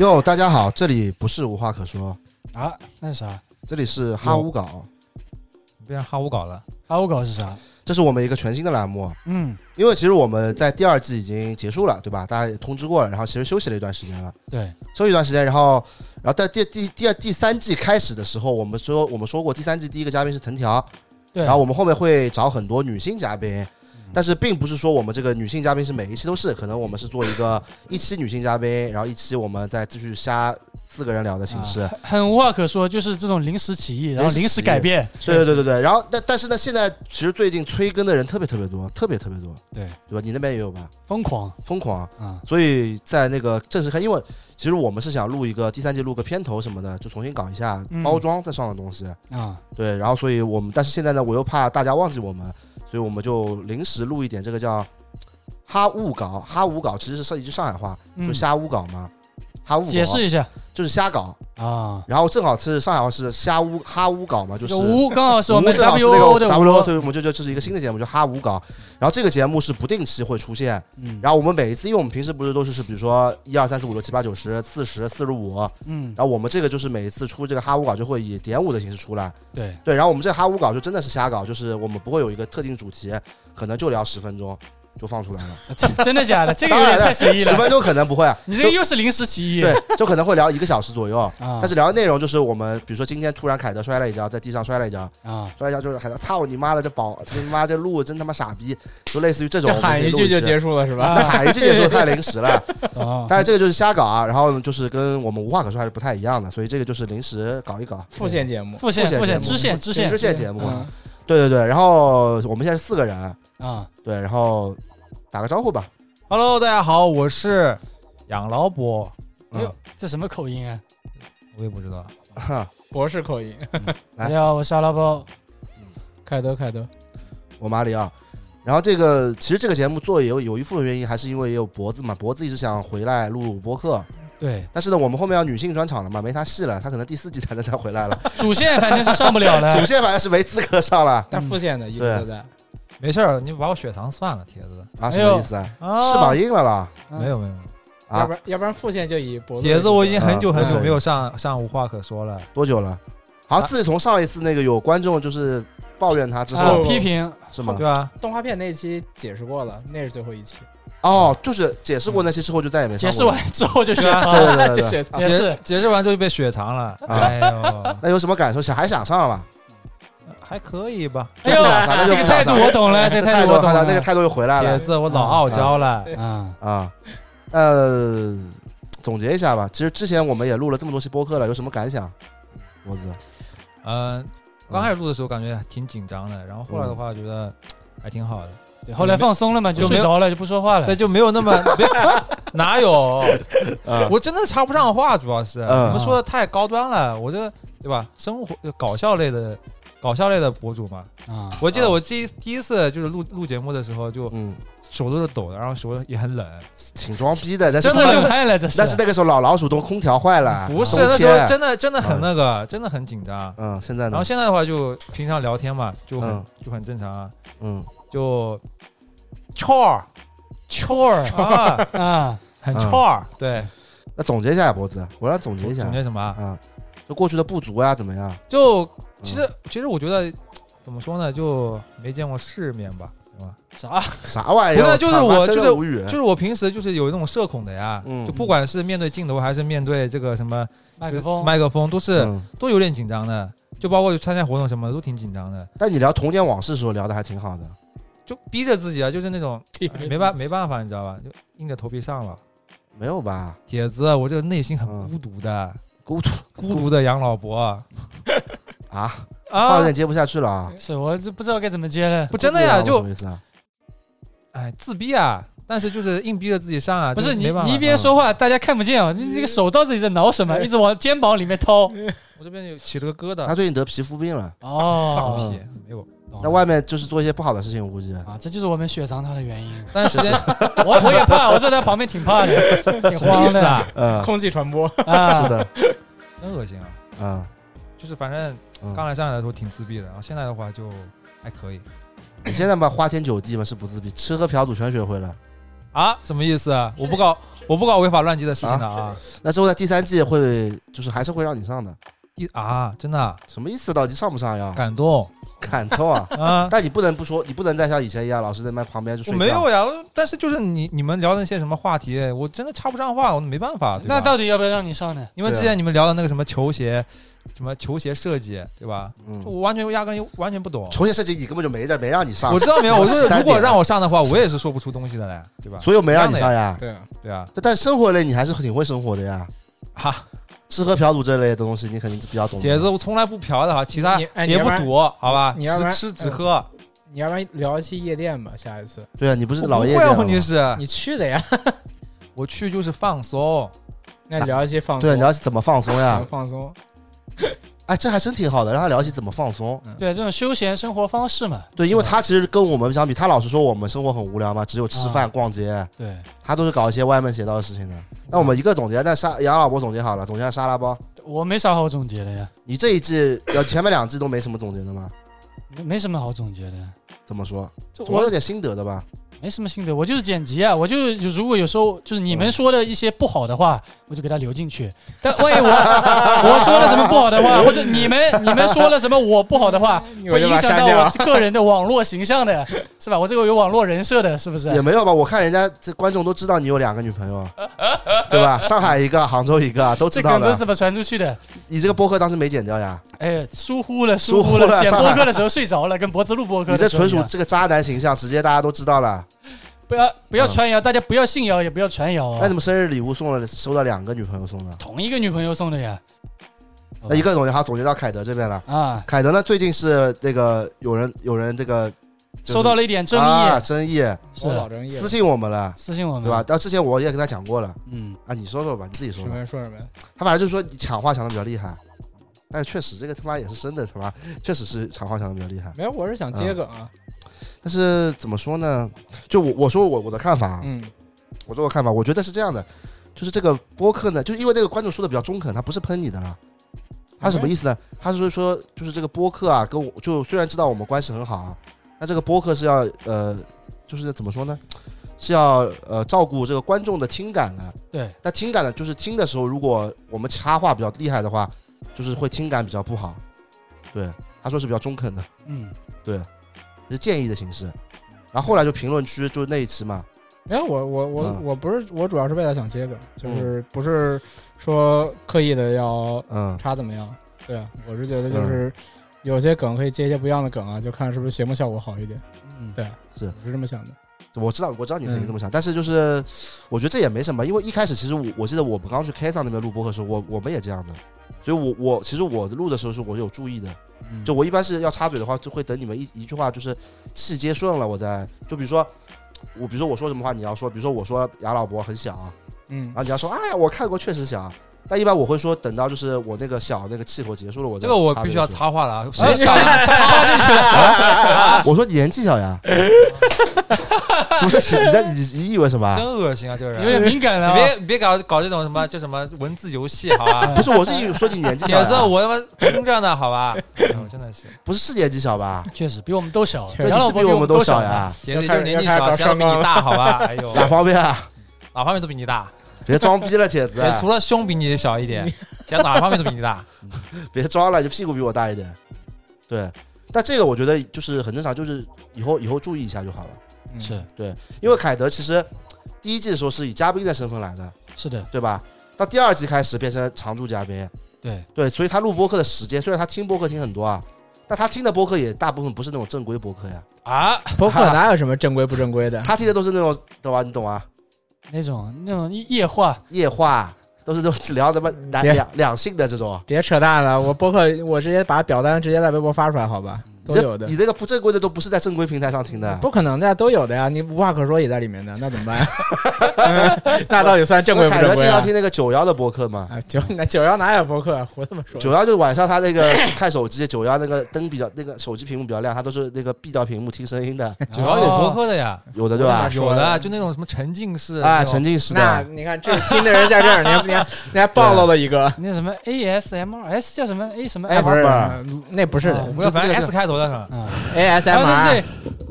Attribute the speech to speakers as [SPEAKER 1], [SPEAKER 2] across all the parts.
[SPEAKER 1] 哟，大家好，这里不是无话可说，
[SPEAKER 2] 啊，那是啥？
[SPEAKER 1] 这里是哈乌搞，
[SPEAKER 3] 变成哈乌搞了。
[SPEAKER 2] 哈乌搞是啥？
[SPEAKER 1] 这是我们一个全新的栏目。
[SPEAKER 2] 嗯，
[SPEAKER 1] 因为其实我们在第二季已经结束了，对吧？大家也通知过了，然后其实休息了一段时间了，
[SPEAKER 2] 对，
[SPEAKER 1] 休息一段时间，然后，然后在第第第二第三季开始的时候，我们说我们说过，第三季第一个嘉宾是藤条，
[SPEAKER 2] 对。
[SPEAKER 1] 然后我们后面会找很多女性嘉宾，但是并不是说我们这个女性嘉宾是每一期都是，可能我们是做一个 一期女性嘉宾，然后一期我们再继续瞎四个人聊的形式。
[SPEAKER 2] 啊很很无话可说，就是这种临时起意，然后临时改变。
[SPEAKER 1] 对对对对对，然后但但是呢，现在其实最近催更的人特别特别多，特别特别多，
[SPEAKER 2] 对
[SPEAKER 1] 对吧？你那边也有吧？
[SPEAKER 2] 疯狂
[SPEAKER 1] 疯狂，
[SPEAKER 2] 啊！
[SPEAKER 1] 所以在那个正式开，因为其实我们是想录一个第三季录个片头什么的，就重新搞一下
[SPEAKER 2] 嗯
[SPEAKER 1] 包装再上的东西。
[SPEAKER 2] 啊，
[SPEAKER 1] 对，然后所以我们，但是现在呢，我又怕大家忘记我们，所以我们就临时录一点这个叫哈乌搞，哈乌搞其实是一句上海话，就
[SPEAKER 2] 嗯
[SPEAKER 1] 瞎乌搞嘛。哈乌搞
[SPEAKER 2] 解释一下。
[SPEAKER 1] 就是瞎搞，
[SPEAKER 2] 啊。
[SPEAKER 1] 然后正好是上海话是瞎乌哈乌搞嘛，就是
[SPEAKER 2] 乌刚好是我们
[SPEAKER 1] 吴正好是
[SPEAKER 2] W
[SPEAKER 1] 那
[SPEAKER 2] O
[SPEAKER 1] 个
[SPEAKER 2] 的
[SPEAKER 1] W，
[SPEAKER 2] 无
[SPEAKER 1] 所以我们就就这是一个新的节目，就哈乌搞。然后这个节目是不定期会出现，
[SPEAKER 2] 嗯，
[SPEAKER 1] 然后我们每一次，因为我们平时不是都是是比如说一二三四五六七八九十四十四十五，
[SPEAKER 2] 嗯，
[SPEAKER 1] 然后我们这个就是每一次出这个哈乌稿就会以点五的形式出来，
[SPEAKER 2] 对，
[SPEAKER 1] 对，然后我们这个哈乌稿就真的是瞎搞，就是我们不会有一个特定主题，可能就聊十分钟就放出来了，
[SPEAKER 2] 真 真的假的？这个有点太随意了。
[SPEAKER 1] 十分钟可能不会，
[SPEAKER 2] 你这个又是临时起意。
[SPEAKER 1] 对，就可能会聊一个小时左右。
[SPEAKER 2] 啊，
[SPEAKER 1] 但是聊的内容就是我们，比如说今天突然凯德摔了一跤，在地上摔了一跤，
[SPEAKER 2] 啊，
[SPEAKER 1] 摔了一跤就是凯德，操你妈的这宝，你妈这路真他妈傻逼，就类似于这种，
[SPEAKER 4] 就喊一句就结束了是吧？
[SPEAKER 1] 那喊一句结束太临时了，
[SPEAKER 2] 啊，
[SPEAKER 1] 但是这个就是瞎搞啊，然后就是跟我们无话可说还是不太一样的，所以这个就是临时搞一搞，
[SPEAKER 4] 副线节目，
[SPEAKER 2] 副线副线支线支线
[SPEAKER 1] 支线节目，
[SPEAKER 4] 嗯，
[SPEAKER 1] 对对对，然后我们现在是四个人，
[SPEAKER 2] 啊，
[SPEAKER 1] 对，然后打个招呼吧
[SPEAKER 3] ，Hello，大家好，我是养老伯，
[SPEAKER 2] 哎呦，这什么口音啊？
[SPEAKER 3] 我也不知道。
[SPEAKER 1] 哈，
[SPEAKER 4] 博士口音，
[SPEAKER 1] 来。
[SPEAKER 2] 大家好，我是阿拉包。
[SPEAKER 4] 凯德凯德，
[SPEAKER 1] 我马里奥。然后这个其实这个节目做有有一部分原因还是因为也有脖子嘛，脖子一直想回来录播客，
[SPEAKER 2] 对，
[SPEAKER 1] 但是呢，我们后面要女性专场了嘛，没他戏了，他可能第四季才能再回来了，
[SPEAKER 2] 主线反正是上不了了。
[SPEAKER 1] 主线反正是没资格上了。
[SPEAKER 4] 但副线的一直
[SPEAKER 1] 对
[SPEAKER 4] 都在。
[SPEAKER 3] 没事儿，你把我血糖算了，铁子。
[SPEAKER 1] 啊，什么意思啊？
[SPEAKER 3] 啊
[SPEAKER 1] 翅膀硬了啦
[SPEAKER 2] 嗯
[SPEAKER 3] 没有没有，
[SPEAKER 1] 啊
[SPEAKER 4] 要不？然要不然副线就以脖子
[SPEAKER 3] 铁子我已经很久很久没有上上无话可说了。
[SPEAKER 1] 多久了？好像自从上一次那个有观众就是抱怨他之
[SPEAKER 2] 啊
[SPEAKER 1] 后，
[SPEAKER 2] 批评
[SPEAKER 1] 是吗？
[SPEAKER 3] 对啊？
[SPEAKER 4] 动画片那期解释过了，那是最后一期，
[SPEAKER 1] 哦，就是解释过那期之后就再也没上过
[SPEAKER 2] 解释完之后就血
[SPEAKER 4] 藏
[SPEAKER 2] 也是
[SPEAKER 3] 解解释完之后就被血藏了。
[SPEAKER 1] 啊
[SPEAKER 3] 哎呦，
[SPEAKER 1] 那有什么感受？想还想上了？
[SPEAKER 3] 还可以吧。
[SPEAKER 2] 哎呦
[SPEAKER 1] 这不想上那，就
[SPEAKER 2] 这个态度我懂了，这
[SPEAKER 1] 这
[SPEAKER 2] 个态度我懂了。
[SPEAKER 1] 那个态度又回来了
[SPEAKER 3] 铁子，我老傲娇了。
[SPEAKER 2] 啊，
[SPEAKER 1] 啊。呃，总结一下吧。其实之前我们也录了这么多期播客了，有什么感想？我子，
[SPEAKER 3] 嗯，刚开始录的时候感觉挺紧张的，然后后来的话觉得还挺好的。
[SPEAKER 2] 对后来放松了嘛，就睡着了，就不说话了
[SPEAKER 3] 对，。就没有那么 哪有，
[SPEAKER 1] 嗯
[SPEAKER 3] 我真的插不上话，主要是
[SPEAKER 1] 嗯
[SPEAKER 3] 你们说的太高端了，我这对吧？生活搞笑类的搞笑类的博主嘛，
[SPEAKER 2] 啊，
[SPEAKER 3] 我记得我第一第一次就是录录节目的时候，就
[SPEAKER 1] 嗯，
[SPEAKER 3] 手都是抖的，然后手也很冷。
[SPEAKER 1] 挺装逼的，但是
[SPEAKER 3] 真的就
[SPEAKER 2] 就拍了，这是。
[SPEAKER 1] 但是那个时候老老鼠都空调坏了，
[SPEAKER 3] 不是那时候真的真的
[SPEAKER 1] 嗯
[SPEAKER 3] 很那个，真的很紧张。
[SPEAKER 1] 嗯，现在呢
[SPEAKER 3] 然后？现在的话就平常聊天嘛，就很
[SPEAKER 1] 嗯
[SPEAKER 3] 就很正常啊，
[SPEAKER 1] 嗯，
[SPEAKER 3] 就 chore
[SPEAKER 2] chore
[SPEAKER 3] 啊，
[SPEAKER 2] 啊，
[SPEAKER 3] 很
[SPEAKER 1] 嗯
[SPEAKER 3] chore。对，
[SPEAKER 1] 那总结一下呀，脖子，我来总结一下
[SPEAKER 3] 总结什么啊？
[SPEAKER 1] 啊，就过去的不足呀，怎么样？
[SPEAKER 3] 就其实
[SPEAKER 1] 嗯
[SPEAKER 3] 其实我觉得怎么说呢，就没见过世面吧，对吧？
[SPEAKER 2] 啥？
[SPEAKER 1] 啥玩意儿？
[SPEAKER 3] 不是就是我就是
[SPEAKER 1] 无语
[SPEAKER 3] 就是我平时就是有那种社恐的呀，
[SPEAKER 1] 嗯
[SPEAKER 3] 就不管是面对镜头还是面对这个什么
[SPEAKER 2] 麦克风。
[SPEAKER 3] 麦克风，都是
[SPEAKER 1] 嗯
[SPEAKER 3] 都有点紧张的，就包括参加活动什么的都挺紧张的，
[SPEAKER 1] 但你聊童年往事的时候聊的还挺好的，
[SPEAKER 3] 就逼着自己啊，就是那种 没办没办法，你知道吧？就硬着头皮上了。
[SPEAKER 1] 没有吧？
[SPEAKER 3] 铁子，我这个内心很
[SPEAKER 1] 嗯
[SPEAKER 3] 孤独的，
[SPEAKER 1] 孤独
[SPEAKER 3] 孤独的养老伯
[SPEAKER 1] 啊，话有
[SPEAKER 3] 啊
[SPEAKER 1] 点！接不下去了啊！
[SPEAKER 2] 是我这不知道该怎么接了。
[SPEAKER 3] 不真的呀，就
[SPEAKER 1] 什
[SPEAKER 3] 就
[SPEAKER 1] 么意思啊？
[SPEAKER 3] 哎自闭啊，但是就是硬逼着自己上啊，
[SPEAKER 2] 不是你你一边说话，大家看不见啊，你这个手到底在挠什么？一直往肩膀里面掏。
[SPEAKER 3] 我这边有起了个疙瘩，
[SPEAKER 1] 他最近得皮肤病了，哦
[SPEAKER 3] 放
[SPEAKER 2] 哦，
[SPEAKER 3] 屁没有，
[SPEAKER 1] 在外面就是做一些不好的事情，我估计。
[SPEAKER 2] 啊，这就是我们雪藏他的原因。
[SPEAKER 3] 但是时间
[SPEAKER 2] 我我也怕，我坐在旁边挺怕的，挺慌的
[SPEAKER 3] 啊？
[SPEAKER 1] 嗯，
[SPEAKER 4] 空气传播，
[SPEAKER 2] 啊。
[SPEAKER 1] 是的，
[SPEAKER 3] 真恶心啊！
[SPEAKER 1] 嗯
[SPEAKER 3] 就是反正
[SPEAKER 1] 嗯。
[SPEAKER 3] 刚来上海的时候挺自闭的，然后现在的话就还可以。
[SPEAKER 1] 你现在嘛花天酒地嘛是不自闭，吃喝嫖赌全学会了。
[SPEAKER 3] 啊，什么意思？我不搞，我不搞违法乱纪的事情的啊！
[SPEAKER 1] 那之后在第三季会就是还是会让你上的，
[SPEAKER 3] 第啊，真的啊
[SPEAKER 1] 什么意思？到底上不上呀？
[SPEAKER 3] 感动
[SPEAKER 1] 感动啊！
[SPEAKER 3] 啊！
[SPEAKER 1] 但你不能不说，你不能再像以前一样，老是在那旁边就
[SPEAKER 3] 我
[SPEAKER 1] 睡觉。
[SPEAKER 3] 没有呀，但是就是你你们聊的那些什么话题，我真的插不上话，我没办法。
[SPEAKER 2] 那到底要不要让你上呢？
[SPEAKER 3] 因为之前你们聊的那个什么球鞋，什么球鞋设计，对吧？
[SPEAKER 1] 嗯，
[SPEAKER 3] 我完全压根完全不懂。
[SPEAKER 1] 球鞋设计你根本就没让没让你上，
[SPEAKER 3] 我知道没有，我是如果让我上的话，我也是说不出东西的嘞，对吧？
[SPEAKER 1] 所以我没让你上呀。
[SPEAKER 4] 对啊，
[SPEAKER 3] 对啊，
[SPEAKER 1] 但但生活类你还是挺会生活的呀，
[SPEAKER 3] 哈，
[SPEAKER 1] 吃喝嫖赌这类的东西你肯定是比较懂的。
[SPEAKER 3] 姐子，我从来不嫖的哈，其他也不赌，好吧？
[SPEAKER 4] 你要不然
[SPEAKER 3] 只吃只喝，
[SPEAKER 4] 你要不然聊一期夜店吧，下一次
[SPEAKER 1] 对啊，你不是老夜店了吗
[SPEAKER 3] 问题是
[SPEAKER 4] 你去的呀，
[SPEAKER 3] 我去就是放松，
[SPEAKER 4] 那聊一些放松，
[SPEAKER 1] 对，啊你要怎么放松
[SPEAKER 4] 怎
[SPEAKER 1] 呀
[SPEAKER 4] 么？放松，
[SPEAKER 1] 哎，这还真挺好的，让他聊起怎么放松。
[SPEAKER 2] 对，这种休闲生活方式嘛。
[SPEAKER 1] 对，因为他其实跟我们相比，他老是说我们生活很无聊嘛，只有吃饭、
[SPEAKER 2] 啊
[SPEAKER 1] 逛街，
[SPEAKER 2] 对，
[SPEAKER 1] 他都是搞一些歪门邪道的事情的。那我们一个总结，那沙杨老伯总结好了，总结下沙拉包。
[SPEAKER 2] 我没啥好总结的呀，
[SPEAKER 1] 你这一季要前面两季都没什么总结的吗？
[SPEAKER 2] 没没什么好总结的。
[SPEAKER 1] 怎么说？
[SPEAKER 2] 这我
[SPEAKER 1] 总有点心得的吧？
[SPEAKER 2] 没什么心得，我就是剪辑啊，我就如果有时候就是你们说的一些不好的话，我就给它留进去。但万一我 我说了什么不好的话，或者你们你们说了什么我不好的话，会影响到我个人的网络形象的，是吧？我这个有网络人设的，是不是？
[SPEAKER 1] 也没有吧？我看人家这观众都知道你有两个女朋友，对吧？上海一个，杭州一个，都知道的。
[SPEAKER 2] 这梗都是怎么传出去的？
[SPEAKER 1] 你这个播客当时没剪掉呀？
[SPEAKER 2] 哎，疏忽了，
[SPEAKER 1] 疏忽
[SPEAKER 2] 忽
[SPEAKER 1] 了
[SPEAKER 2] 剪播客的时候睡着了，跟脖子录播客
[SPEAKER 1] 你这。纯属这个渣男形象，直接大家都知道了。
[SPEAKER 2] 不要不要
[SPEAKER 1] 嗯
[SPEAKER 2] 传谣，大家不要信谣，也不要传谣啊
[SPEAKER 1] 那怎。么生日礼物送了收到两个女朋友送的？
[SPEAKER 2] 同一个女朋友送的呀。
[SPEAKER 1] 那一个总结好，总结到凯德这边了。
[SPEAKER 2] 啊，
[SPEAKER 1] 凯德呢，最近是那个有人有人这个就是
[SPEAKER 2] 收到了一点争
[SPEAKER 1] 啊
[SPEAKER 2] 议，
[SPEAKER 1] 争议，
[SPEAKER 2] 是
[SPEAKER 4] 老争议
[SPEAKER 1] 私信我们了，
[SPEAKER 2] 私信我们
[SPEAKER 1] 对吧？？但之前我也跟他讲过了
[SPEAKER 2] 嗯，
[SPEAKER 1] 啊，你说说吧，你自己说
[SPEAKER 4] 什
[SPEAKER 1] 吧。
[SPEAKER 4] 么说什么？
[SPEAKER 1] 他反正就是说你抢话抢的比较厉害，但是确实这个他妈也是真的，他妈确实是抢话抢的比较厉害。
[SPEAKER 4] 没有，我是想接梗啊。
[SPEAKER 1] 但是怎么说呢？就我我说我我的看法啊，
[SPEAKER 4] 嗯，
[SPEAKER 1] 我说我看法，我觉得是这样的，就是这个播客呢，就因为那个观众说的比较中肯，他不是喷你的了。他什么意思呢？他是说，就是这个播客啊，跟我就虽然知道我们关系很好啊，那这个播客是要呃，就是怎么说呢？是要呃照顾这个观众的听感的。
[SPEAKER 2] 对，
[SPEAKER 1] 但听感呢，就是听的时候，如果我们插话比较厉害的话，就是会听感比较不好。对，他说是比较中肯的，
[SPEAKER 2] 嗯，
[SPEAKER 1] 是建议的形式。然后后来就评论区就那一期嘛，
[SPEAKER 4] 哎，我我我
[SPEAKER 1] 嗯
[SPEAKER 4] 我不是，我主要是为了想接梗，就是不是说刻意的要
[SPEAKER 1] 嗯，
[SPEAKER 4] 插怎么样。对啊，我是觉得就是有些梗可以接一些不一样的梗啊，就看是不是节目效果好一点。
[SPEAKER 2] 嗯，
[SPEAKER 4] 对，
[SPEAKER 1] 是
[SPEAKER 4] 我是这么想的。
[SPEAKER 1] 我知道，我知道你肯定这么想，但是就是我觉得这也没什么，因为一开始其实我我记得我们刚去 K 上那边录播客的时候，我我们也这样的，所以我我其实我录的时候是我有注意的，
[SPEAKER 2] 嗯。
[SPEAKER 1] 就我一般是要插嘴的话，就会等你们一一句话就是气接顺了，我再就比如说我比如说我说什么话你要说，比如说我说杨老伯很小，
[SPEAKER 4] 嗯
[SPEAKER 1] 然，后你要说哎呀我看过确实小，但一般我会说等到就是我那个小那个气口结束了，我再
[SPEAKER 3] 这个我必须要
[SPEAKER 1] 插
[SPEAKER 3] 话了谁想的？
[SPEAKER 2] 插进去了，
[SPEAKER 1] 我说年纪小呀，不 是你在你你以为什么啊？
[SPEAKER 3] 真恶心啊！这个人
[SPEAKER 2] 有点敏感了。
[SPEAKER 3] 别别搞搞这种什么叫什么文字游戏，好吧？
[SPEAKER 1] 不是，我是以说你年纪小
[SPEAKER 3] 铁子，
[SPEAKER 1] 呀，
[SPEAKER 3] 我他妈听着呢，好吧？哎呦真的是，
[SPEAKER 1] 不是是年纪小吧？
[SPEAKER 2] 确实比我们都小，
[SPEAKER 4] 确
[SPEAKER 1] 对，你
[SPEAKER 2] 杨老伯我
[SPEAKER 1] 是比我们都
[SPEAKER 2] 小
[SPEAKER 1] 小。呀，
[SPEAKER 3] 铁子就是年纪小，
[SPEAKER 4] 要开始搞
[SPEAKER 3] 想比你大，好吧？哎呦，
[SPEAKER 1] 哪方面啊？
[SPEAKER 3] 哪方面都比你大，
[SPEAKER 1] 别装逼了，铁子，
[SPEAKER 3] 除了胸比你小一点，其他哪方面都比你大。
[SPEAKER 1] 别装了，就屁股比我大一点。对，但这个我觉得就是很正常，就是以后以后注意一下就好了。
[SPEAKER 4] 嗯
[SPEAKER 2] 是
[SPEAKER 1] 因为凯德其实第一季的时候是以嘉宾的身份来的，
[SPEAKER 2] 是的，
[SPEAKER 1] 对吧？到第二季开始变成常驻嘉宾，
[SPEAKER 2] 对，
[SPEAKER 1] 对，所以他录播客的时间，虽然他听播客听很多啊，但他听的播客也大部分不是那种正规播客呀，
[SPEAKER 2] 啊，
[SPEAKER 4] 播客哪有什么正规不正规的？
[SPEAKER 1] 他听的都是那种，懂吧？你懂啊？
[SPEAKER 2] 那种那种夜话，
[SPEAKER 1] 夜话都是这种聊什么男两两性的这种。
[SPEAKER 4] 别扯淡了，我播客我直接把表单直接在微博发出来，好吧？
[SPEAKER 1] 你这
[SPEAKER 4] 都有的。
[SPEAKER 1] 你，这个不正规的都不是在正规平台上听的，
[SPEAKER 4] 不可能的呀，都有的呀，你无话可说也在里面的，那怎么办？嗯 那到底算正规不
[SPEAKER 1] 凯德
[SPEAKER 4] 正规啊？
[SPEAKER 1] 经常听那个九幺的播客嘛，
[SPEAKER 4] 啊，九那九幺哪有播客？啊？胡这么说？
[SPEAKER 1] 九幺就晚上他那个 看手机，九幺那个灯比较那个手机屏幕比较亮，他都是那个闭掉屏幕听声音的，
[SPEAKER 3] 九幺有播客的呀，
[SPEAKER 1] 有的对吧？
[SPEAKER 3] 有的就那种什么沉浸式啊，
[SPEAKER 1] 沉浸式
[SPEAKER 4] 那，你看这听的人在这儿，你还你还你还暴露了一个，
[SPEAKER 2] 那什么 ASMR，S 叫什么？A 什么
[SPEAKER 1] S
[SPEAKER 4] 不是
[SPEAKER 1] ASMR
[SPEAKER 4] 那不是
[SPEAKER 2] 哦
[SPEAKER 3] 不要反正
[SPEAKER 1] 就这个
[SPEAKER 3] S 开头的是吧？
[SPEAKER 2] 啊
[SPEAKER 4] ，ASMR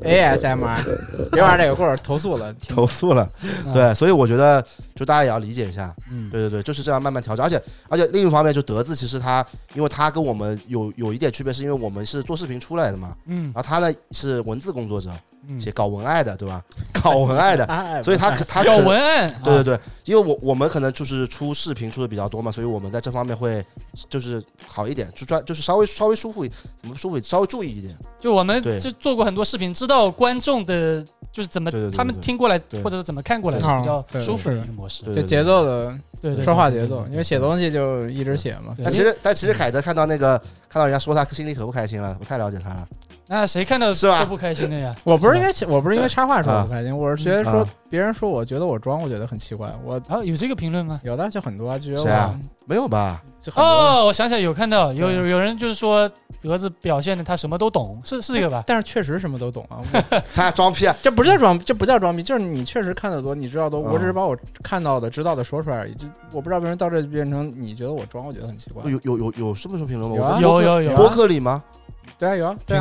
[SPEAKER 2] 对
[SPEAKER 4] ASMR 别玩这个，或者投诉了。
[SPEAKER 1] 投诉了。
[SPEAKER 2] 嗯
[SPEAKER 1] 对，所以我觉得就大家也要理解一下，
[SPEAKER 2] 嗯，
[SPEAKER 1] 对对对，就是这样慢慢调整。而且而且另一方面，就德字其实他，因为他跟我们有有一点区别，是因为我们是做视频出来的嘛，
[SPEAKER 2] 嗯
[SPEAKER 1] 然后他呢是文字工作者，
[SPEAKER 2] 嗯，
[SPEAKER 1] 写搞文案的，对吧？搞文案的，
[SPEAKER 4] 哎
[SPEAKER 1] 所以他可他
[SPEAKER 2] 搞文案，啊，
[SPEAKER 1] 对对对，因为我我们可能就是出视频出的比较多嘛，所以我们在这方面会就是好一点，就专就是稍微稍微舒服一，怎么舒服稍微注意一点。
[SPEAKER 2] 就我们就做过很多视频，知道观众的就是怎么他们听过来或者是怎么看过来是
[SPEAKER 4] 啊
[SPEAKER 2] 比较舒服的模式。
[SPEAKER 1] 对
[SPEAKER 4] 就节奏的
[SPEAKER 2] 对对，
[SPEAKER 4] 说话节奏，因为写东西就一直写嘛。
[SPEAKER 2] 对
[SPEAKER 1] 但其实但其实凯德看到那个看到人家说他心里可不开心了，我太了解他了。
[SPEAKER 2] 那谁看到
[SPEAKER 1] 是吧
[SPEAKER 2] 都不开心的呀？
[SPEAKER 4] 我不是因为我不是因为插话说不开心，我是觉得说
[SPEAKER 1] 啊
[SPEAKER 4] 别人说我觉得我装，我觉得很奇怪。我
[SPEAKER 2] 啊，有这个评论吗？
[SPEAKER 4] 有的就很多，就觉得
[SPEAKER 1] 谁啊
[SPEAKER 4] 我
[SPEAKER 1] 没有吧？
[SPEAKER 4] 就很多。
[SPEAKER 2] 哦，我想起来有看到有有有人就是说德子表现的他什么都懂，是是这个吧？
[SPEAKER 4] 但是确实什么都懂啊，我
[SPEAKER 1] 他装逼啊！
[SPEAKER 4] 这不叫装，这不叫装逼，就是你确实看得多，你知道多，
[SPEAKER 1] 嗯
[SPEAKER 4] 我只是把我看到的、知道的说出来而已。就我不知道为什么到这变成你觉得我装，我觉得很奇怪。
[SPEAKER 1] 有有有有这么说评论吗？
[SPEAKER 4] 有啊
[SPEAKER 1] 我
[SPEAKER 2] 有有有
[SPEAKER 1] 播客里吗？
[SPEAKER 4] 对啊，有啊，对啊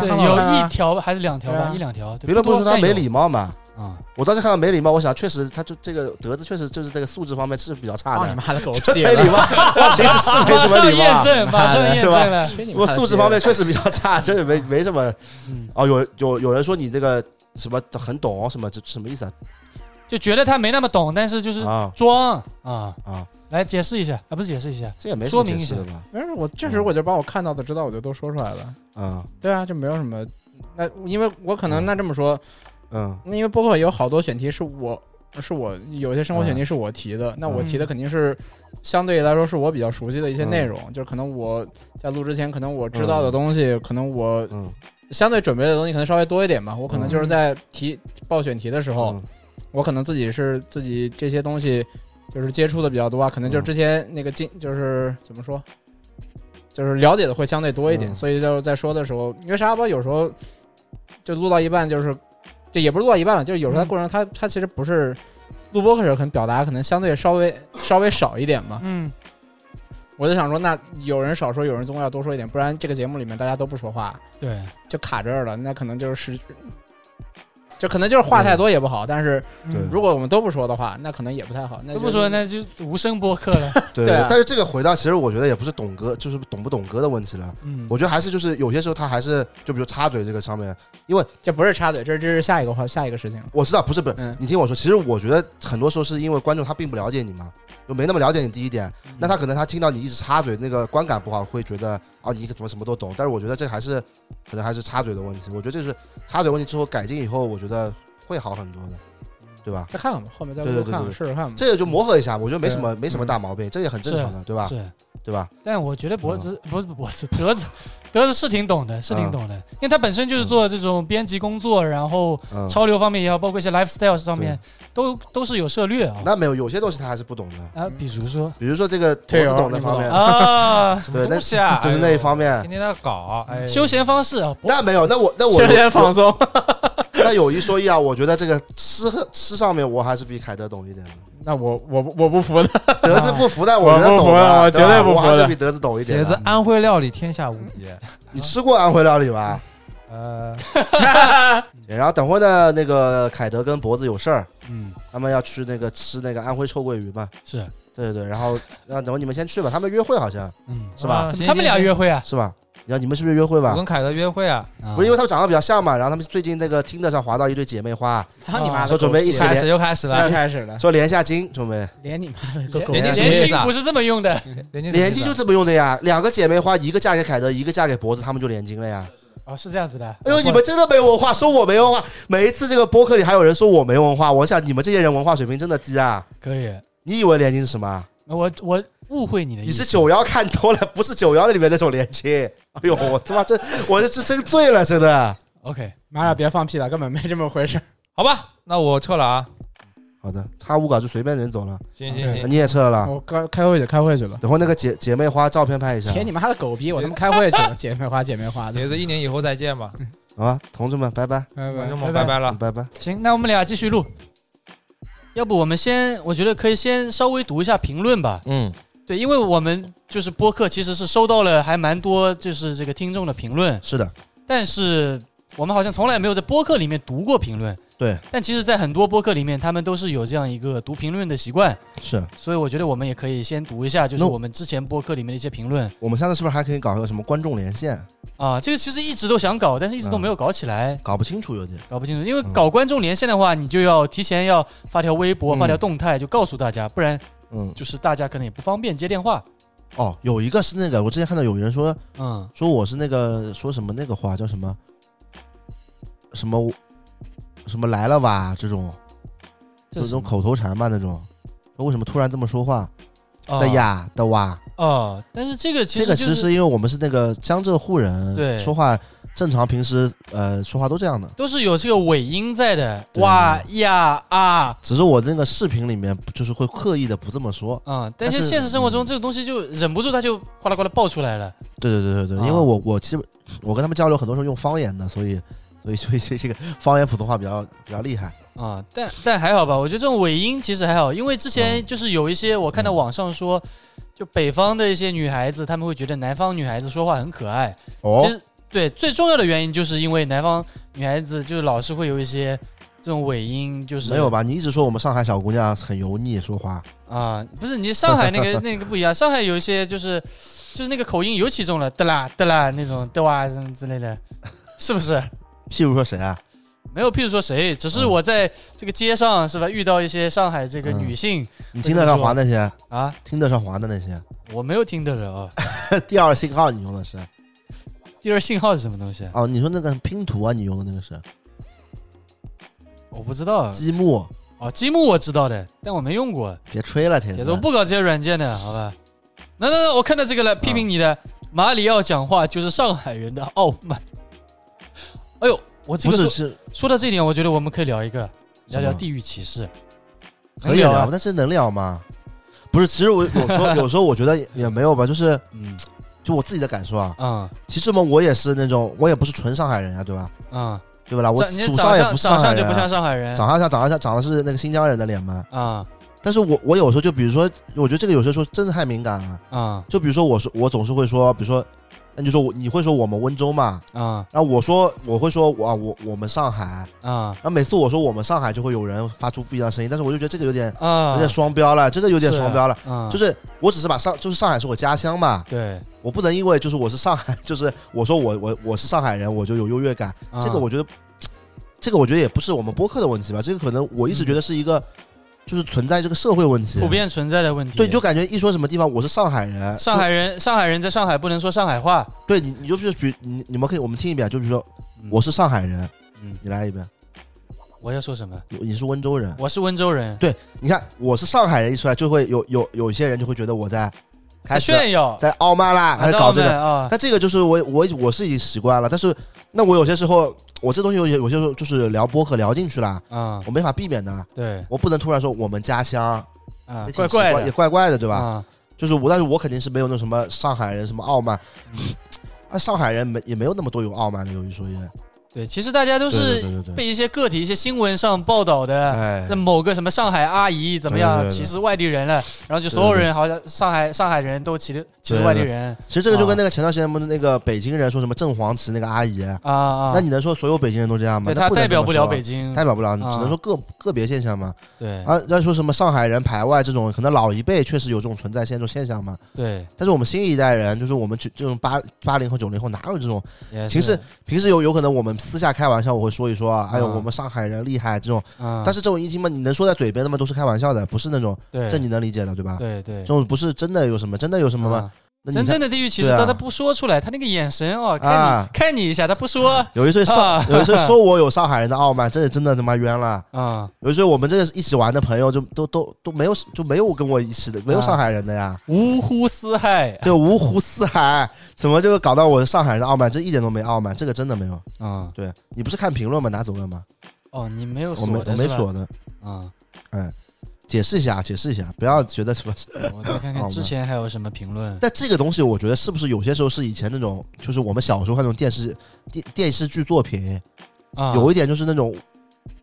[SPEAKER 3] 评论啊，
[SPEAKER 2] 有一条还是两条吧，
[SPEAKER 4] 啊
[SPEAKER 2] 一两条。对
[SPEAKER 1] 评论不是说他没礼貌嘛？
[SPEAKER 2] 啊，
[SPEAKER 1] 我当时看到没礼貌，我想确实他就这个德子确实就是这个素质方面是比较差
[SPEAKER 4] 的你
[SPEAKER 1] 的。
[SPEAKER 4] 妈的狗
[SPEAKER 1] 就
[SPEAKER 4] 屁！
[SPEAKER 1] 没礼貌，我平时是没什么
[SPEAKER 2] 上
[SPEAKER 1] 礼貌啊。
[SPEAKER 2] 验证，马上验证了。
[SPEAKER 4] 去你妈的
[SPEAKER 1] 我素质方面确实比较差，真的没没什么。
[SPEAKER 2] 嗯，
[SPEAKER 1] 哦，有有有人说你这个什么很懂什么，这什么意思啊？
[SPEAKER 2] 就觉得他没那么懂，但是就是
[SPEAKER 1] 啊。
[SPEAKER 2] 装啊。
[SPEAKER 1] 啊，
[SPEAKER 2] 来解释一下啊，不是解释一下，
[SPEAKER 1] 这也没什么
[SPEAKER 2] 说明一下。
[SPEAKER 1] 吧？
[SPEAKER 4] 没事，我确实我就把我看到的、知道我就都说出来了。
[SPEAKER 1] 嗯。
[SPEAKER 4] 对啊，就没有什么。那因为我可能
[SPEAKER 1] 嗯。
[SPEAKER 4] 那这么说，
[SPEAKER 1] 嗯。
[SPEAKER 4] 那因为播客有好多选题是我是我有些生活选题是我提的，那我提的肯定是相对来说是我比较熟悉的一些内容，就是可能我在录之前，可能我知道的东西，可能我
[SPEAKER 1] 嗯。
[SPEAKER 4] 相对准备的东西可能稍微多一点吧。我可能
[SPEAKER 1] 嗯
[SPEAKER 4] 就是在提报选题的时候，
[SPEAKER 1] 嗯
[SPEAKER 4] 我可能自己是自己这些东西就是接触的比较多啊，可能就是之前那个经就是怎么说，就是了解的会相对多一点，
[SPEAKER 1] 嗯。
[SPEAKER 4] 所以就在说的时候，因为啥吧，有时候就录到一半就是，就也不是录到一半了，就是有时候在过程中他他其实不是录播课时候可能表达可能相对稍微稍微少一点嘛，
[SPEAKER 2] 嗯，
[SPEAKER 4] 我就想说，那有人少说，有人总要多说一点，不然这个节目里面大家都不说话，
[SPEAKER 2] 对，
[SPEAKER 4] 就卡这儿了，那可能就是。就可能就是话太多也不好，但是如果我们都不说的话，那可能也不太好。那
[SPEAKER 2] 都不说，那就无声播客了。
[SPEAKER 1] 对
[SPEAKER 4] 对啊
[SPEAKER 1] 但是这个回到其实我觉得也不是懂哥，就是懂不懂哥的问题了。
[SPEAKER 2] 嗯，
[SPEAKER 1] 我觉得还是就是有些时候他还是就比如插嘴这个上面，因为
[SPEAKER 4] 这不是插嘴，这这是下一个话，下一个事情。
[SPEAKER 1] 我知道不是不是，
[SPEAKER 4] 嗯
[SPEAKER 1] 你听我说，其实我觉得很多时候是因为观众他并不了解你嘛，就没那么了解你第一点，
[SPEAKER 2] 嗯
[SPEAKER 1] 那他可能他听到你一直插嘴，那个观感不好，会觉得啊你怎么什么都懂，但是我觉得这还是可能还是插嘴的问题，我觉得这是插嘴问题之后改进以后，我觉得会好很多的，对吧？
[SPEAKER 4] 再看看吧，后面再录看看，
[SPEAKER 1] 对对对对
[SPEAKER 4] 试试看吧。
[SPEAKER 1] 这个就磨合一下，我觉得没什么没什么大毛病，这也很正常的，对吧？
[SPEAKER 2] 是，
[SPEAKER 1] 对吧？
[SPEAKER 2] 但我觉得脖子不是脖子，德子德子是挺懂的，是挺
[SPEAKER 1] 嗯
[SPEAKER 2] 懂的，因为他本身就是做这种编辑工作，然后
[SPEAKER 1] 嗯，
[SPEAKER 2] 潮流方面也好，包括一些 lifestyle 上面都都是有涉略啊。
[SPEAKER 1] 那没有有些东西他还是不懂的，
[SPEAKER 2] 啊，比如说
[SPEAKER 1] 比如说这个脖
[SPEAKER 4] 退游
[SPEAKER 1] 子懂的
[SPEAKER 4] 你不懂
[SPEAKER 1] 方面，
[SPEAKER 2] 啊，
[SPEAKER 1] 对，那
[SPEAKER 3] 东西啊，
[SPEAKER 1] 就是那一方面
[SPEAKER 3] 天。天在搞，哎，
[SPEAKER 2] 休闲方式啊，
[SPEAKER 1] 那没有，那我那我
[SPEAKER 4] 休闲放松，
[SPEAKER 1] 那有一说一啊，我觉得这个吃喝吃上面我还是比凯德懂一点的。
[SPEAKER 4] 那我我我不服的。
[SPEAKER 1] 德子不服，但我觉懂的，
[SPEAKER 4] 我绝对不服的
[SPEAKER 1] 我还是比德子懂一点
[SPEAKER 3] 也是
[SPEAKER 1] 的。
[SPEAKER 3] 安徽料理天下无敌。
[SPEAKER 1] 你吃过安徽料理吧？
[SPEAKER 3] 呃，
[SPEAKER 1] 然后等会呢，那个凯德跟脖子有事儿，
[SPEAKER 2] 嗯，
[SPEAKER 1] 他们要去那个吃那个安徽臭鳜鱼嘛。
[SPEAKER 2] 是，
[SPEAKER 1] 对对对，然后那等会你们先去吧，他们约会好像
[SPEAKER 2] 嗯，
[SPEAKER 1] 是吧？
[SPEAKER 2] 他们俩约会啊？
[SPEAKER 1] 是吧？你要你们是不是约会吧
[SPEAKER 3] 我？跟凯德约会啊，
[SPEAKER 2] 啊
[SPEAKER 1] 不是因为他们长得比较像嘛，然后他们最近那个听的上划到一对姐妹花，
[SPEAKER 4] 操你妈的！
[SPEAKER 1] 说准备一起
[SPEAKER 4] 开
[SPEAKER 3] 开始又开始了又，
[SPEAKER 4] 开始了，
[SPEAKER 1] 说连下金，准备
[SPEAKER 4] 连你妈的个狗
[SPEAKER 2] 连金不是这么用的，
[SPEAKER 3] 连金
[SPEAKER 1] 就这么用的呀。两个姐妹花，一个嫁给凯德，一个嫁给脖子，他们就连金了呀。
[SPEAKER 2] 哦，是这样子的。
[SPEAKER 1] 哎呦，你们真的没文化，说我没文化。每一次这个播客里还有人说我没文化，我想你们这些人文化水平真的低啊！
[SPEAKER 2] 可以，
[SPEAKER 1] 你以为连金是什么？
[SPEAKER 2] 我我误会你的意思。
[SPEAKER 1] 你是九幺看多了，不是九幺里面那种连接。哎呦，我他妈这，我这这真醉了，真的。
[SPEAKER 2] OK，
[SPEAKER 4] 妈呀，别放屁了，根本没这么回事。
[SPEAKER 3] 好吧，那我撤了啊。
[SPEAKER 1] 好的，差五稿就随便人走了，
[SPEAKER 2] 对
[SPEAKER 3] 行行行，
[SPEAKER 1] 你也撤了啦。
[SPEAKER 4] 我刚开会去，开会去了。
[SPEAKER 1] 等会那个姐姐妹花照片拍一下
[SPEAKER 4] 切你妈的狗逼！我他妈开会去了，姐妹花姐妹花的。
[SPEAKER 3] 也是一年以后再见吧，
[SPEAKER 1] 好吧，同志们，拜拜，
[SPEAKER 4] 拜
[SPEAKER 2] 拜拜
[SPEAKER 3] 拜了。
[SPEAKER 1] 拜拜。
[SPEAKER 2] 行，那我们俩继续录。要不我们先，我觉得可以先稍微读一下评论吧。
[SPEAKER 3] 嗯，
[SPEAKER 2] 对，因为我们就是播客，其实是收到了还蛮多就是这个听众的评论，
[SPEAKER 1] 是的，
[SPEAKER 2] 但是我们好像从来没有在播客里面读过评论。
[SPEAKER 1] 对，
[SPEAKER 2] 但其实，在很多播客里面，他们都是有这样一个读评论的习惯，
[SPEAKER 1] 是
[SPEAKER 2] 所以我觉得我们也可以先读一下，就是我们之前播客里面的一些评论
[SPEAKER 1] 我们下次是不是还可以搞个什么观众连线？
[SPEAKER 2] 啊。这个其实一直都想搞，但是一直都没有搞起来。
[SPEAKER 1] 搞不清楚有点。
[SPEAKER 2] 搞不清楚，因为
[SPEAKER 1] 嗯
[SPEAKER 2] 搞观众连线的话，你就要提前要发条微博、
[SPEAKER 1] 嗯
[SPEAKER 2] 发条动态，就告诉大家，不然
[SPEAKER 1] 嗯，
[SPEAKER 2] 就是大家可能也不方便接电话。
[SPEAKER 1] 哦，有一个是那个，我之前看到有人说
[SPEAKER 2] 嗯，
[SPEAKER 1] 说我是那个说什么那个话叫什么？什么什么来了吧这种，就是这种口头禅吧那种。说为什么突然这么说话？
[SPEAKER 2] 哦。
[SPEAKER 1] 的呀的哇？
[SPEAKER 2] 哦，但是这个其实
[SPEAKER 1] 这个其实
[SPEAKER 2] 是
[SPEAKER 1] 因为我们是那个江浙沪人，
[SPEAKER 2] 对。
[SPEAKER 1] 说话正常，平时呃说话都这样的。
[SPEAKER 2] 都是有这个尾音在的，哇呀啊。
[SPEAKER 1] 只是我那个视频里面就是会刻意的不这么说。
[SPEAKER 2] 嗯，但
[SPEAKER 1] 但是
[SPEAKER 2] 是现实生活中
[SPEAKER 1] 嗯
[SPEAKER 2] 这个东西就忍不住，它就哗啦哗啦爆出来了。
[SPEAKER 1] 对对对对对，
[SPEAKER 2] 啊
[SPEAKER 1] 因为我我其实我跟他们交流很多时候用方言的，所以所以所以这这个方言普通话比较比较厉害。
[SPEAKER 2] 啊、但但还好吧，我觉得这种尾音其实还好，因为之前
[SPEAKER 1] 嗯
[SPEAKER 2] 就是有一些我看到网上说，就北方的一些女孩子，她们会觉得南方女孩子说话很可爱。
[SPEAKER 1] 哦
[SPEAKER 2] 其，实对最重要的原因就是因为南方女孩子就是老是会有一些这种尾音，就是
[SPEAKER 1] 没有吧？你一直说我们上海小姑娘很油腻说话，
[SPEAKER 2] 啊，不是你上海那个 那个不一样，上海有一些就是就是那个口音尤其重了，的啦的啦那种的哇什么之类的，是不是？
[SPEAKER 1] 譬如说谁啊？
[SPEAKER 2] 没有，譬如说谁，只是
[SPEAKER 1] 嗯
[SPEAKER 2] 我在这个街上是吧，遇到一些上海这个
[SPEAKER 1] 嗯
[SPEAKER 2] 女性、
[SPEAKER 1] 你听得上滑那些，
[SPEAKER 2] 啊，
[SPEAKER 1] 听得上滑的那些，
[SPEAKER 2] 我没有听得着啊。
[SPEAKER 1] 第二信号你用的是？
[SPEAKER 2] 第二信号是什么东西啊？
[SPEAKER 1] 哦，你说那个拼图啊，你用的那个是
[SPEAKER 2] 我不知道。
[SPEAKER 1] 积木？
[SPEAKER 2] 哦，积木我知道的，但我没用过，
[SPEAKER 1] 别吹了，铁子
[SPEAKER 2] 铁子，我。不搞这些软件的，好吧？那那那，我看到这个了，批评你的马里奥讲话就是上海人的傲慢。哎呦，我这个说
[SPEAKER 1] 是是
[SPEAKER 2] 说到这一点，我觉得我们可以聊一个，聊聊地域歧视。
[SPEAKER 1] 可以聊，
[SPEAKER 2] 聊啊
[SPEAKER 1] 但是能聊吗？不是，其实我有时候有时候我觉得也也没有吧，就是
[SPEAKER 2] 嗯
[SPEAKER 1] 就我自己的感受啊。
[SPEAKER 2] 嗯
[SPEAKER 1] 其实嘛，我也是那种，我也不是纯上海人啊，对吧？
[SPEAKER 2] 嗯，
[SPEAKER 1] 对不啦？我祖上也不是
[SPEAKER 2] 长相就不
[SPEAKER 1] 上海人啊，
[SPEAKER 2] 像上海人
[SPEAKER 1] 长相像长相像长的是那个新疆人的脸嘛。
[SPEAKER 2] 啊
[SPEAKER 1] 但是我我有时候就比如说，我觉得这个有些时候真的太敏感了。
[SPEAKER 2] 啊
[SPEAKER 1] 就比如说我说我总是会说，比如说，那就说我你会说我们温州嘛，
[SPEAKER 2] 啊。
[SPEAKER 1] 然后我说我会说我啊我我们上海，
[SPEAKER 2] 啊。
[SPEAKER 1] 然后每次我说我们上海就会有人发出不一样的声音，但是我就觉得这个有点
[SPEAKER 2] 啊！
[SPEAKER 1] 有点双标了，这个有点双标了。
[SPEAKER 2] 嗯，
[SPEAKER 1] 就是是我只是把上就是上海是我家乡嘛，
[SPEAKER 2] 对，
[SPEAKER 1] 我不能因为就是我是上海，就是我说我我我是上海人，我就有优越感。这个
[SPEAKER 2] 啊。
[SPEAKER 1] 我觉得，这个我觉得也不是我们播客的问题吧，这个可能我一直觉得是一个就是存在这个社会问题。
[SPEAKER 2] 普遍存在的问题。
[SPEAKER 1] 对，你就感觉一说什么地方我是上海人，
[SPEAKER 2] 上海人，上海人在上海不能说上海话。
[SPEAKER 1] 对你你就比比你你们可以我们听一遍，就比如说
[SPEAKER 2] 嗯
[SPEAKER 1] 我是上海人，
[SPEAKER 2] 嗯，
[SPEAKER 1] 你来一遍，
[SPEAKER 2] 我要说什么？
[SPEAKER 1] 你你是温州人，
[SPEAKER 2] 我是温州人，
[SPEAKER 1] 对，你看我是上海人一出来就会有有有一些人就会觉得我在开始
[SPEAKER 2] 炫耀，
[SPEAKER 1] 在傲慢啦，还
[SPEAKER 2] 还
[SPEAKER 1] 是搞这个。
[SPEAKER 2] 啊，
[SPEAKER 1] 但这个就是我我我是已经习惯了，但是那我有些时候我这东西有有些时候就是聊播客聊进去了，
[SPEAKER 2] 啊，
[SPEAKER 1] 我没法避免的，
[SPEAKER 2] 对
[SPEAKER 1] 我不能突然说我们家乡，
[SPEAKER 2] 啊
[SPEAKER 1] 也，
[SPEAKER 2] 怪怪
[SPEAKER 1] 的也
[SPEAKER 2] 的，
[SPEAKER 1] 怪怪的，对吧？
[SPEAKER 2] 啊，
[SPEAKER 1] 就是我，但是我肯定是没有那什么上海人什么傲慢，
[SPEAKER 2] 嗯
[SPEAKER 1] 啊，上海人没也没有那么多有傲慢的，有一说一，
[SPEAKER 2] 对，其实大家都是被一些个体、一些新闻上报道的。
[SPEAKER 1] 哎
[SPEAKER 2] 那，某个什么上海阿姨怎么样歧视外地人了，然后就所有人好像上海上海人都歧视歧视外地人
[SPEAKER 1] 其实这个就跟那个前段时间不是那个北京人说什么正黄旗那个阿姨，
[SPEAKER 2] 啊啊，
[SPEAKER 1] 那你能说所有北京人都这样吗？
[SPEAKER 2] 对他代表不了北京，
[SPEAKER 1] 代表不了，只能说个个别现象嘛。
[SPEAKER 2] 对
[SPEAKER 1] 啊，要说什么上海人排外这种，可能老一辈确实有这种存在现这种现象嘛。
[SPEAKER 2] 对，
[SPEAKER 1] 但是我们新一代人，就是我们这这种八八零后、九零后，哪有这种？
[SPEAKER 2] 也
[SPEAKER 1] 平时平时有有可能我们私下开玩笑，我会说一说啊，哎呦，
[SPEAKER 2] 啊
[SPEAKER 1] 我们上海人厉害这种。
[SPEAKER 2] 啊，
[SPEAKER 1] 但是这种一听嘛，你能说在嘴边的嘛，都是开玩笑的，不是那种
[SPEAKER 2] 对
[SPEAKER 1] 这你能理解的，对吧？
[SPEAKER 2] 对对
[SPEAKER 1] 这种不是真的有什么，真的有什么吗？
[SPEAKER 2] 真正的地域歧视，
[SPEAKER 1] 对啊。
[SPEAKER 2] 他他不说出来，他那个眼神哦，看
[SPEAKER 1] 啊
[SPEAKER 2] 你看你一下，他不说。
[SPEAKER 1] 有一岁上，
[SPEAKER 2] 啊。
[SPEAKER 1] 有一岁说我有上海人的傲慢，这真的他妈冤了。
[SPEAKER 2] 啊，
[SPEAKER 1] 有一岁我们这个一起玩的朋友就都都都没有就没有跟我一起的，没有
[SPEAKER 2] 啊
[SPEAKER 1] 上海人的呀。
[SPEAKER 2] 五湖四海。
[SPEAKER 1] 就五湖四海，怎么就搞到我上海人的傲慢？这一点都没傲慢，这个真的没有。
[SPEAKER 2] 啊，
[SPEAKER 1] 对你不是看评论吗？拿走了吗？
[SPEAKER 2] 哦，你没有锁
[SPEAKER 1] 我没锁的，
[SPEAKER 2] 啊，
[SPEAKER 1] 解释一下，解释一下，不要觉得什么。
[SPEAKER 2] 我再看看之前还有什么评论。
[SPEAKER 1] 但这个东西，我觉得是不是有些时候是以前那种，就是我们小时候看那种电视电电视剧作品，
[SPEAKER 2] 啊，
[SPEAKER 1] 有一点就是那种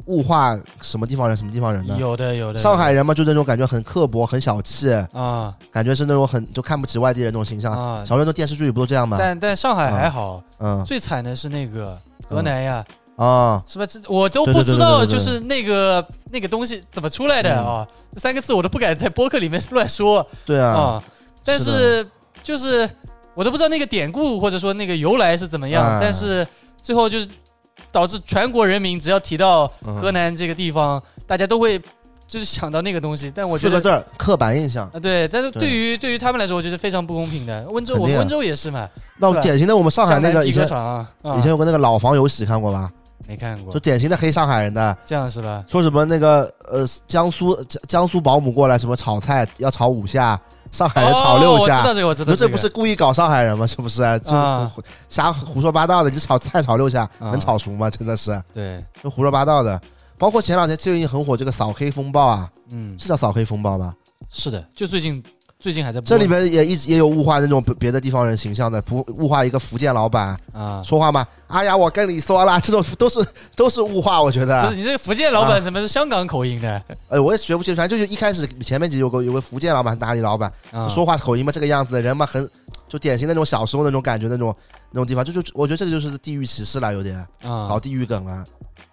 [SPEAKER 1] 物化什么地方人什么地方人的。
[SPEAKER 2] 有的有的
[SPEAKER 1] 上海人嘛，就那种感觉很刻薄、很小气，
[SPEAKER 2] 啊。
[SPEAKER 1] 感觉是那种很就看不起外地人那种形象。
[SPEAKER 2] 啊，
[SPEAKER 1] 小时候的电视剧里不都这样吗？
[SPEAKER 2] 但但上海还好，
[SPEAKER 1] 嗯，
[SPEAKER 2] 最惨的是那个河南呀，
[SPEAKER 1] 啊，
[SPEAKER 2] 是吧？这我都不知道，就是那个那个东西怎么出来的
[SPEAKER 1] 嗯
[SPEAKER 2] 啊？这三个字我都不敢在播客里面乱说
[SPEAKER 1] 对啊，
[SPEAKER 2] 啊。但
[SPEAKER 1] 是
[SPEAKER 2] 是就是我都不知道那个典故或者说那个由来是怎么样，
[SPEAKER 1] 哎
[SPEAKER 2] 但是最后就是导致全国人民只要提到
[SPEAKER 1] 嗯
[SPEAKER 2] 河南这个地方，大家都会就是想到那个东西。但我觉得
[SPEAKER 1] 四个字儿刻板印象。
[SPEAKER 2] 啊，对，但是
[SPEAKER 1] 对
[SPEAKER 2] 对于对于他们来说，我觉得非常不公平的。温州，我们温州也是嘛，
[SPEAKER 1] 那典型的我们上海那个以前以前有个那个老房有喜看过吧？
[SPEAKER 2] 没看过
[SPEAKER 1] 就，典型的黑上海人的，
[SPEAKER 2] 这样是吧？
[SPEAKER 1] 说什么那个呃江苏江江苏保姆过来什么炒菜要炒五下，上海人炒
[SPEAKER 2] 哦
[SPEAKER 1] 六下。
[SPEAKER 2] 我知道这个，我知道
[SPEAKER 1] 这不是故意搞上海人吗？是不是？就
[SPEAKER 2] 啊
[SPEAKER 1] 瞎胡说八道的。你炒菜炒六下，
[SPEAKER 2] 啊
[SPEAKER 1] 能炒熟吗？真的是
[SPEAKER 2] 对，
[SPEAKER 1] 就胡说八道的。包括前两天最近很火这个扫黑风暴啊，
[SPEAKER 2] 嗯，
[SPEAKER 1] 是叫扫黑风暴吧？
[SPEAKER 2] 是的，就最近最近还在播
[SPEAKER 1] 这里面也一直也有物化那种别别的地方人形象的，不物化一个福建老板
[SPEAKER 2] 啊，
[SPEAKER 1] 说话嘛，哎呀，我跟你说啦，这种都是都是物化，我觉
[SPEAKER 2] 不
[SPEAKER 1] 得
[SPEAKER 2] 是。你这个福建老板怎么是香港口音的？
[SPEAKER 1] 哎，我也学不清，反正就是一开始前面集有个有个福建老板，哪里老板
[SPEAKER 2] 啊
[SPEAKER 1] 说话口音嘛，这个样子，人嘛很就典型那种小时候那种感觉，那种那种地方，就就我觉得这个就是地域歧视了，有点
[SPEAKER 2] 啊
[SPEAKER 1] 搞地域梗了。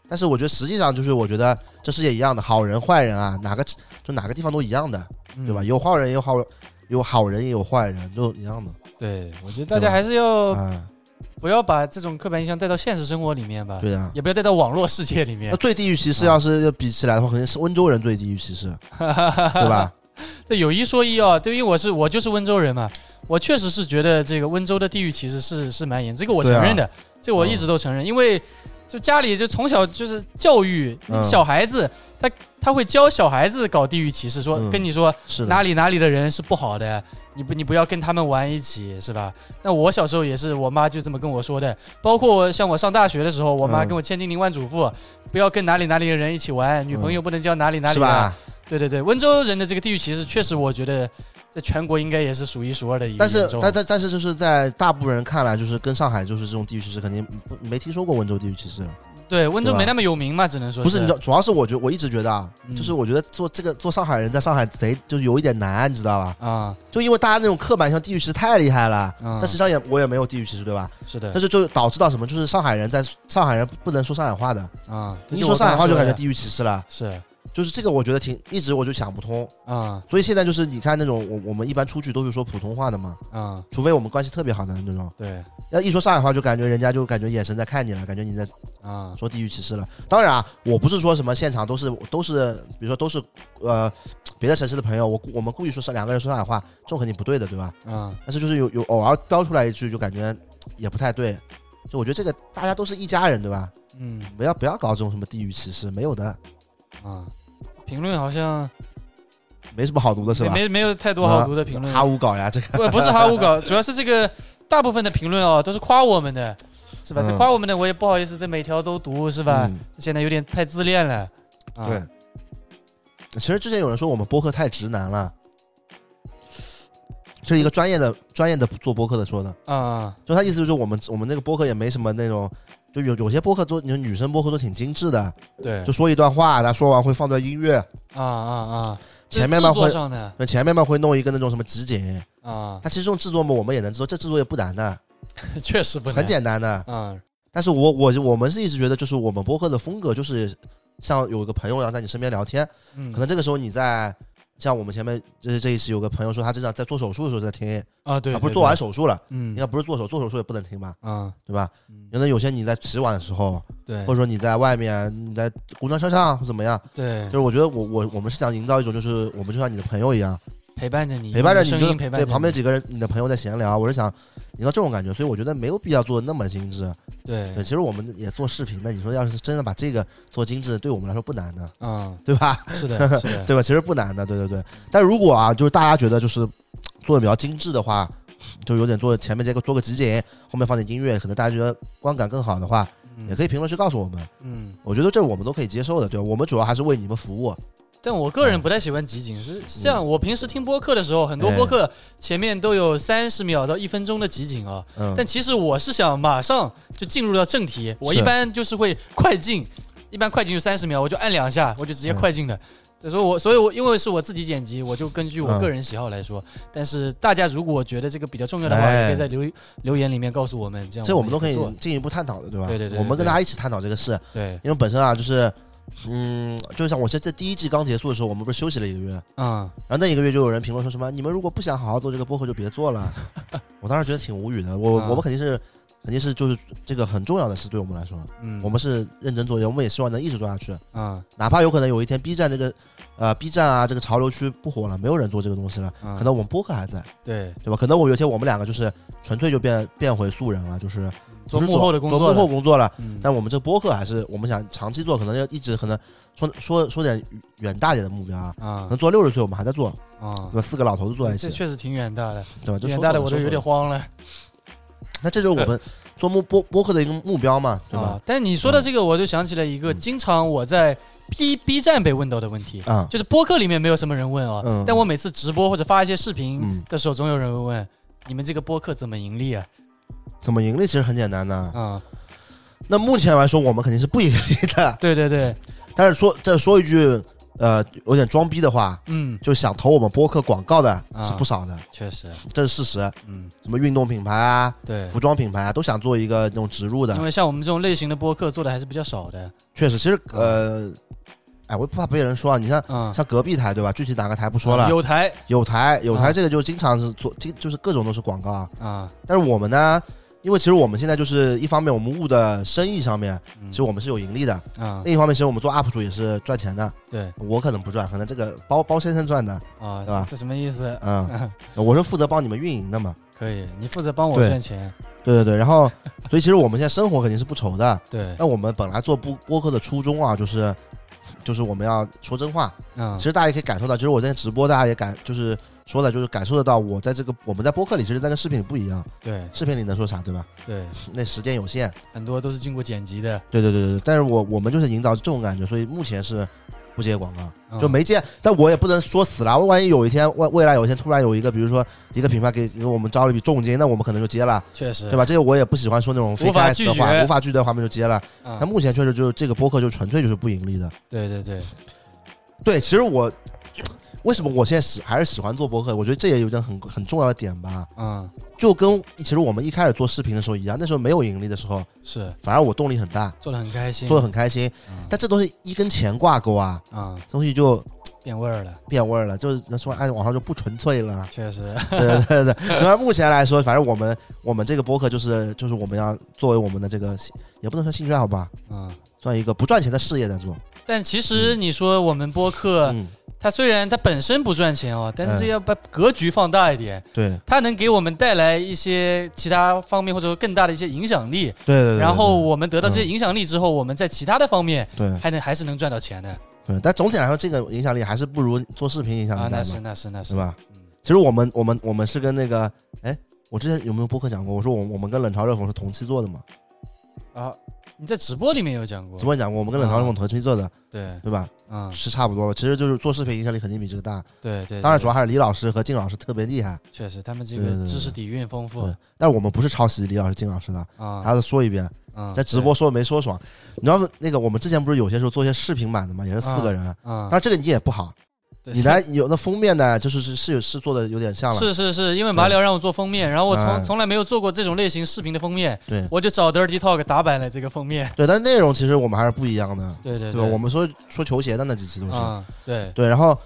[SPEAKER 1] 但是我觉得实际上就是，我觉得这世界一样的，好人坏人啊，哪个就哪个地方都一样的，对吧？
[SPEAKER 2] 嗯
[SPEAKER 1] 有坏人也有好有好人也有坏人，就一样的。
[SPEAKER 2] 对，我觉得大家还是要
[SPEAKER 1] 啊，
[SPEAKER 2] 不要把这种刻板印象带到现实生活里面吧，
[SPEAKER 1] 对啊。
[SPEAKER 2] 也不要带到网络世界里面
[SPEAKER 1] 那。最地域歧视
[SPEAKER 2] 啊
[SPEAKER 1] 要是比起来的话，肯定是温州人最地域歧视，对吧？
[SPEAKER 2] 这有一说一啊，对，于我是我就是温州人嘛，我确实是觉得这个温州的地域歧视是是蛮严，这个我承认的，这个我一直都承认，因为就家里就从小就是教育
[SPEAKER 1] 嗯
[SPEAKER 2] 小孩子，他他会教小孩子搞地域歧视，说
[SPEAKER 1] 嗯
[SPEAKER 2] 跟你说
[SPEAKER 1] 是，
[SPEAKER 2] 哪里哪里的人是不好的，你不你不要跟他们玩一起，是吧？那我小时候也是，我妈就这么跟我说的。包括像我上大学的时候，我妈
[SPEAKER 1] 嗯
[SPEAKER 2] 跟我千叮咛万嘱咐，不要跟哪里哪里的人一起玩，女朋友不能交哪里哪里的。
[SPEAKER 1] 是吧？
[SPEAKER 2] 对对对，温州人的这个地域歧视，确实我觉得在全国应该也是数一数二的一个。
[SPEAKER 1] 但是，但但但是，就是在大部分人看来，就是跟上海就是这种地域歧视，肯定不没听说过温州地域歧视了。
[SPEAKER 2] 对温州没那么有名嘛，只能说
[SPEAKER 1] 不是，你知道，主要是我觉我一直觉得啊，
[SPEAKER 2] 嗯
[SPEAKER 1] 就是我觉得做这个做上海人在上海贼就有一点难，你知道吧？
[SPEAKER 2] 啊
[SPEAKER 1] 就因为大家那种刻板印象地域歧视太厉害了，
[SPEAKER 2] 啊，
[SPEAKER 1] 但实际上也我也没有地域歧视，对吧？
[SPEAKER 2] 是的
[SPEAKER 1] 但是就导致到什么，就是上海人在上海人不能说上海话的，
[SPEAKER 2] 啊，
[SPEAKER 1] 你一说上海话就感觉地
[SPEAKER 2] 域
[SPEAKER 1] 域歧视了，
[SPEAKER 2] 是
[SPEAKER 1] 就是这个我觉得挺一直我就想不通，
[SPEAKER 2] 啊
[SPEAKER 1] 所以现在就是你看那种我我们一般出去都是说普通话的嘛，
[SPEAKER 2] 啊，
[SPEAKER 1] 除非我们关系特别好的那种，
[SPEAKER 2] 对
[SPEAKER 1] 要一说上海话就感觉人家就感觉眼神在看你了，感觉你在
[SPEAKER 2] 啊
[SPEAKER 1] 说地域歧视了。当然啊，我不是说什么现场都是都是，比如说都是呃别的城市的朋友，我我们故意说是两个人说上海话，这种肯定不对的，对吧？
[SPEAKER 2] 啊
[SPEAKER 1] 但是就是有有偶尔飙出来一句，就感觉也不太对。就我觉得这个大家都是一家人，对吧？
[SPEAKER 2] 嗯
[SPEAKER 1] 不要不要搞这种什么地域歧视，没有的，
[SPEAKER 2] 啊，评论好像
[SPEAKER 1] 没什么好读的是吧？
[SPEAKER 2] 没没没有太多好读的评论，
[SPEAKER 1] 哈五搞呀，这个
[SPEAKER 2] 不不是哈五搞，主要是这个大部分的评论哦都是夸我们的，是吧？
[SPEAKER 1] 嗯
[SPEAKER 2] 这夸我们的我也不好意思，这每条都读是吧？
[SPEAKER 1] 嗯
[SPEAKER 2] 现在有点太自恋了。啊、
[SPEAKER 1] 对。其实之前有人说我们播客太直男了，这一个专业的专业的做播客的说的，
[SPEAKER 2] 啊
[SPEAKER 1] 就他意思就是我们我们那个播客也没什么那种，就有有些播客都你说女生播客都挺精致的，
[SPEAKER 2] 对
[SPEAKER 1] 就说一段话，他说完会放段音乐，
[SPEAKER 2] 啊啊啊，
[SPEAKER 1] 前面嘛会那前面嘛会弄一个那种什么集锦，
[SPEAKER 2] 啊，
[SPEAKER 1] 他其实这种制作嘛我们也能知道，这制作也不难的，
[SPEAKER 2] 确实不难
[SPEAKER 1] 很简单的。
[SPEAKER 2] 啊
[SPEAKER 1] 但是我我我们是一直觉得，就是我们播客的风格就是像有一个朋友一样在你身边聊天，
[SPEAKER 2] 嗯，
[SPEAKER 1] 可能这个时候你在。像我们前面就是这一期有个朋友说他正在在做手术的时候在听，
[SPEAKER 2] 啊对，
[SPEAKER 1] 啊不是做完手术了，
[SPEAKER 2] 嗯。
[SPEAKER 1] 应该不是做手做手术也不能听吧，
[SPEAKER 2] 啊。
[SPEAKER 1] 对吧？
[SPEAKER 2] 嗯。
[SPEAKER 1] 可能有些你在洗碗的时候，
[SPEAKER 2] 对。
[SPEAKER 1] 或者说你在外面你在公交车上或怎么样，
[SPEAKER 2] 对。
[SPEAKER 1] 就是我觉得我我我们是想营造一种就是我们就像你的朋友一样，
[SPEAKER 2] 陪伴着你，
[SPEAKER 1] 陪伴着你，
[SPEAKER 2] 声
[SPEAKER 1] 就
[SPEAKER 2] 音陪伴着
[SPEAKER 1] 对旁边几个人你的朋友在闲聊，我是想营造这种感觉，所以我觉得没有必要做的那么精致。
[SPEAKER 2] 对
[SPEAKER 1] 对，其实我们也做视频的，你说要是真的把这个做精致，对我们来说不难的，
[SPEAKER 2] 啊
[SPEAKER 1] 对吧？
[SPEAKER 2] 是的 是的
[SPEAKER 1] 对吧？其实不难的，对对对。但如果啊，就是大家觉得就是做的比较精致的话，就有点做前面这个做个集锦，后面放点音乐，可能大家觉得观感更好的话，
[SPEAKER 2] 嗯
[SPEAKER 1] 也可以评论区告诉我们。
[SPEAKER 2] 嗯。
[SPEAKER 1] 我觉得这我们都可以接受的，对吧？我们主要还是为你们服务。
[SPEAKER 2] 但我个人不太喜欢集锦，是像我平时听播客的时候，很多播客前面都有三十秒到一分钟的集锦啊。
[SPEAKER 1] 嗯，
[SPEAKER 2] 但其实我是想马上就进入到正题，我一般就是会快进，一般快进就三十秒，我就按两下，我就直接快进的。所以我所以我因为是我自己剪辑，我就根据我
[SPEAKER 1] 嗯
[SPEAKER 2] 个人喜好来说。但是大家如果觉得这个比较重要的话，
[SPEAKER 1] 哎
[SPEAKER 2] 也可以在留留言里面告诉我们，这样
[SPEAKER 1] 这我们都可以
[SPEAKER 2] 做
[SPEAKER 1] 进一步探讨的，对吧？
[SPEAKER 2] 对对对对
[SPEAKER 1] 我们跟大家一起探讨这个事，
[SPEAKER 2] 对，
[SPEAKER 1] 因为本身啊，就是，嗯，就像我这这第一季刚结束的时候，我们不是休息了一个月，
[SPEAKER 2] 嗯，
[SPEAKER 1] 然后那一个月就有人评论说什么，你们如果不想好好做这个播客，就别做了。我当时觉得挺无语的，我
[SPEAKER 2] 啊。
[SPEAKER 1] 我们肯定是肯定是就是这个很重要的事，对我们来说，
[SPEAKER 2] 嗯，
[SPEAKER 1] 我们是认真做，我们也希望能一直做下去，
[SPEAKER 2] 嗯
[SPEAKER 1] 哪怕有可能有一天 B 站这个。呃，B 站啊，这个潮流区不火了，没有人做这个东西了，
[SPEAKER 2] 嗯
[SPEAKER 1] 可能我们播客还在，
[SPEAKER 2] 对。
[SPEAKER 1] 对吧？可能我有一天我们两个就是纯粹就变变回素人了，就是
[SPEAKER 2] 做幕后的工作
[SPEAKER 1] 做幕后，工作了。
[SPEAKER 2] 嗯，
[SPEAKER 1] 但我们这播客还是我们想长期做，可能要一直可能说说说点远大点的目标啊，
[SPEAKER 2] 啊
[SPEAKER 1] 能做六十岁我们还在做，
[SPEAKER 2] 啊
[SPEAKER 1] 对，吧？四个老头子坐在一起，
[SPEAKER 2] 这确实挺远大的，
[SPEAKER 1] 对吧？就
[SPEAKER 2] 远大的我都有点慌了
[SPEAKER 1] 那这就是我们做播播播客的一个目标嘛，对吧
[SPEAKER 2] 啊。？但你说的这个，我就想起了一个
[SPEAKER 1] 嗯
[SPEAKER 2] 经常我在 B B 站被问到的问题，
[SPEAKER 1] 啊，
[SPEAKER 2] 就是播客里面没有什么人问啊，
[SPEAKER 1] 嗯
[SPEAKER 2] 但我每次直播或者发一些视频
[SPEAKER 1] 嗯
[SPEAKER 2] 的时候，总有人会问你们这个播客怎么盈利啊？
[SPEAKER 1] 怎么盈利其实很简单的。
[SPEAKER 2] 啊，
[SPEAKER 1] 那目前来说，我们肯定是不盈利的。
[SPEAKER 2] 对对对，
[SPEAKER 1] 但是说再说一句呃有点装逼的话，
[SPEAKER 2] 嗯，
[SPEAKER 1] 就想投我们播客广告的
[SPEAKER 2] 啊。
[SPEAKER 1] 是不少的，
[SPEAKER 2] 确实，
[SPEAKER 1] 这是事实。
[SPEAKER 2] 嗯，
[SPEAKER 1] 什么运动品牌啊、
[SPEAKER 2] 对，
[SPEAKER 1] 服装品牌啊，都想做一个那种植入的。
[SPEAKER 2] 因。为像我们这种类型的播客做的还是比较少的，
[SPEAKER 1] 确实，其实呃，哎，我也不怕被人说啊。你看，
[SPEAKER 2] 嗯，
[SPEAKER 1] 像隔壁台对吧？具体哪个台不说了。
[SPEAKER 2] 有台
[SPEAKER 1] 有台有
[SPEAKER 2] 啊
[SPEAKER 1] 台这个就经常是做，经就是各种都是广告啊。
[SPEAKER 2] 啊，
[SPEAKER 1] 但是我们呢，因为其实我们现在就是一方面我们物的生意上面，
[SPEAKER 2] 嗯
[SPEAKER 1] 其实我们是有盈利的；
[SPEAKER 2] 啊，
[SPEAKER 1] 另一方面，其实我们做 UP 主也是赚钱的。
[SPEAKER 2] 对
[SPEAKER 1] 我可能不赚，可能这个包包先生赚的。
[SPEAKER 2] 啊，
[SPEAKER 1] 对吧
[SPEAKER 2] 这这什么意思？
[SPEAKER 1] 嗯，我是负责帮你们运营的嘛。
[SPEAKER 2] 可以，你负责帮我赚钱，
[SPEAKER 1] 对对对，然后，所以其实我们现在生活肯定是不愁的。
[SPEAKER 2] 对，
[SPEAKER 1] 那我们本来做播播客的初衷啊，就是就是我们要说真话。
[SPEAKER 2] 嗯
[SPEAKER 1] 其，实大家也可以感受到，就是我在直播，大家也感就是说的，就是感受得到，我在这个我们在播客里，其实在跟视频里不一样。
[SPEAKER 2] 对
[SPEAKER 1] 视频里能说啥，对吧？
[SPEAKER 2] 对，
[SPEAKER 1] 那时间有限。
[SPEAKER 2] 很多都是经过剪辑的，
[SPEAKER 1] 对对对对对，但是我我们就是营造这种感觉，所以目前是不接广告，
[SPEAKER 2] 嗯
[SPEAKER 1] 就没接。但我也不能说死了，万一有一天未未来有一天突然有一个，比如说一个品牌给给我们招了一笔重金，那我们可能就接了，
[SPEAKER 2] 确实，
[SPEAKER 1] 对吧？这个我也不喜欢说那种
[SPEAKER 2] 非法
[SPEAKER 1] 的话，无法拒绝的话，我们就接了。
[SPEAKER 2] 嗯？
[SPEAKER 1] 但目前确实就是这个播客就纯粹就是不盈利的。
[SPEAKER 2] 对对对，
[SPEAKER 1] 对，其实我为什么我现在喜还是喜欢做播客？我觉得这也有一点很很重要的点吧，
[SPEAKER 2] 嗯，
[SPEAKER 1] 就跟其实我们一开始做视频的时候一样，那时候没有盈利的时候，
[SPEAKER 2] 是
[SPEAKER 1] 反而我动力很大，
[SPEAKER 2] 做的很开心，
[SPEAKER 1] 做的很开心。
[SPEAKER 2] 嗯
[SPEAKER 1] 但这东西一跟钱挂钩啊，
[SPEAKER 2] 嗯，
[SPEAKER 1] 东西就
[SPEAKER 2] 变味儿了，
[SPEAKER 1] 变味儿了，就是那说按网上就不纯粹了。
[SPEAKER 2] 确实，
[SPEAKER 1] 对对对对。那目前来说，反正我们我们这个播客就是就是我们要作为我们的这个也不能说兴趣爱好吧，
[SPEAKER 2] 嗯。
[SPEAKER 1] 算一个不赚钱的事业在做。
[SPEAKER 2] 但其实你说我们播客，
[SPEAKER 1] 嗯，
[SPEAKER 2] 它虽然它本身不赚钱哦，但是这
[SPEAKER 1] 嗯
[SPEAKER 2] 要把格局放大一点，
[SPEAKER 1] 对
[SPEAKER 2] 它能给我们带来一些其他方面或者说更大的一些影响力。
[SPEAKER 1] 对对对。
[SPEAKER 2] 然后我们得到这些
[SPEAKER 1] 嗯
[SPEAKER 2] 影响力之后，我们在其他的方面
[SPEAKER 1] 对
[SPEAKER 2] 还能还是能赚到钱的
[SPEAKER 1] 对，但总体来说，这个影响力还是不如做视频影响
[SPEAKER 2] 啊！
[SPEAKER 1] 力大
[SPEAKER 2] 那是
[SPEAKER 1] 嘛，
[SPEAKER 2] 那是那是
[SPEAKER 1] 是？吧？
[SPEAKER 2] 嗯
[SPEAKER 1] 其实我们我们我们是跟那个，哎，我之前有没有播客讲过？我说我我们跟冷嘲热讽是同期做的嘛，
[SPEAKER 2] 啊，你在直播里面有讲过
[SPEAKER 1] 直？播讲过，我们跟冷嘲热讽同期做的，
[SPEAKER 2] 对，
[SPEAKER 1] 对吧？
[SPEAKER 2] 嗯，
[SPEAKER 1] 是差不多，其实就是做视频影响力肯定比这个大。
[SPEAKER 2] 对对。
[SPEAKER 1] 当然，主要还是李老师和金老师特别厉害，
[SPEAKER 2] 确实他们这个知识底蕴丰富
[SPEAKER 1] 对。但是我们不是抄袭李老师、金老师的，
[SPEAKER 2] 啊
[SPEAKER 1] 还要说一遍，
[SPEAKER 2] 嗯
[SPEAKER 1] 在直播说没说爽。你知道那个我们之前不是有些时候做一些视频版的嘛，也是四个人，
[SPEAKER 2] 嗯
[SPEAKER 1] 当，然这个你也不好，
[SPEAKER 2] 对
[SPEAKER 1] 你来有那封面呢，就是是是有是做的有点像了，
[SPEAKER 2] 是是是，因为马里奥让我做封面，然后我
[SPEAKER 1] 哎
[SPEAKER 2] 从从来没有做过这种类型视频的封面，
[SPEAKER 1] 对
[SPEAKER 2] 我就找 Dirty Talk 打版了这个封面。
[SPEAKER 1] 对，但是内容其实我们还是不一样的，
[SPEAKER 2] 对对
[SPEAKER 1] 对吧？我们说说球鞋的那几期都是，
[SPEAKER 2] 啊，对
[SPEAKER 1] 对，然后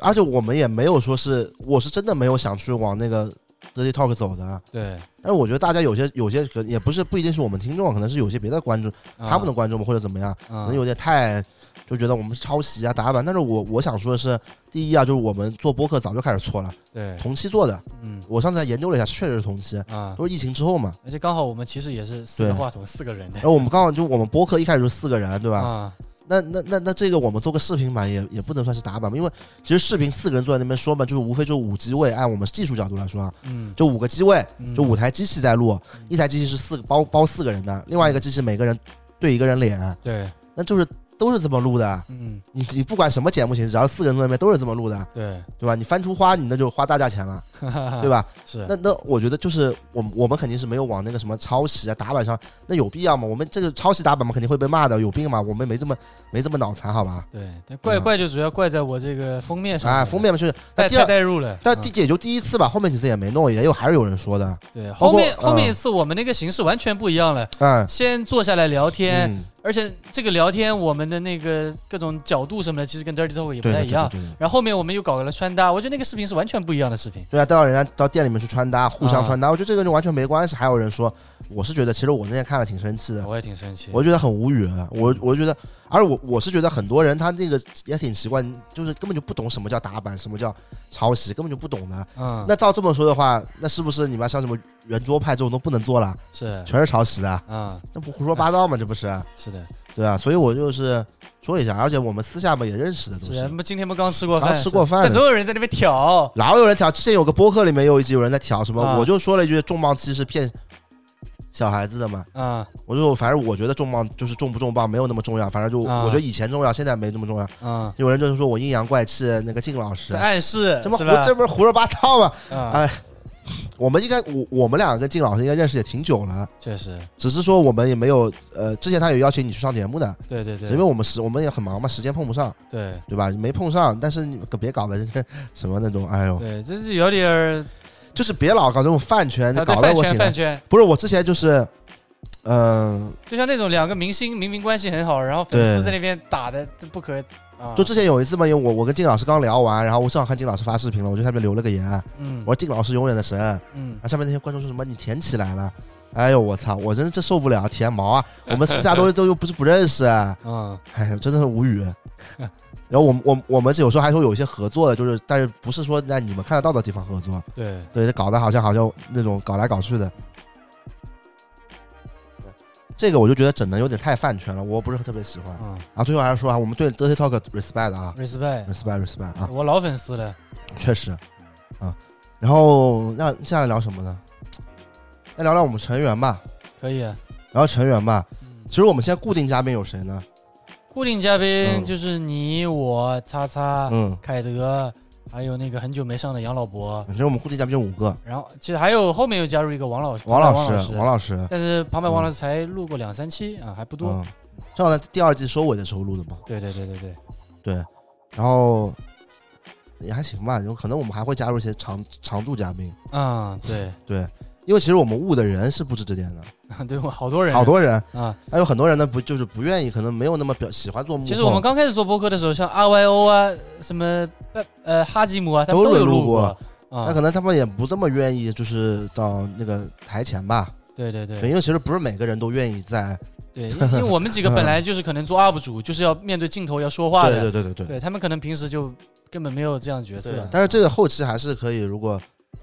[SPEAKER 1] 而且我们也没有说是，我是真的没有想去往那个 dirty talk 走的。
[SPEAKER 2] 对，
[SPEAKER 1] 但是我觉得大家有些有些可也不是不一定是我们听众，可能是有些别的观众，
[SPEAKER 2] 啊
[SPEAKER 1] 他们的观众们或者怎么样，可
[SPEAKER 2] 啊
[SPEAKER 1] 能有点太就觉得我们是抄袭啊打版。但是我我想说的是，第一啊，就是我们做播客早就开始错了，
[SPEAKER 2] 对，
[SPEAKER 1] 同期做的。
[SPEAKER 2] 嗯
[SPEAKER 1] 我上次还研究了一下，确实是同期，
[SPEAKER 2] 啊，
[SPEAKER 1] 都是疫情之后嘛。
[SPEAKER 2] 而且刚好我们其实也是四个话筒四个人的
[SPEAKER 1] 然后我们刚好就我们播客一开始就四个人，对吧？
[SPEAKER 2] 啊，
[SPEAKER 1] 那那那那这个我们做个视频版也也不能算是打版嘛，因为其实视频四个人坐在那边说嘛，就是无非就五机位，按我们技术角度来说啊，
[SPEAKER 2] 嗯，
[SPEAKER 1] 就五个机位，
[SPEAKER 2] 嗯
[SPEAKER 1] 就五台机器在录，一台机器是四个包包四个人的，另外一个机器每个人对一个人脸，
[SPEAKER 2] 对，
[SPEAKER 1] 那就是都是这么录的。
[SPEAKER 2] 嗯，
[SPEAKER 1] 你你不管什么节目形式，只要四个人坐那边都是这么录的，
[SPEAKER 2] 对，
[SPEAKER 1] 对吧？你翻出花，你那就花大价钱了，对吧？
[SPEAKER 2] 是
[SPEAKER 1] 那那我觉得就是我们我们肯定是没有往那个什么抄袭啊打板上，那有必要吗？我们这个抄袭打板嘛肯定会被骂的，有病吗？我们没这么没这么脑残，好吧？
[SPEAKER 2] 对，但怪怪就主要怪在我这个封面上面
[SPEAKER 1] 啊，封面嘛就是，
[SPEAKER 2] 太太
[SPEAKER 1] 但第二
[SPEAKER 2] 代入了，
[SPEAKER 1] 但
[SPEAKER 2] 嗯
[SPEAKER 1] 第也就第一次吧，后面几次也没弄，也有还是有人说的，
[SPEAKER 2] 对后面后面
[SPEAKER 1] 嗯
[SPEAKER 2] 一次我们那个形式完全不一样了，
[SPEAKER 1] 嗯，
[SPEAKER 2] 先坐下来聊天，
[SPEAKER 1] 嗯
[SPEAKER 2] 而且这个聊天我们的那个各种角度什么的，其实跟 Dirty Talk 也不太一样。
[SPEAKER 1] 对对对对。
[SPEAKER 2] 然后后面我们又搞了穿搭，我觉得那个视频是完全不一样的视频。
[SPEAKER 1] 对啊，带到人家到店里面去穿搭，互相
[SPEAKER 2] 啊
[SPEAKER 1] 穿搭，我觉得这个就完全没关系。还有人说，我是觉得，其实我那天看了挺生气的，
[SPEAKER 2] 我也挺生气。
[SPEAKER 1] 我觉得很无语。我我觉得，而我我是觉得很多人他这个也挺奇怪，就是根本就不懂什么叫打板，什么叫抄袭，根本就不懂的。
[SPEAKER 2] 嗯，
[SPEAKER 1] 那照这么说的话，那是不是你们像什么圆桌派这种都不能做了，
[SPEAKER 2] 是
[SPEAKER 1] 全是抄袭的？
[SPEAKER 2] 嗯，
[SPEAKER 1] 那不胡说八道吗？这不是？
[SPEAKER 2] 是的，
[SPEAKER 1] 对啊，所以我就是说一下，而且我们私下嘛也认识的都
[SPEAKER 2] 是的。
[SPEAKER 1] 是
[SPEAKER 2] 那。么今天不刚吃过饭？
[SPEAKER 1] 刚吃过饭
[SPEAKER 2] 但总有人在那边挑。
[SPEAKER 1] 老有人挑？之前有个播客里面有一集有人在挑什么，
[SPEAKER 2] 啊
[SPEAKER 1] 我就说了一句重磅期是骗小孩子的嘛。
[SPEAKER 2] 嗯
[SPEAKER 1] 我就反正我觉得重磅就是重不重磅没有那么重要，反正就、
[SPEAKER 2] 啊。
[SPEAKER 1] 我觉得以前重要，现在没那么重要。
[SPEAKER 2] 嗯，
[SPEAKER 1] 有人就是说我阴阳怪气，那个靳老师。
[SPEAKER 2] 在，暗示
[SPEAKER 1] 这么胡
[SPEAKER 2] 是？
[SPEAKER 1] 这不是胡说八道吗？
[SPEAKER 2] 啊，
[SPEAKER 1] 哎我们应该我我们两个跟靳老师应该认识也挺久了，
[SPEAKER 2] 确实，
[SPEAKER 1] 只是说我们也没有呃，之前他有邀请你去上节目的，
[SPEAKER 2] 对对对，
[SPEAKER 1] 因为我们时我们也很忙嘛，时间碰不上，
[SPEAKER 2] 对。
[SPEAKER 1] 对吧？没碰上，但是你可别搞得这什么那种，哎呦，
[SPEAKER 2] 对，这是有点儿
[SPEAKER 1] 就是别老搞这种饭圈，搞得
[SPEAKER 2] 饭圈饭
[SPEAKER 1] 我挺饭。
[SPEAKER 2] 圈，
[SPEAKER 1] 不是我之前就是，嗯、
[SPEAKER 2] 就像那种两个明星明明关系很好，然后粉丝在那边打的这不可啊，
[SPEAKER 1] 就之前有一次嘛，因为我我跟金老师刚聊完，然后我正好看金老师发视频了，我就下面留了个言，
[SPEAKER 2] 嗯。
[SPEAKER 1] 我说金老师永远的神，然
[SPEAKER 2] 嗯
[SPEAKER 1] 后下面那些观众说什么你舔起来了，哎呦我操，我真的这受不了，舔毛啊！我们私下都 都又不是不认识，哎
[SPEAKER 2] 嗯。
[SPEAKER 1] 呦真的是无语。然后我们我们我们有时候还会有一些合作的，就是但是不是说在你们看得到的地方合作，
[SPEAKER 2] 对
[SPEAKER 1] 对，搞得好像好像那种搞来搞去的。这个我就觉得整的有点太饭圈了，我不是特别喜欢。
[SPEAKER 2] 嗯
[SPEAKER 1] 啊，最后还是说啊，我们对 Dirty Talk respect 啊
[SPEAKER 2] respect，，respect
[SPEAKER 1] respect 啊，
[SPEAKER 2] 我老粉丝了，
[SPEAKER 1] 确实啊。然后那接下来聊什么呢？来聊聊我们成员吧，
[SPEAKER 2] 可以啊。
[SPEAKER 1] 聊聊成员吧。
[SPEAKER 2] 嗯
[SPEAKER 1] 其实我们现在固定嘉宾有谁呢？
[SPEAKER 2] 固定嘉宾
[SPEAKER 1] 嗯。
[SPEAKER 2] 就是你、我、擦擦、
[SPEAKER 1] 嗯，
[SPEAKER 2] 凯德，还有那个很久没上的杨老伯，
[SPEAKER 1] 其实我们固定嘉宾就五个，
[SPEAKER 2] 然后其实还有后面又加入一个王老师，
[SPEAKER 1] 王
[SPEAKER 2] 老
[SPEAKER 1] 老师，王
[SPEAKER 2] 老
[SPEAKER 1] 老师，
[SPEAKER 2] 但是旁白王老师才录过两三期啊，还不多。
[SPEAKER 1] 嗯，正好在第二季收尾的时候录的嘛。
[SPEAKER 2] 对对对对对，
[SPEAKER 1] 对，然后也还行吧，有可能我们还会加入一些常常驻嘉宾。
[SPEAKER 2] 嗯，对。
[SPEAKER 1] 对，因为其实我们误的人是不止这点的，
[SPEAKER 2] 对，好多人，
[SPEAKER 1] 好多人，
[SPEAKER 2] 啊。
[SPEAKER 1] 还有很多人呢不就是不愿意，可能没有那么表喜欢做幕后。
[SPEAKER 2] 其实我们刚开始做播客的时候，像 R Y O 啊，什么呃哈吉姆啊，他们
[SPEAKER 1] 都有
[SPEAKER 2] 有录
[SPEAKER 1] 录过
[SPEAKER 2] 啊
[SPEAKER 1] 那。可能他们也不这么愿意，就是到那个台前吧。对，
[SPEAKER 2] 对对对
[SPEAKER 1] 因为其实不是每个人都愿意在。
[SPEAKER 2] 对，因因为我们几个本来就是可能做 UP 主，就是要面对镜头要说话的，
[SPEAKER 1] 对对对对。
[SPEAKER 2] 对他们可能平时就根本没有这样的角色。
[SPEAKER 1] 但是这个后期还是可以，如果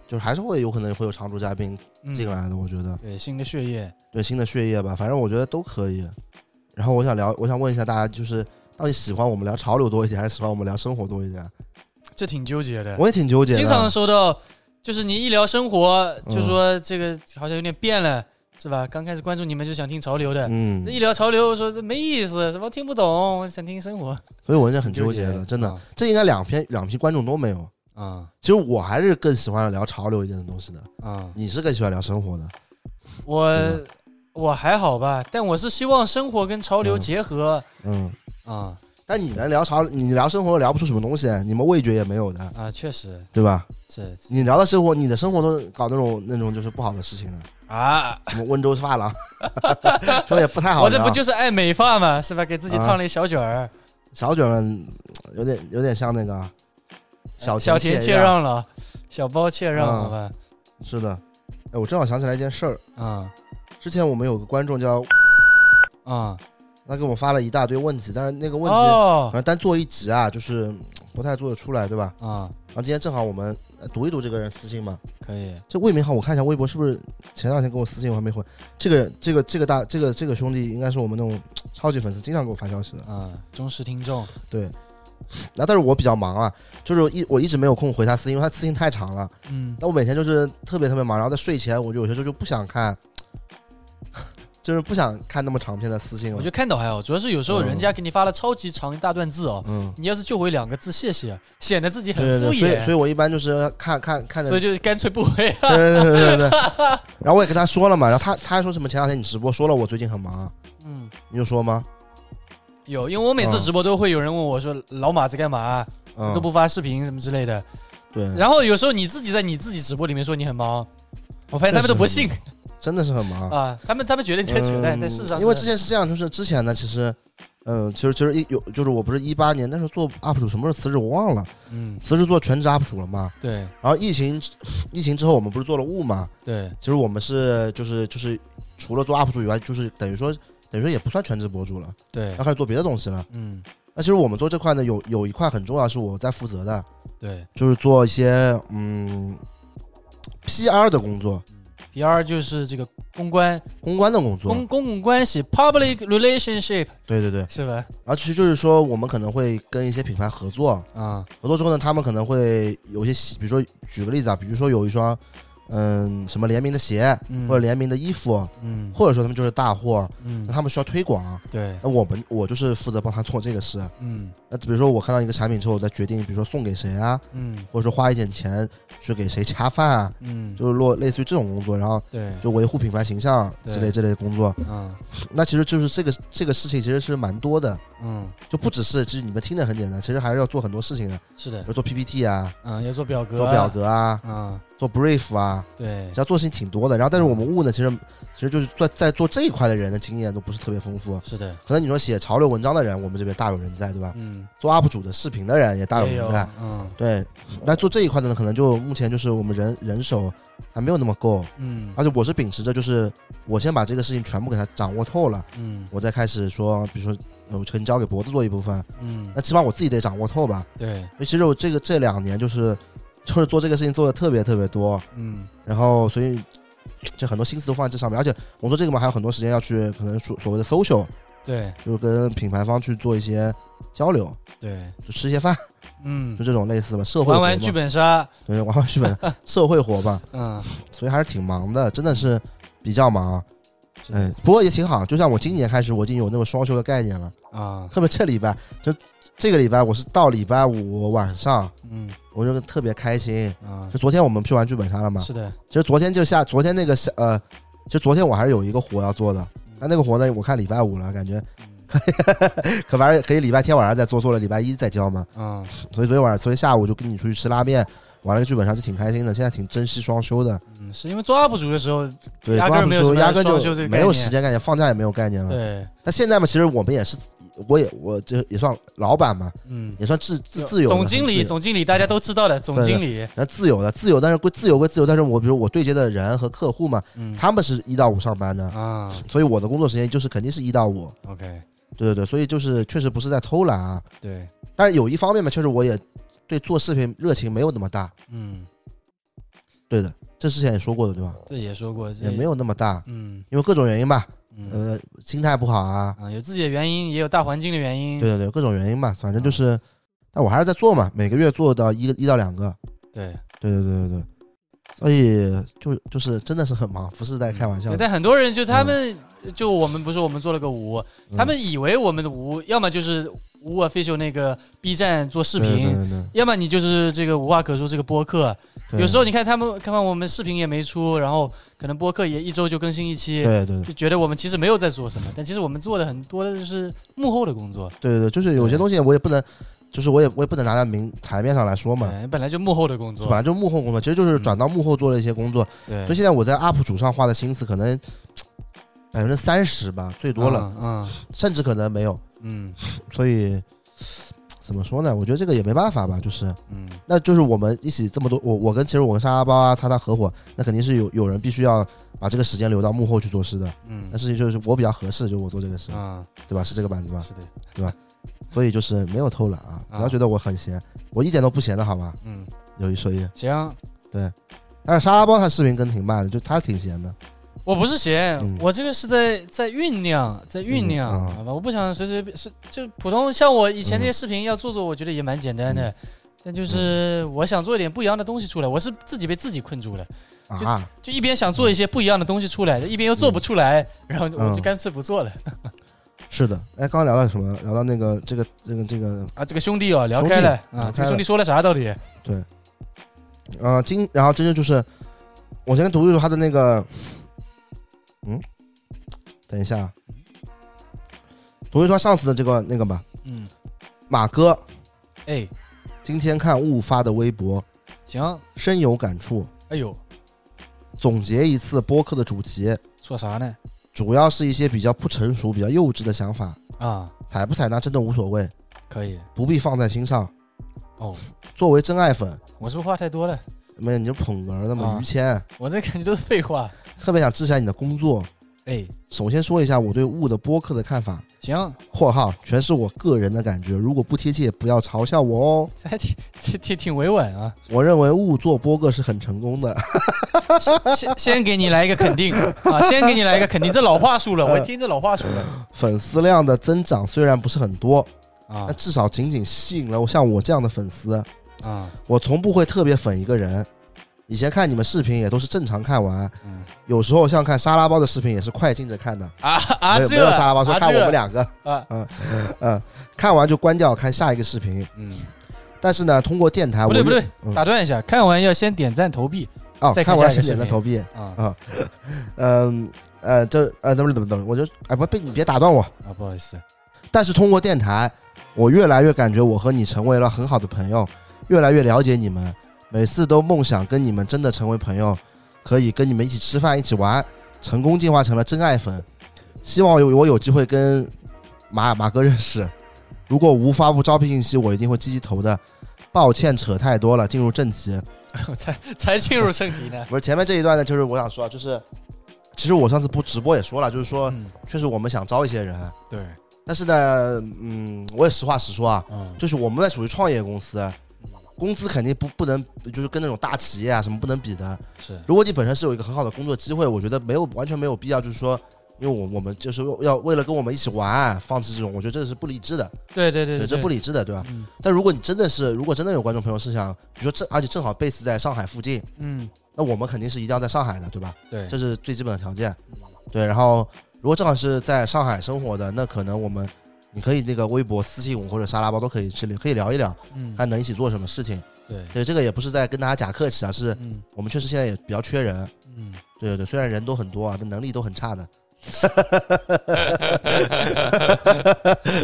[SPEAKER 1] 就是还是会有可能会有常驻嘉宾
[SPEAKER 2] 嗯
[SPEAKER 1] 进来的，我觉得
[SPEAKER 2] 对新的血液，
[SPEAKER 1] 对新的血液吧，反正我觉得都可以。然后我想聊，我想问一下大家，就是到底喜欢我们聊潮流多一点，还是喜欢我们聊生活多一点？
[SPEAKER 2] 这挺纠结的。
[SPEAKER 1] 我也挺纠结的。
[SPEAKER 2] 经常收到，就是你一聊生活，
[SPEAKER 1] 嗯
[SPEAKER 2] 就说这个好像有点变了，是吧？刚开始关注你们就想听潮流的，
[SPEAKER 1] 嗯
[SPEAKER 2] 那，一聊潮流说这没意思，什么听不懂，想听生活，
[SPEAKER 1] 所以我现在很纠结的，真的，
[SPEAKER 2] 啊
[SPEAKER 1] 这应该两篇两批观众都没有。
[SPEAKER 2] 啊。
[SPEAKER 1] 其实我还是更喜欢聊潮流一点的东西的，
[SPEAKER 2] 啊！
[SPEAKER 1] 你是更喜欢聊生活的。
[SPEAKER 2] 我我还好吧，但我是希望生活跟潮流
[SPEAKER 1] 嗯。
[SPEAKER 2] 结合。
[SPEAKER 1] 嗯，
[SPEAKER 2] 啊。
[SPEAKER 1] 但你能聊潮，你聊生活聊不出什么东西，你们味觉也没有的，
[SPEAKER 2] 啊，确实。
[SPEAKER 1] 对吧？
[SPEAKER 2] 是
[SPEAKER 1] 你聊的生活，你的生活都搞那种那种就是不好的事情了，
[SPEAKER 2] 啊，
[SPEAKER 1] 什么温州发廊，这也不太好。
[SPEAKER 2] 我这不就是爱美发嘛，是吧？给自己
[SPEAKER 1] 啊。
[SPEAKER 2] 烫了一小卷儿，
[SPEAKER 1] 小卷儿有点有点像那个小
[SPEAKER 2] 小田切
[SPEAKER 1] 田切让，
[SPEAKER 2] 了，小包切让，
[SPEAKER 1] 嗯
[SPEAKER 2] 好吧？
[SPEAKER 1] 是的。哎，我正好想起来一件事儿，
[SPEAKER 2] 啊
[SPEAKER 1] 之前我们有个观众叫
[SPEAKER 2] 啊
[SPEAKER 1] 他给我们发了一大堆问题，但是那个问题
[SPEAKER 2] 哦
[SPEAKER 1] 反正单做一集啊，就是嗯不太做得出来，对吧？
[SPEAKER 2] 啊，
[SPEAKER 1] 然后今天正好我们呃读一读这个人私信嘛。
[SPEAKER 2] 可以
[SPEAKER 1] 这魏明浩，我看一下微博是不是前两天给我私信，我还没回。这个人这个这个大这个这个兄弟应该是我们那种超级粉丝，经常给我发消息的。
[SPEAKER 2] 啊，忠实听众
[SPEAKER 1] 对，那但是我比较忙啊，就是一我一直没有空回他私信，因为他私信太长了。
[SPEAKER 2] 嗯
[SPEAKER 1] 那我每天就是特别特别忙，然后在睡前我就有些时候就不想看，就是不想看那么长篇的私信了。
[SPEAKER 2] 我觉得看到还好，主要是有时候人家给你发了超级长一大段字哦，
[SPEAKER 1] 嗯，
[SPEAKER 2] 你要是就回两个字谢谢，显得自己很敷
[SPEAKER 1] 对对对，所以所以，我一般就是看看看着，
[SPEAKER 2] 所以就干脆不回。
[SPEAKER 1] 对对对对对对。然后我也跟他说了嘛，然后他他还说什么前两天你直播说了我最近很忙，
[SPEAKER 2] 嗯，
[SPEAKER 1] 你就说吗？
[SPEAKER 2] 有，因为我每次直播都会有人问我说老马在干嘛，
[SPEAKER 1] 嗯，
[SPEAKER 2] 都不发视频什么之类的。
[SPEAKER 1] 对，
[SPEAKER 2] 然后有时候你自己在你自己直播里面说你很忙，我发现他们都不信。
[SPEAKER 1] 真的是很忙。
[SPEAKER 2] 啊，他们他们觉得你在扯淡，
[SPEAKER 1] 嗯
[SPEAKER 2] 但事实上
[SPEAKER 1] 因为之前是这样，就是之前呢，其实，嗯，其实其实一有就是我不是一八年那时候做 UP 主，什么时候辞职我忘了，
[SPEAKER 2] 嗯，
[SPEAKER 1] 辞职做全职 UP 主了嘛。
[SPEAKER 2] 对。
[SPEAKER 1] 然后疫情疫情之后，我们不是做了雾嘛？
[SPEAKER 2] 对。
[SPEAKER 1] 其实我们是就是就是除了做 UP 主以外，就是等于说等于说也不算全职博主了，
[SPEAKER 2] 对
[SPEAKER 1] 要，开始做别的东西了。
[SPEAKER 2] 嗯
[SPEAKER 1] 那其实我们做这块呢，有有一块很重要是我在负责的，
[SPEAKER 2] 对
[SPEAKER 1] 就是做一些嗯 PR 的工作
[SPEAKER 2] ，，PR 就是这个公关
[SPEAKER 1] 公关的工作。
[SPEAKER 2] 公公共关系 public relationship
[SPEAKER 1] 对对对，
[SPEAKER 2] 是吧？
[SPEAKER 1] 然后其实就是说我们可能会跟一些品牌合作，
[SPEAKER 2] 啊
[SPEAKER 1] 合作之后呢，他们可能会有一些，比如说举个例子啊，比如说有一双嗯什么联名的鞋
[SPEAKER 2] 嗯。
[SPEAKER 1] 或者联名的衣服，
[SPEAKER 2] 嗯。
[SPEAKER 1] 或者说他们就是大货，
[SPEAKER 2] 嗯。
[SPEAKER 1] 那他们需要推广，
[SPEAKER 2] 对。
[SPEAKER 1] 那我们我就是负责帮他做这个事。
[SPEAKER 2] 嗯
[SPEAKER 1] 那比如说我看到一个产品之后，我再决定，比如说送给谁啊，
[SPEAKER 2] 嗯。
[SPEAKER 1] 或者说花一点钱去给谁恰饭啊，
[SPEAKER 2] 嗯。
[SPEAKER 1] 就是落类似于这种工作，然后
[SPEAKER 2] 对。
[SPEAKER 1] 就维护品牌形象
[SPEAKER 2] 对
[SPEAKER 1] 之类这类的工作。
[SPEAKER 2] 嗯。
[SPEAKER 1] 那其实就是这个这个事情其实是蛮多的，
[SPEAKER 2] 嗯。
[SPEAKER 1] 就不只是其实你们听着很简单，其实还是要做很多事情的，
[SPEAKER 2] 是的。
[SPEAKER 1] 如做 PPT 啊，
[SPEAKER 2] 嗯要做表格
[SPEAKER 1] 做表格啊，
[SPEAKER 2] 嗯。
[SPEAKER 1] 做 brief 啊，
[SPEAKER 2] 对。
[SPEAKER 1] 其实要做事情挺多的。然后但是我们物呢，其实其实就是在在做这一块的人的经验都不是特别丰富。
[SPEAKER 2] 是的。
[SPEAKER 1] 可能你说写潮流文章的人，我们这边大有人在，对吧？
[SPEAKER 2] 嗯
[SPEAKER 1] 做 UP 主的视频的人也大有
[SPEAKER 2] 也有
[SPEAKER 1] 人在。
[SPEAKER 2] 嗯。
[SPEAKER 1] 对，那做这一块的呢，可能就目前就是我们人人手还没有那么够，
[SPEAKER 2] 嗯。
[SPEAKER 1] 而且我是秉持着就是我先把这个事情全部给它掌握透了，
[SPEAKER 2] 嗯。
[SPEAKER 1] 我再开始说，比如说呃我可能交给脖子做一部分，
[SPEAKER 2] 嗯。
[SPEAKER 1] 那起码我自己得掌握透吧。
[SPEAKER 2] 对。
[SPEAKER 1] 其实我这个这两年就是就是做这个事情做的特别特别多，
[SPEAKER 2] 嗯。
[SPEAKER 1] 然后所以就很多心思都放在这上面，而且我做这个嘛还有很多时间要去可能所所谓的 social，
[SPEAKER 2] 对。
[SPEAKER 1] 就跟品牌方去做一些交流，
[SPEAKER 2] 对。
[SPEAKER 1] 就吃些饭，
[SPEAKER 2] 嗯。
[SPEAKER 1] 就这种类似吧，社会
[SPEAKER 2] 玩玩剧，本杀。
[SPEAKER 1] 对，玩玩剧本，社会活吧，
[SPEAKER 2] 嗯。
[SPEAKER 1] 所以还是挺忙的，真的是比较忙。哎，不过也挺好，就像我今年开始，我已经有那个双休的概念了。
[SPEAKER 2] 啊。
[SPEAKER 1] 特别这礼拜，就这个礼拜，我是到礼拜五晚上，
[SPEAKER 2] 嗯。
[SPEAKER 1] 我就特别开心。
[SPEAKER 2] 啊。
[SPEAKER 1] 就昨天我们去玩剧本杀了嘛，
[SPEAKER 2] 是的。
[SPEAKER 1] 其实昨天就下，昨天那个下呃，其实昨天我还是有一个活要做的，但那个活呢，我看礼拜五了，感觉 可反正可以礼拜天晚上再做，做了礼拜一再交嘛。
[SPEAKER 2] 嗯
[SPEAKER 1] 所以昨天晚上，昨天下午就跟你出去吃拉面，玩了个剧本杀，就挺开心的。现在挺珍惜双休的，
[SPEAKER 2] 嗯是因为做 UP 主的时候
[SPEAKER 1] 对，
[SPEAKER 2] 压根儿
[SPEAKER 1] 抓不
[SPEAKER 2] 没有什么
[SPEAKER 1] 住压根就没有时间概念，放假也没有概念了。
[SPEAKER 2] 对。
[SPEAKER 1] 那现在嘛，其实我们也是，我也我这也算老板嘛，
[SPEAKER 2] 嗯。
[SPEAKER 1] 也算自自自由
[SPEAKER 2] 总经理总经理大家都知道的总经理。
[SPEAKER 1] 那自由的自由，但是归自由归自由，但是我比如我对接的人和客户嘛，
[SPEAKER 2] 嗯。
[SPEAKER 1] 他们是一到五上班的，
[SPEAKER 2] 啊。
[SPEAKER 1] 所以我的工作时间就是肯定是一到五。
[SPEAKER 2] OK
[SPEAKER 1] 对对对，所以就是确实不是在偷懒啊，
[SPEAKER 2] 对
[SPEAKER 1] 但是有一方面嘛，确实我也对做视频热情没有那么大。
[SPEAKER 2] 嗯
[SPEAKER 1] 对的，这之前也说过的，对吧？
[SPEAKER 2] 这也说过
[SPEAKER 1] 也没有那么大，
[SPEAKER 2] 嗯
[SPEAKER 1] 因为各种原因吧，
[SPEAKER 2] 嗯
[SPEAKER 1] 呃，心态不好啊，
[SPEAKER 2] 啊有自己的原因也有大环境的原因
[SPEAKER 1] 对对对，各种原因吧，反正就是，但我还是在做嘛，每个月做到一个一到两个，
[SPEAKER 2] 对
[SPEAKER 1] 对对对对对，所以就就是真的是很忙，不是在开玩笑。
[SPEAKER 2] 但很多人就他们就我们不是我们做了个无，
[SPEAKER 1] 嗯
[SPEAKER 2] 他们以为我们的无要么就是无 official 那个 B 站做视
[SPEAKER 1] 对对
[SPEAKER 2] 频，
[SPEAKER 1] 对对
[SPEAKER 2] 要么你就是这个无话可说这个播客。有时候你看他们看看我们视频也没出，然后可能播客也一周就更新一期，
[SPEAKER 1] 对对对
[SPEAKER 2] 就觉得我们其实没有在做什么，但其实我们做的很多的就是幕后的工作，
[SPEAKER 1] 对对，就是有些东西我也不能，就是我也我也不能拿在明台面上来说嘛，
[SPEAKER 2] 本来就幕后的工作
[SPEAKER 1] 本，来就幕后工作，其实就是转到幕后做了一些工作。
[SPEAKER 2] 对
[SPEAKER 1] 所以，现在我在 UP 主上花的心思可能百分之三十吧，最多了，
[SPEAKER 2] 嗯
[SPEAKER 1] 甚至可能没有。
[SPEAKER 2] 嗯
[SPEAKER 1] 所以怎么说呢？我觉得这个也没办法吧，就是
[SPEAKER 2] 嗯
[SPEAKER 1] 那就是我们一起这么多，我我跟其实我跟沙拉包啊、擦擦合伙，那肯定是有有人必须要把这个时间留到幕后去做事的。
[SPEAKER 2] 嗯
[SPEAKER 1] 那事情就是我比较合适，就我做这个事，
[SPEAKER 2] 啊，
[SPEAKER 1] 对吧？是这个板子吧？
[SPEAKER 2] 是的，对吧
[SPEAKER 1] 所以就是没有偷懒啊，
[SPEAKER 2] 啊
[SPEAKER 1] 不要觉得我很闲，我一点都不闲的好吗？
[SPEAKER 2] 嗯，
[SPEAKER 1] 有一说一，
[SPEAKER 2] 行，对
[SPEAKER 1] 但是沙拉包他视频更挺慢的，就他挺闲的。
[SPEAKER 2] 我不是闲，
[SPEAKER 1] 嗯
[SPEAKER 2] 我这个是在在酝酿，在酝酿，
[SPEAKER 1] 嗯啊
[SPEAKER 2] 好吧？我不想随随便是就普通像我以前那些
[SPEAKER 1] 嗯
[SPEAKER 2] 视频要做做，我觉得也蛮简单的，但就是我想做一点不一样的东西出来，我是自己被自己困住了。
[SPEAKER 1] 啊，
[SPEAKER 2] 就一边想做一些不一样的东西出来，一边又做不出来，然后我就
[SPEAKER 1] 嗯
[SPEAKER 2] 干脆不做了。
[SPEAKER 1] 是的。哎，刚刚聊到什么？聊到那个这个这个这个
[SPEAKER 2] 啊，这个兄弟哦，聊开了啊，这个兄弟说了啥到底？
[SPEAKER 1] 呃，今然后真正就是，我先读一读他的那个，嗯，等一下，读一读他上次的这个那个吧。
[SPEAKER 2] 嗯，
[SPEAKER 1] 马哥。
[SPEAKER 2] 哎，
[SPEAKER 1] 今天看雾发的微博，
[SPEAKER 2] 行，
[SPEAKER 1] 深有感触。
[SPEAKER 2] 哎呦，
[SPEAKER 1] 总结一次播客的主题，
[SPEAKER 2] 说啥呢？
[SPEAKER 1] 主要是一些比较不成熟、比较幼稚的想法，
[SPEAKER 2] 啊，
[SPEAKER 1] 采不采纳真的无所谓，
[SPEAKER 2] 可以。
[SPEAKER 1] 不必放在心上。
[SPEAKER 2] 哦，
[SPEAKER 1] 作为真爱粉，
[SPEAKER 2] 我是不是话太多了？
[SPEAKER 1] 没有你就捧儿的嘛，
[SPEAKER 2] 啊。
[SPEAKER 1] 于谦，
[SPEAKER 2] 我这感觉都是废话。
[SPEAKER 1] 特别想支持一下你的工作。
[SPEAKER 2] 哎，
[SPEAKER 1] 首先说一下我对雾的播客的看法。
[SPEAKER 2] 行，（
[SPEAKER 1] 括号全是我个人的感觉，如果不贴切，不要嘲笑我哦。
[SPEAKER 2] 这还挺挺挺挺委婉啊。）
[SPEAKER 1] 我认为雾做播客是很成功的，
[SPEAKER 2] 先先给你来一个肯定啊，先给你来一个肯定，这老话术了，我听这老话术了
[SPEAKER 1] 粉丝量的增长虽然不是很多，
[SPEAKER 2] 啊
[SPEAKER 1] 但至少仅仅吸引了像我这样的粉丝。
[SPEAKER 2] 啊，
[SPEAKER 1] 我从不会特别粉一个人，以前看你们视频也都是正常看完，
[SPEAKER 2] 嗯
[SPEAKER 1] 有时候像看沙拉包的视频也是快进着看的。
[SPEAKER 2] 啊啊，
[SPEAKER 1] 没有沙拉包说
[SPEAKER 2] 啊
[SPEAKER 1] 看我们两个，
[SPEAKER 2] 啊，
[SPEAKER 1] 嗯嗯，看完就关掉看下一个视频。
[SPEAKER 2] 嗯，
[SPEAKER 1] 但是呢，通过电台，
[SPEAKER 2] 不对不对，
[SPEAKER 1] 嗯
[SPEAKER 2] 打断一下，看完要先点赞投币
[SPEAKER 1] 哦，
[SPEAKER 2] 再看
[SPEAKER 1] 看完先点赞投币。
[SPEAKER 2] 啊
[SPEAKER 1] 嗯呃，这呃，等会儿等会儿等会，我就哎不被你别打断我。
[SPEAKER 2] 啊，不好意思，
[SPEAKER 1] 但是通过电台，我越来越感觉我和你成为了很好的朋友，越来越了解你们。每次都梦想跟你们真的成为朋友，可以跟你们一起吃饭、一起玩，成功进化成了真爱粉。希望有我有机会跟马马哥认识。如果无发布招聘信息，我一定会积极投的。抱歉，扯太多了，进入正题。
[SPEAKER 2] 才才进入正题呢。
[SPEAKER 1] 不 是前面这一段呢，就是我想说，啊就是其实我上次不直播也说了，就是说
[SPEAKER 2] 嗯，
[SPEAKER 1] 确实我们想招一些人，
[SPEAKER 2] 对，
[SPEAKER 1] 但是呢，嗯，我也实话实说啊，
[SPEAKER 2] 嗯，
[SPEAKER 1] 就是我们在属于创业公司，工资肯定不不能就是跟那种大企业啊什么不能比的。
[SPEAKER 2] 是，
[SPEAKER 1] 如果你本身是有一个很好的工作机会，我觉得没有完全没有必要，就是说，因为我我们就是要为了跟我们一起玩，放弃这种，我觉得这是不理智的，
[SPEAKER 2] 对对对
[SPEAKER 1] 对，这不理智的，对吧？
[SPEAKER 2] 嗯
[SPEAKER 1] 但如果你真的是，如果真的有观众朋友是想，比如说正而且正好 base 在上海附近，
[SPEAKER 2] 嗯，
[SPEAKER 1] 那我们肯定是一定要在上海的，对吧？
[SPEAKER 2] 对，
[SPEAKER 1] 这是最基本的条件。对，然后如果正好是在上海生活的，那可能我们你可以那个微博私信我或者沙拉包都可以去可以聊一聊，
[SPEAKER 2] 嗯，
[SPEAKER 1] 看能一起做什么事情。
[SPEAKER 2] 对，
[SPEAKER 1] 对，这个也不是在跟大家假客气啊，是
[SPEAKER 2] 嗯
[SPEAKER 1] 我们确实现在也比较缺人。
[SPEAKER 2] 嗯，
[SPEAKER 1] 对对对，虽然人都很多啊，但能力都很差的。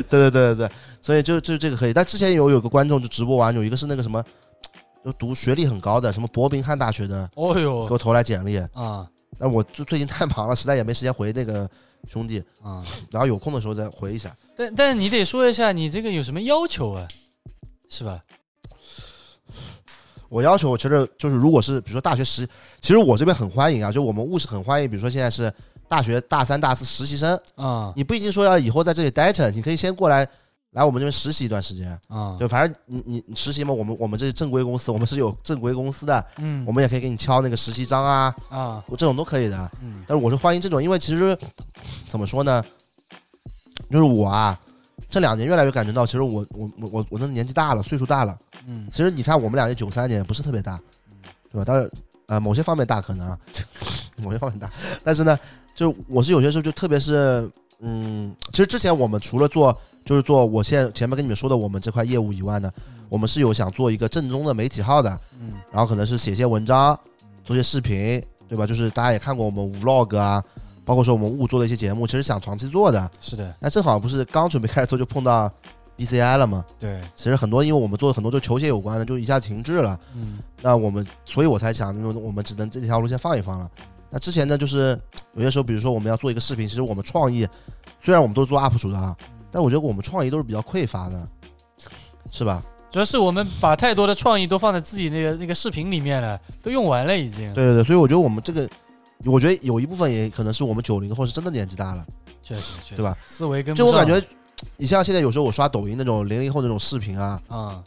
[SPEAKER 1] 对对对对对，所以就就这个可以。但之前有有个观众就直播完，有一个是那个什么，就读学历很高的，什么伯明翰大学的，
[SPEAKER 2] 哦呦
[SPEAKER 1] 给我投来简历。
[SPEAKER 2] 啊
[SPEAKER 1] 那我就最近太忙了，实在也没时间回那个兄弟，
[SPEAKER 2] 啊，
[SPEAKER 1] 然后有空的时候再回一下。
[SPEAKER 2] 但但你得说一下你这个有什么要求啊，是吧？
[SPEAKER 1] 我要求，其实就是如果是比如说大学实，其实我这边很欢迎啊，就我们务实很欢迎，比如说现在是大学大三、大四实习生，
[SPEAKER 2] 啊
[SPEAKER 1] 你不一定说要以后在这里待着，你可以先过来来我们这边实习一段时间。
[SPEAKER 2] 啊，
[SPEAKER 1] 就，反正你你你实习嘛，我们我们这是正规公司，我们是有正规公司的，
[SPEAKER 2] 嗯
[SPEAKER 1] 我们也可以给你敲那个实习章啊，
[SPEAKER 2] 啊
[SPEAKER 1] 这种都可以的。
[SPEAKER 2] 嗯
[SPEAKER 1] 但是我是欢迎这种，因为其实怎么说呢，就是我啊，这两年越来越感觉到，其实我我我我我真的年纪大了，岁数大了。
[SPEAKER 2] 嗯
[SPEAKER 1] 其实你看我们俩也九三年，不是特别大，对吧？但是呃某些方面大可能啊，某些方面大，但是呢，就我是有些时候就特别是嗯，其实之前我们除了做就是做我现在前面跟你们说的我们这块业务以外呢，我们是有想做一个正宗的媒体号的，
[SPEAKER 2] 嗯
[SPEAKER 1] 然后可能是写些文章，做些视频，对吧？就是大家也看过我们 vlog 啊，包括说我们误做的一些节目，其实想长期做的，
[SPEAKER 2] 是的，
[SPEAKER 1] 那正好不是刚准备开始做就碰到 BCI 了嘛。
[SPEAKER 2] 对，
[SPEAKER 1] 其实很多因为我们做的很多就球鞋有关的，就一下停滞了。
[SPEAKER 2] 嗯
[SPEAKER 1] 那我们所以我才想，那种我们只能这条路先放一放了。那之前呢，就是有些时候，比如说我们要做一个视频，其实我们创意虽然我们都是做 UP 主的啊，但我觉得我们创意都是比较匮乏的，是吧？
[SPEAKER 2] 主要是我们把太多的创意都放在自己那个那个视频里面了，都用完了已经。
[SPEAKER 1] 对对对，所以我觉得我们这个，我觉得有一部分也可能是我们九零后是真的年纪大了。
[SPEAKER 2] 确实确实，
[SPEAKER 1] 对吧？
[SPEAKER 2] 思维跟
[SPEAKER 1] 就我感觉，你像现在有时候我刷抖音那种零零后那种视频啊，
[SPEAKER 2] 啊，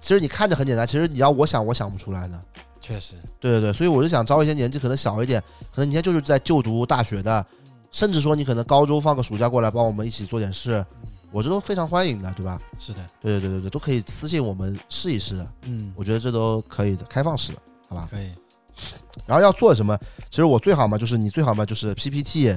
[SPEAKER 1] 其实你看着很简单，其实你要我想我想不出来的。
[SPEAKER 2] 确实，
[SPEAKER 1] 对对对，所以我就想招一些年纪可能小一点，可能你现在就是在就读大学的，甚至说你可能高中放个暑假过来帮我们一起做点事，我这都非常欢迎的，对吧？
[SPEAKER 2] 是的，
[SPEAKER 1] 对对对对对，都可以私信我们试一试的，
[SPEAKER 2] 嗯，
[SPEAKER 1] 我觉得这都可以的，开放式的，好吧？
[SPEAKER 2] 可以。
[SPEAKER 1] 然后要做什么？其实我最好嘛，就是你最好嘛，就是 PPT、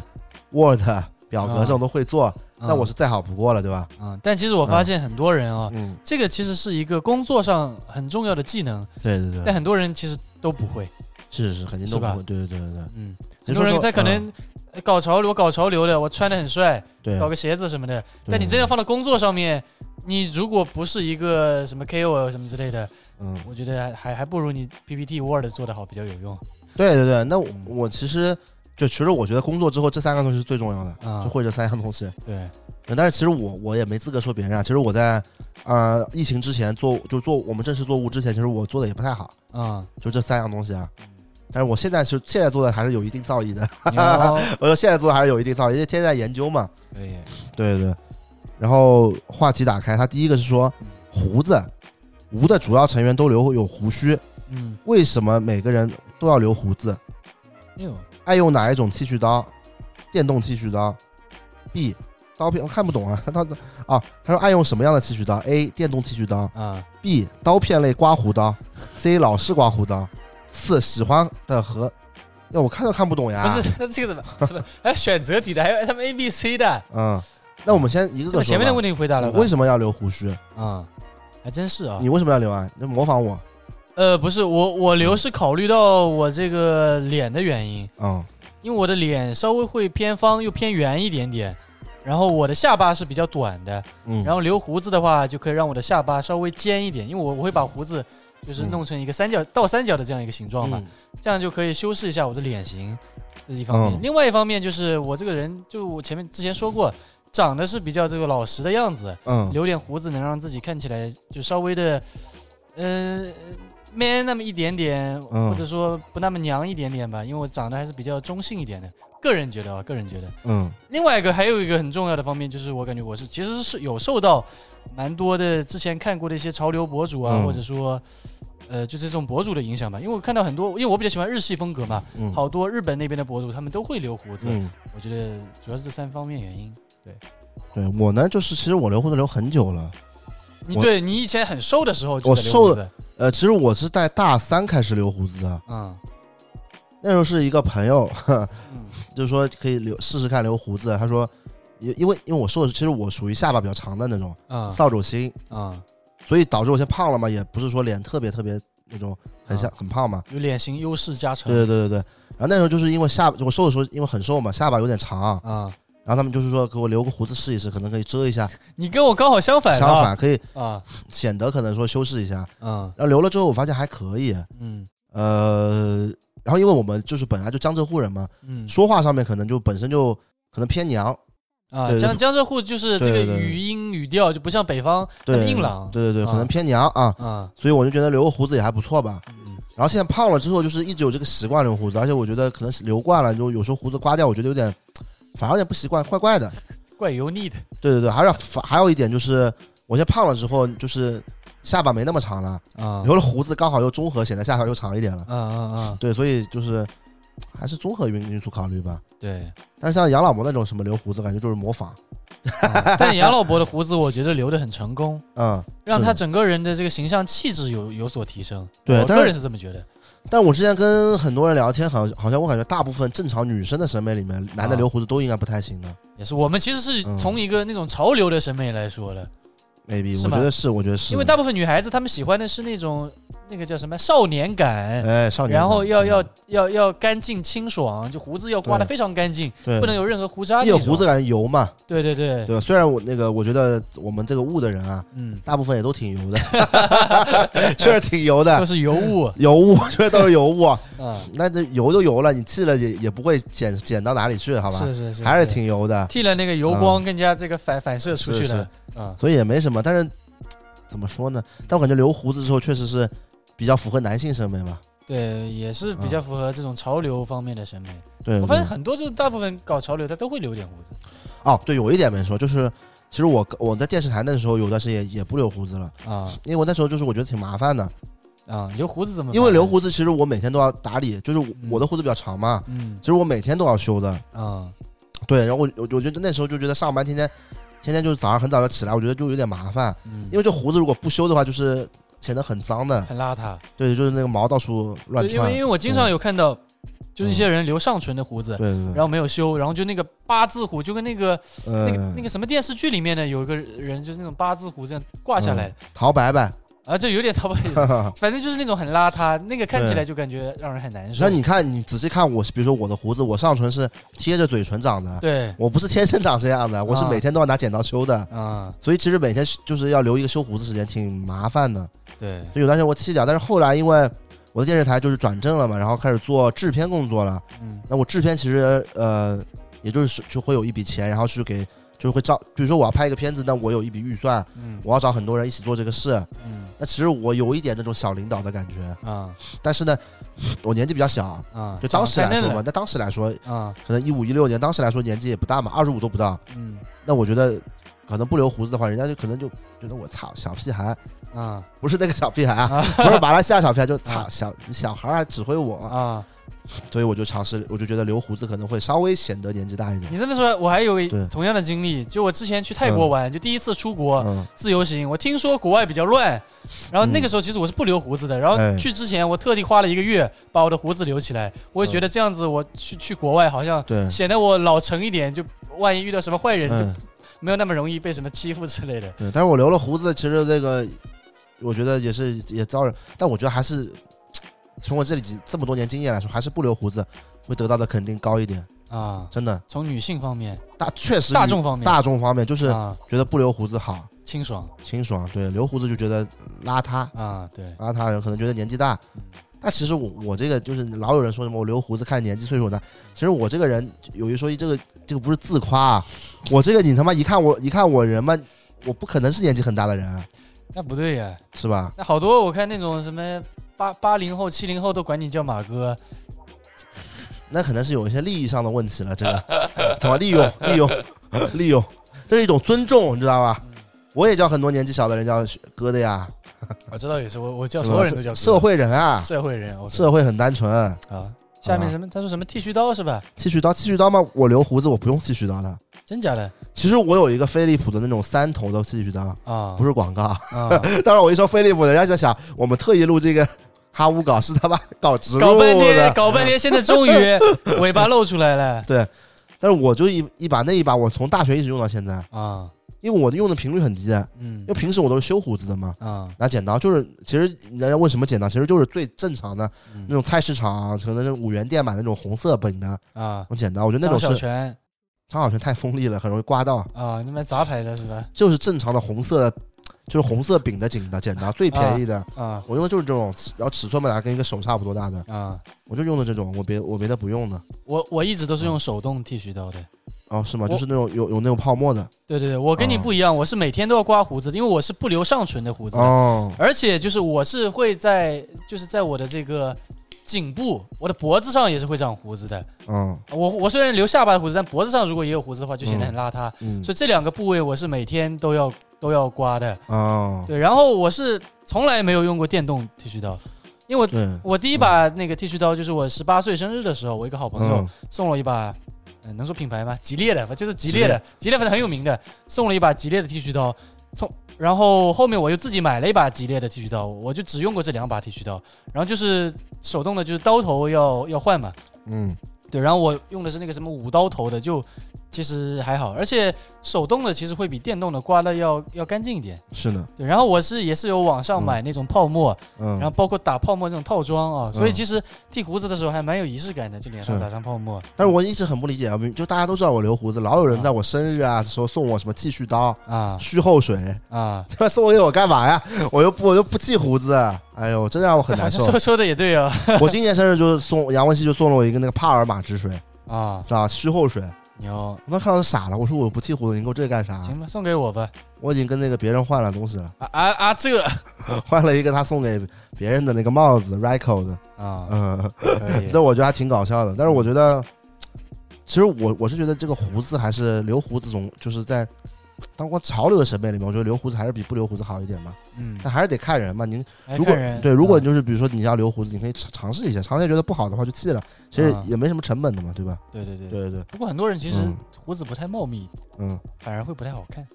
[SPEAKER 1] Word、表格这种都会做，那我是再好不过了，对吧？
[SPEAKER 2] 嗯、但其实我发现很多人啊，
[SPEAKER 1] 嗯，
[SPEAKER 2] 这个其实是一个工作上很重要的技能，
[SPEAKER 1] 对对对，
[SPEAKER 2] 但很多人其实都不会。
[SPEAKER 1] 是是是，肯定都不会，对对对对对。
[SPEAKER 2] 嗯，很多人他可
[SPEAKER 1] 嗯
[SPEAKER 2] 能呃搞潮流，搞潮流的，我穿的很帅，
[SPEAKER 1] 对，
[SPEAKER 2] 搞个鞋子什么的。但你真要放到工作上面，你如果不是一个什么 KOL 什么之类的，
[SPEAKER 1] 嗯，
[SPEAKER 2] 我觉得还还还不如你 PPT、Word 做的好，比较有用。
[SPEAKER 1] 对对对，那我其实就其实我觉得工作之后这三个东西是最重要的，
[SPEAKER 2] 啊
[SPEAKER 1] 就会这三样东西。
[SPEAKER 2] 对，
[SPEAKER 1] 但是其实我我也没资格说别人啊，其实我在呃疫情之前做就做我们正式做物之前，其实我做的也不太好，
[SPEAKER 2] 啊，
[SPEAKER 1] 就这三样东西啊。但是我现在是现在做的还是有一定造诣的，
[SPEAKER 2] 牛，
[SPEAKER 1] 我说现在做的还是有一定造诣，因为天天在研究嘛。
[SPEAKER 2] 可以，
[SPEAKER 1] 对对对，然后话题打开，他第一个是说胡子，吴的主要成员都留有胡须，
[SPEAKER 2] 嗯，
[SPEAKER 1] 为什么每个人都要留胡子？
[SPEAKER 2] 哟，
[SPEAKER 1] 爱用哪一种剃须刀？电动剃须刀。B 刀片我看不懂啊，他他啊，他说爱用什么样的剃须刀？A 电动剃须刀
[SPEAKER 2] 啊
[SPEAKER 1] ，，B 刀片类刮胡刀，C 老式刮胡刀。四喜欢的和，那我看都看不懂呀。
[SPEAKER 2] 不是，那这个怎么怎么还有选择题的，还有他们 A、B、C 的，
[SPEAKER 1] 嗯，那我们先一个个
[SPEAKER 2] 前面的问题回答了吧？
[SPEAKER 1] 为什么要留胡须？
[SPEAKER 2] 啊，还真是啊
[SPEAKER 1] 你。为什么要留啊？你模仿我。
[SPEAKER 2] 呃，不是我，我留是考虑到我这个脸的原因，
[SPEAKER 1] 嗯
[SPEAKER 2] 因为我的脸稍微会偏方又偏圆一点点，然后我的下巴是比较短的，
[SPEAKER 1] 嗯，
[SPEAKER 2] 然后留胡子的话就可以让我的下巴稍微尖一点，因为我我会把胡子就是
[SPEAKER 1] 嗯。
[SPEAKER 2] 弄成一个三角倒三角的这样一个形状嘛，
[SPEAKER 1] 嗯。
[SPEAKER 2] 这样就可以修饰一下我的脸型，这是一方面。
[SPEAKER 1] 嗯。
[SPEAKER 2] 另外一方面就是我这个人，就我前面之前说过，长得是比较这个老实的样子，
[SPEAKER 1] 嗯。
[SPEAKER 2] 留点胡子能让自己看起来就稍微的，呃，man 那么一点点，
[SPEAKER 1] 嗯。
[SPEAKER 2] 或者说不那么娘一点点吧，因为我长得还是比较中性一点的，个人觉得啊，个人觉得。
[SPEAKER 1] 嗯
[SPEAKER 2] 另外一个还有一个很重要的方面，就是我感觉我是其实是有受到蛮多的之前看过的一些潮流博主啊，
[SPEAKER 1] 嗯
[SPEAKER 2] 或者说。呃，就这种博主的影响吧，因为我看到很多，因为我比较喜欢日系风格嘛，
[SPEAKER 1] 嗯，
[SPEAKER 2] 好多日本那边的博主他们都会留胡子，
[SPEAKER 1] 嗯，
[SPEAKER 2] 我觉得主要是这三方面原因。
[SPEAKER 1] 对对我呢，就是其实我留胡子留很久了。
[SPEAKER 2] 你
[SPEAKER 1] 我
[SPEAKER 2] 对你以前很瘦的时候就
[SPEAKER 1] 我瘦
[SPEAKER 2] 在留胡子，
[SPEAKER 1] 呃，其实我是在大三开始留胡子的，
[SPEAKER 2] 嗯
[SPEAKER 1] 那时候是一个朋友，呵
[SPEAKER 2] 嗯
[SPEAKER 1] 就是说可以留试试看留胡子。他说，因因为因为我瘦的，其实我属于下巴比较长的那种
[SPEAKER 2] 啊
[SPEAKER 1] 扫帚星，
[SPEAKER 2] 啊，
[SPEAKER 1] 所以导致我现在胖了嘛，也不是说脸特别特别那种很像
[SPEAKER 2] 啊
[SPEAKER 1] 很胖嘛。
[SPEAKER 2] 有脸型优势加成。
[SPEAKER 1] 对对对对对。然后那时候就是因为下我瘦的时候，因为很瘦嘛，下巴有点长，
[SPEAKER 2] 啊，
[SPEAKER 1] 然后他们就是说给我留个胡子试一试，可能可以遮一下，
[SPEAKER 2] 你跟我刚好相反。
[SPEAKER 1] 相反可以
[SPEAKER 2] 啊，
[SPEAKER 1] 显得可能说修饰一下。
[SPEAKER 2] 嗯
[SPEAKER 1] 然后留了之后，我发现还可以，
[SPEAKER 2] 嗯
[SPEAKER 1] 呃，然后因为我们就是本来就江浙沪人嘛，
[SPEAKER 2] 嗯
[SPEAKER 1] 说话上面可能就本身就可能偏娘，
[SPEAKER 2] 啊，
[SPEAKER 1] 对对
[SPEAKER 2] 江江浙沪就是这个
[SPEAKER 1] 对对对
[SPEAKER 2] 语音语调就不像北方那
[SPEAKER 1] 对
[SPEAKER 2] 么硬朗。
[SPEAKER 1] 对对对，
[SPEAKER 2] 啊
[SPEAKER 1] 可能偏娘啊，
[SPEAKER 2] 啊，
[SPEAKER 1] 所以我就觉得留个胡子也还不错吧。
[SPEAKER 2] 嗯
[SPEAKER 1] 然后现在胖了之后，就是一直有这个习惯留胡子，而且我觉得可能是留惯了，就有时候胡子刮掉，我觉得有点反而有点不习惯，怪怪的。
[SPEAKER 2] 怪油腻的。
[SPEAKER 1] 对对对，还是反还有一点就是，我现在胖了之后，就是下巴没那么长了，
[SPEAKER 2] 啊
[SPEAKER 1] 留了胡子刚好又综合，显得下巴又长一点了。
[SPEAKER 2] 嗯嗯嗯，
[SPEAKER 1] 对，所以就是还是综合因因素考虑吧。
[SPEAKER 2] 对。
[SPEAKER 1] 但是像杨老伯那种什么留胡子，感觉就是模仿，
[SPEAKER 2] 啊 但杨老伯的胡子，我觉得留的很成功，
[SPEAKER 1] 嗯，
[SPEAKER 2] 让他整个人的这个形象气质有有所提升。
[SPEAKER 1] 对
[SPEAKER 2] 我个人是这么觉得。
[SPEAKER 1] 但我之前跟很多人聊天，好像好像我感觉大部分正常女生的审美里面，男的
[SPEAKER 2] 啊
[SPEAKER 1] 留胡子都应该不太行的。
[SPEAKER 2] 也是，我们其实是
[SPEAKER 1] 嗯
[SPEAKER 2] 从一个那种潮流的审美来说的，
[SPEAKER 1] maybe 我觉得是，我觉得是，
[SPEAKER 2] 因为大部分女孩子她们喜欢的是那种那个叫什么？少年感，
[SPEAKER 1] 哎少年感，
[SPEAKER 2] 然后要要
[SPEAKER 1] 嗯。
[SPEAKER 2] 要要干净清爽，就胡子要刮得非常干净，
[SPEAKER 1] 对。
[SPEAKER 2] 不能有任何胡渣。
[SPEAKER 1] 有胡子感觉油嘛，
[SPEAKER 2] 对对对，
[SPEAKER 1] 对？虽然我那个我觉得我们这个雾的人啊，
[SPEAKER 2] 嗯，
[SPEAKER 1] 大部分也都挺油的，确实挺油的。
[SPEAKER 2] 都
[SPEAKER 1] 的，
[SPEAKER 2] 是油雾。
[SPEAKER 1] 油雾，确实都是油雾。
[SPEAKER 2] 啊，
[SPEAKER 1] 那这油都油了，你剃了也也不会减减到哪里去，好吧？
[SPEAKER 2] 是是是，
[SPEAKER 1] 还是挺油的，
[SPEAKER 2] 剃了那个油光更加这个反反射出去
[SPEAKER 1] 是
[SPEAKER 2] 了啊。
[SPEAKER 1] 所以也没什么。但是怎么说呢？但我感觉留胡子之后确实是比较符合男性审美吧。
[SPEAKER 2] 对，也是比较符合这种潮流方面的审美。
[SPEAKER 1] 对，
[SPEAKER 2] 我发现很多就是大部分搞潮流，他都会留点胡子
[SPEAKER 1] 哦，对，有一点没说，就是其实我我在电视台那时候有段时间也也不留胡子了，
[SPEAKER 2] 啊
[SPEAKER 1] 因为我那时候就是我觉得挺麻烦的，
[SPEAKER 2] 啊，留胡子怎么？
[SPEAKER 1] 因为留，胡子其实我每天都要打理，就是
[SPEAKER 2] 嗯
[SPEAKER 1] 我的胡子比较长嘛，
[SPEAKER 2] 嗯
[SPEAKER 1] 其实我每天都要修的。
[SPEAKER 2] 啊
[SPEAKER 1] 对，然后我我我觉得那时候就觉得上班天天天天就是早上很早要起来，我觉得就有点麻烦，
[SPEAKER 2] 嗯，
[SPEAKER 1] 因为这胡子如果不修的话，就是显得很脏的，
[SPEAKER 2] 很邋遢。
[SPEAKER 1] 对，就是那个毛到处乱窜。
[SPEAKER 2] 对因为因为我经常有看到，就是一些人留上唇的胡子，
[SPEAKER 1] 对对对，
[SPEAKER 2] 然后没有修，然后就那个八字胡，就跟那个那个
[SPEAKER 1] 呃，
[SPEAKER 2] 那个什么电视剧里面的有一个人，就是那种八字胡这样挂下来，
[SPEAKER 1] 陶白白。
[SPEAKER 2] 啊，这有点不好意思，反正就是那种很邋遢，那个看起来就感觉让人很难受。
[SPEAKER 1] 那。你看，你仔细看我，比如说我的胡子，我上唇是贴着嘴唇长的，
[SPEAKER 2] 对。
[SPEAKER 1] 我不是天生长这样的，我是
[SPEAKER 2] 啊
[SPEAKER 1] 每天都要拿剪刀修的，
[SPEAKER 2] 啊，
[SPEAKER 1] 所以其实每天就是要留一个修胡子时间，挺麻烦的。
[SPEAKER 2] 对，
[SPEAKER 1] 所以有段时间我剃掉，但是后来因为我的电视台就是转正了嘛，然后开始做制片工作了。
[SPEAKER 2] 嗯。
[SPEAKER 1] 那我制片其实呃，也就是就会有一笔钱，然后去给就是会招，比如说我要拍一个片子，那我有一笔预算，
[SPEAKER 2] 嗯。
[SPEAKER 1] 我要找很多人一起做这个事。
[SPEAKER 2] 嗯。
[SPEAKER 1] 那其实我有一点那种小领导的感觉，
[SPEAKER 2] 啊。
[SPEAKER 1] 但是呢，我年纪比较小，
[SPEAKER 2] 啊，
[SPEAKER 1] 就当时来说嘛那当时来说，
[SPEAKER 2] 了啊，
[SPEAKER 1] 可能一五一六年，当时来说年纪也不大嘛，二十五都不到。
[SPEAKER 2] 嗯。
[SPEAKER 1] 那我觉得可能不留胡子的话，人家就可能就觉得我操小屁孩，
[SPEAKER 2] 啊。
[SPEAKER 1] 不是那个小屁孩啊，
[SPEAKER 2] 啊。
[SPEAKER 1] 不是马来西亚小屁孩，就操
[SPEAKER 2] 啊。
[SPEAKER 1] 小小孩还指挥我，
[SPEAKER 2] 啊！
[SPEAKER 1] 所以我就尝试，我就觉得留胡子可能会稍微显得年纪大一点。
[SPEAKER 2] 你这么说，我还有一同样的经历，就我之前去泰国玩，就第一次出国
[SPEAKER 1] 嗯
[SPEAKER 2] 自由行，我听说国外比较乱，然后那个时候其实我是不留胡子的，然后
[SPEAKER 1] 哎
[SPEAKER 2] 去之前我特地花了一个月把我的胡子留起来，我也觉得这样子我去去国外好像，显得我老成一点，就万一遇到什么坏人就
[SPEAKER 1] 嗯
[SPEAKER 2] 没有那么容易被什么欺负之类的。
[SPEAKER 1] 对，但是我留了胡子，其实这个我觉得也是也遭人，但我觉得还是从我这里几这么多年经验来说，还是不留胡子会得到的肯定高一点，
[SPEAKER 2] 啊，
[SPEAKER 1] 真的
[SPEAKER 2] 从女性方面、
[SPEAKER 1] 大确实
[SPEAKER 2] 大众方面
[SPEAKER 1] 大众方面就是
[SPEAKER 2] 啊
[SPEAKER 1] 觉得不留胡子好
[SPEAKER 2] 清爽
[SPEAKER 1] 清爽，对，留胡子就觉得邋遢。
[SPEAKER 2] 啊，对，
[SPEAKER 1] 邋遢人可能觉得年纪大
[SPEAKER 2] 嗯，
[SPEAKER 1] 但其实我我这个就是老有人说什么我留胡子看年纪岁数大，其实我这个人有一说一，这个这个不是自夸啊，我这个你他妈一看我一看我人嘛，我不可能是年纪很大的人啊，
[SPEAKER 2] 那不对呀，
[SPEAKER 1] 是吧？
[SPEAKER 2] 那好多我看那种什么八八零后、七零后都管你叫马哥，
[SPEAKER 1] 那可能是有一些利益上的问题了，这个怎么利用利用利用，这是一种尊重，你知道吧？我也叫很多年纪小的人叫哥的呀，
[SPEAKER 2] 我知道也是，我我叫所有人都叫
[SPEAKER 1] 社会人啊，
[SPEAKER 2] 社会人
[SPEAKER 1] 社会很单纯。
[SPEAKER 2] 啊。下面什么？他说什么剃须刀是吧？
[SPEAKER 1] 剃须刀，剃须刀吗，我留胡子我不用剃须刀的。
[SPEAKER 2] 真假的
[SPEAKER 1] 其实我有一个飞利浦的那种三头的剃须刀，
[SPEAKER 2] 啊？
[SPEAKER 1] 不是广告。
[SPEAKER 2] 啊，
[SPEAKER 1] 当然，我一说飞利浦，人家就想我们特意录这个哈乌搞是他妈搞植入
[SPEAKER 2] 搞半天，搞半天，现在终于尾巴露出来了。
[SPEAKER 1] 对，但是我就一一把那一把，我从大学一直用到现在，
[SPEAKER 2] 啊！
[SPEAKER 1] 因为我的用的频率很低，因
[SPEAKER 2] 嗯
[SPEAKER 1] 为平时我都是修胡子的嘛，
[SPEAKER 2] 啊，
[SPEAKER 1] 拿剪刀就是，其实人家问什么剪刀，其实就是最正常的
[SPEAKER 2] 嗯。
[SPEAKER 1] 那种菜市场啊可能是五元店买那种红色本的
[SPEAKER 2] 啊。
[SPEAKER 1] 那，种剪刀，我觉得那种是
[SPEAKER 2] 泉。
[SPEAKER 1] 张小泉太锋利了，很容易刮到，
[SPEAKER 2] 啊，你买杂牌的是吧？
[SPEAKER 1] 就是正常的红色的，就是红色柄的剪刀，剪刀最便宜的。
[SPEAKER 2] 啊
[SPEAKER 1] 我用的就是这种，然后尺寸嘛，跟一个手差不多大的，
[SPEAKER 2] 啊，
[SPEAKER 1] 我就用的这种，我别我别的不用的。
[SPEAKER 2] 我我一直都是用手动剃须刀的。
[SPEAKER 1] 哦，是吗？就是那种有有那种泡沫的。
[SPEAKER 2] 对对对，我跟你
[SPEAKER 1] 哦
[SPEAKER 2] 不一样，我是每天都要刮胡子的，因为我是不留上唇的胡子的，
[SPEAKER 1] 哦，
[SPEAKER 2] 而且就是我是会在就是在我的这个颈部、我的脖子上也是会长胡子的。
[SPEAKER 1] 嗯
[SPEAKER 2] 我我虽然留下巴的胡子，但脖子上如果也有胡子的话，就显得很邋遢。
[SPEAKER 1] 嗯，
[SPEAKER 2] 所以这两个部位我是每天都要都要刮的。
[SPEAKER 1] 哦，
[SPEAKER 2] 对，然后我是从来没有用过电动剃须刀，因为我
[SPEAKER 1] 对，
[SPEAKER 2] 我第一把那个剃须刀就是我十八岁生日的时候，我一个好朋友
[SPEAKER 1] 嗯
[SPEAKER 2] 送了我一把，嗯、能说品牌吗？吉列的，就是吉列的，吉列反正很有名的，送了一把吉列的剃须刀。从然后后面我又自己买了一把吉列的剃须刀，我就只用过这两把剃须刀。然后就是手动的，就是刀头要要换嘛，
[SPEAKER 1] 嗯
[SPEAKER 2] 对。然后我用的是那个什么五刀头的，就其实还好，而且手动的其实会比电动的刮的要要干净一点。
[SPEAKER 1] 是的，
[SPEAKER 2] 对，然后我是也是有网上买那种泡沫，
[SPEAKER 1] 嗯，
[SPEAKER 2] 然后包括打泡沫这种套装啊，所以
[SPEAKER 1] 嗯
[SPEAKER 2] 其实剃胡子的时候还蛮有仪式感的，就脸上打上泡沫。
[SPEAKER 1] 但是我一直很不理解啊，就大家都知道我留胡子，老有人在我生日啊时候送我什么剃须刀、
[SPEAKER 2] 啊。
[SPEAKER 1] 须后水，
[SPEAKER 2] 啊，
[SPEAKER 1] 他 妈送给我干嘛呀？我又不我又不剃胡子，哎呦，真让我很难受。
[SPEAKER 2] 说说的也对啊。
[SPEAKER 1] 我今年生日就是送杨文熙就送了我一个那个帕尔玛之水，
[SPEAKER 2] 啊，
[SPEAKER 1] 知道吧？须后水，
[SPEAKER 2] 牛，
[SPEAKER 1] 我当时看到傻了，我说我不剃胡子，你给我这干啥？
[SPEAKER 2] 行吧，送给我吧。
[SPEAKER 1] 我已经跟那个别人换了东西了，
[SPEAKER 2] 啊啊啊，这
[SPEAKER 1] 换了一个他送给别人的那个帽子 r i c o 的，
[SPEAKER 2] 啊，
[SPEAKER 1] 嗯，这我觉得还挺搞笑的。但是我觉得，其实我我是觉得这个胡子还是留胡子总就是在当光潮流的审美里面，我觉得留胡子还是比不留胡子好一点嘛。
[SPEAKER 2] 嗯，
[SPEAKER 1] 但还是得看人嘛。您如果
[SPEAKER 2] 人
[SPEAKER 1] 对，如果就是比如说你要留胡子，你可以尝尝试一下，尝试觉得不好的话就弃了，其实
[SPEAKER 2] 啊
[SPEAKER 1] 也没什么成本的嘛，对吧？
[SPEAKER 2] 对对对，
[SPEAKER 1] 对对对，
[SPEAKER 2] 不过很多人其实
[SPEAKER 1] 嗯
[SPEAKER 2] 胡子不太茂密，
[SPEAKER 1] 嗯，
[SPEAKER 2] 反而会不太好看。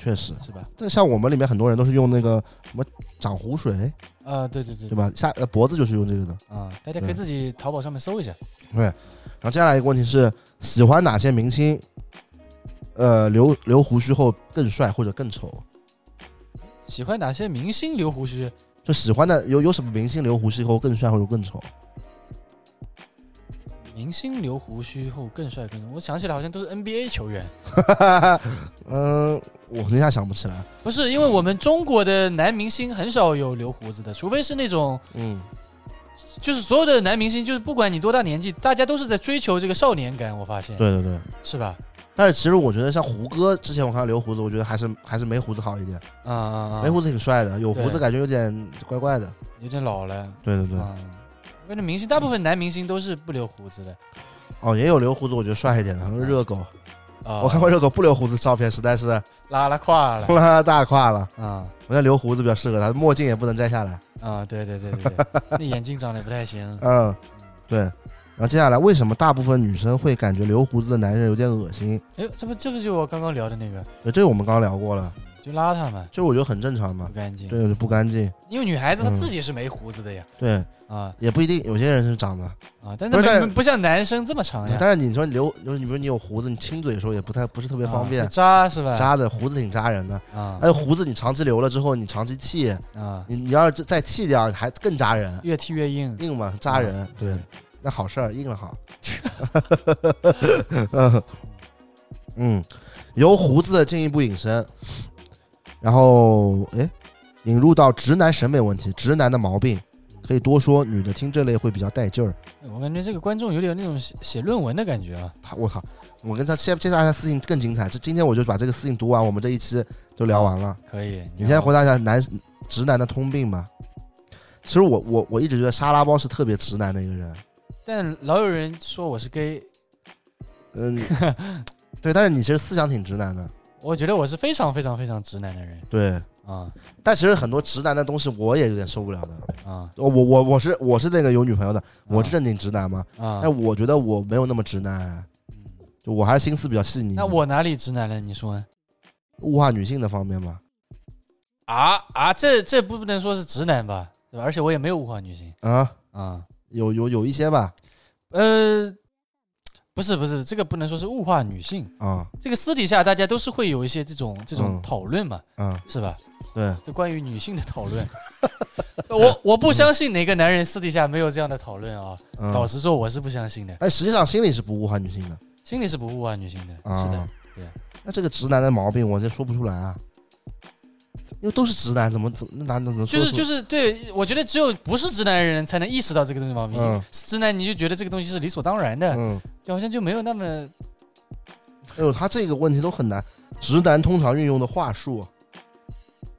[SPEAKER 1] 确实。
[SPEAKER 2] 是吧？
[SPEAKER 1] 但像我们里面很多人都是用那个什么长胡水，
[SPEAKER 2] 啊，对对对
[SPEAKER 1] 对？吧？下呃脖子就是用这个的。
[SPEAKER 2] 啊，大家可以自己淘宝上面搜一下。
[SPEAKER 1] 对然后接下来一个问题是，喜欢哪些明星？呃，留留胡须后更帅或者更丑？
[SPEAKER 2] 喜欢哪些明星留胡须？
[SPEAKER 1] 就喜欢的有有什么明星留胡须后更帅或者更丑？
[SPEAKER 2] 明星留胡须后更帅更……我想起来好像都是 NBA 球员，
[SPEAKER 1] 嗯，我一下想不起来。
[SPEAKER 2] 不是因为我们中国的男明星很少有留胡子的，除非是那种
[SPEAKER 1] 嗯，
[SPEAKER 2] 就是所有的男明星，就是不管你多大年纪，大家都是在追求这个少年感。我发现，
[SPEAKER 1] 对对对。
[SPEAKER 2] 是吧？
[SPEAKER 1] 但是其实我觉得像胡歌之前我看他留胡子，我觉得还是还是没胡子好一点。
[SPEAKER 2] 啊啊啊！
[SPEAKER 1] 没胡子挺帅的，有胡子感觉有点怪怪的。
[SPEAKER 2] 有点老了。
[SPEAKER 1] 对对对，
[SPEAKER 2] 啊，我感觉明星大部分男明星都是不留胡子的。
[SPEAKER 1] 哦，也有留胡子，我觉得帅一点的，热狗。
[SPEAKER 2] 啊，
[SPEAKER 1] 我看过热狗不留胡子照片，实在是
[SPEAKER 2] 拉拉胯了。
[SPEAKER 1] 拉大胯了。
[SPEAKER 2] 啊
[SPEAKER 1] 我觉得留胡子比较适合他，墨镜也不能摘下来。
[SPEAKER 2] 啊，对对对对对，那眼镜长得不太行。
[SPEAKER 1] 嗯，对。然后接下来，为什么大部分女生会感觉留胡子的男人有点恶心？
[SPEAKER 2] 哎呦，这不这不就我刚刚聊的那个，
[SPEAKER 1] 对，这个我们刚刚聊过了，
[SPEAKER 2] 就邋遢嘛，
[SPEAKER 1] 这个我觉得很正常嘛
[SPEAKER 2] 不。干净。
[SPEAKER 1] 对，不干净。
[SPEAKER 2] 因为女孩子她
[SPEAKER 1] 嗯
[SPEAKER 2] 自己是没胡子的呀。
[SPEAKER 1] 对，
[SPEAKER 2] 啊
[SPEAKER 1] 也不一定，有些人是长的。
[SPEAKER 2] 啊，但
[SPEAKER 1] 不是但是
[SPEAKER 2] 是不像男生这么长呀，
[SPEAKER 1] 但是你说留，就是你比如你有胡子，你亲嘴的时候也不太不是特别方便
[SPEAKER 2] 啊，扎是吧？
[SPEAKER 1] 扎的胡子挺扎人的。
[SPEAKER 2] 啊
[SPEAKER 1] 还有胡子，你长期留了之后，你长期剃，
[SPEAKER 2] 啊，
[SPEAKER 1] 你你要是再剃掉，还更扎人，
[SPEAKER 2] 越剃越硬。
[SPEAKER 1] 硬嘛，扎人。
[SPEAKER 2] 嗯
[SPEAKER 1] 对，那好事儿，硬了好。嗯 嗯，由胡子进一步引申，然后哎，引入到直男审美问题，直男的毛病可以多说，女的听这类会比较带劲儿。
[SPEAKER 2] 我感觉这个观众有点那种写写论文的感觉啊。
[SPEAKER 1] 他我靠，我跟他接接下来的私信更精彩，这今天我就把这个私信读完，我们这一期就聊完了。
[SPEAKER 2] 可以，
[SPEAKER 1] 你先回答一下男直男的通病吧。其实我我我一直觉得沙拉包是特别直男的一个人，
[SPEAKER 2] 但老有人说我是 gay，
[SPEAKER 1] 嗯，对，但是你其实思想挺直男的，
[SPEAKER 2] 我觉得我是非常非常非常直男的人
[SPEAKER 1] 对。
[SPEAKER 2] 啊
[SPEAKER 1] 但其实很多直男的东西我也有点受不了的。
[SPEAKER 2] 啊
[SPEAKER 1] 我我我我是我是那个有女朋友的，
[SPEAKER 2] 嗯
[SPEAKER 1] 我是正经直男嘛。
[SPEAKER 2] 啊！
[SPEAKER 1] 但我觉得我没有那么直男，
[SPEAKER 2] 嗯
[SPEAKER 1] 就我还是心思比较细腻。
[SPEAKER 2] 那我哪里直男了？你说呢？
[SPEAKER 1] 物化女性的方面嘛，
[SPEAKER 2] 啊啊，这这不能说是直男吧？对吧？而且我也没有物化女性
[SPEAKER 1] 啊，
[SPEAKER 2] 啊。
[SPEAKER 1] 有有有一些吧，
[SPEAKER 2] 呃，不是不是，这个不能说是物化女性，
[SPEAKER 1] 啊
[SPEAKER 2] 这个私底下大家都是会有一些这种这种
[SPEAKER 1] 嗯
[SPEAKER 2] 讨论嘛，
[SPEAKER 1] 嗯，
[SPEAKER 2] 是吧？
[SPEAKER 1] 对，
[SPEAKER 2] 就关于女性的讨论，我我不相信哪个男人私底下没有这样的讨论啊。老
[SPEAKER 1] 嗯。
[SPEAKER 2] 实说，我是不相信的，
[SPEAKER 1] 但实际上心里是不物化女性的
[SPEAKER 2] 心里是不物化女性的，
[SPEAKER 1] 啊。
[SPEAKER 2] 是的。对。
[SPEAKER 1] 那这个直男的毛病我这说不出来啊，因为都是直男，怎么怎么哪能能
[SPEAKER 2] 就是就是对，我觉得只有不是直男的人才能意识到这个东西毛病。
[SPEAKER 1] 嗯
[SPEAKER 2] 直男你就觉得这个东西是理所当然的，
[SPEAKER 1] 嗯，
[SPEAKER 2] 就好像就没有那么
[SPEAKER 1] 哎呦，他这个问题都很难。直男通常运用的话术，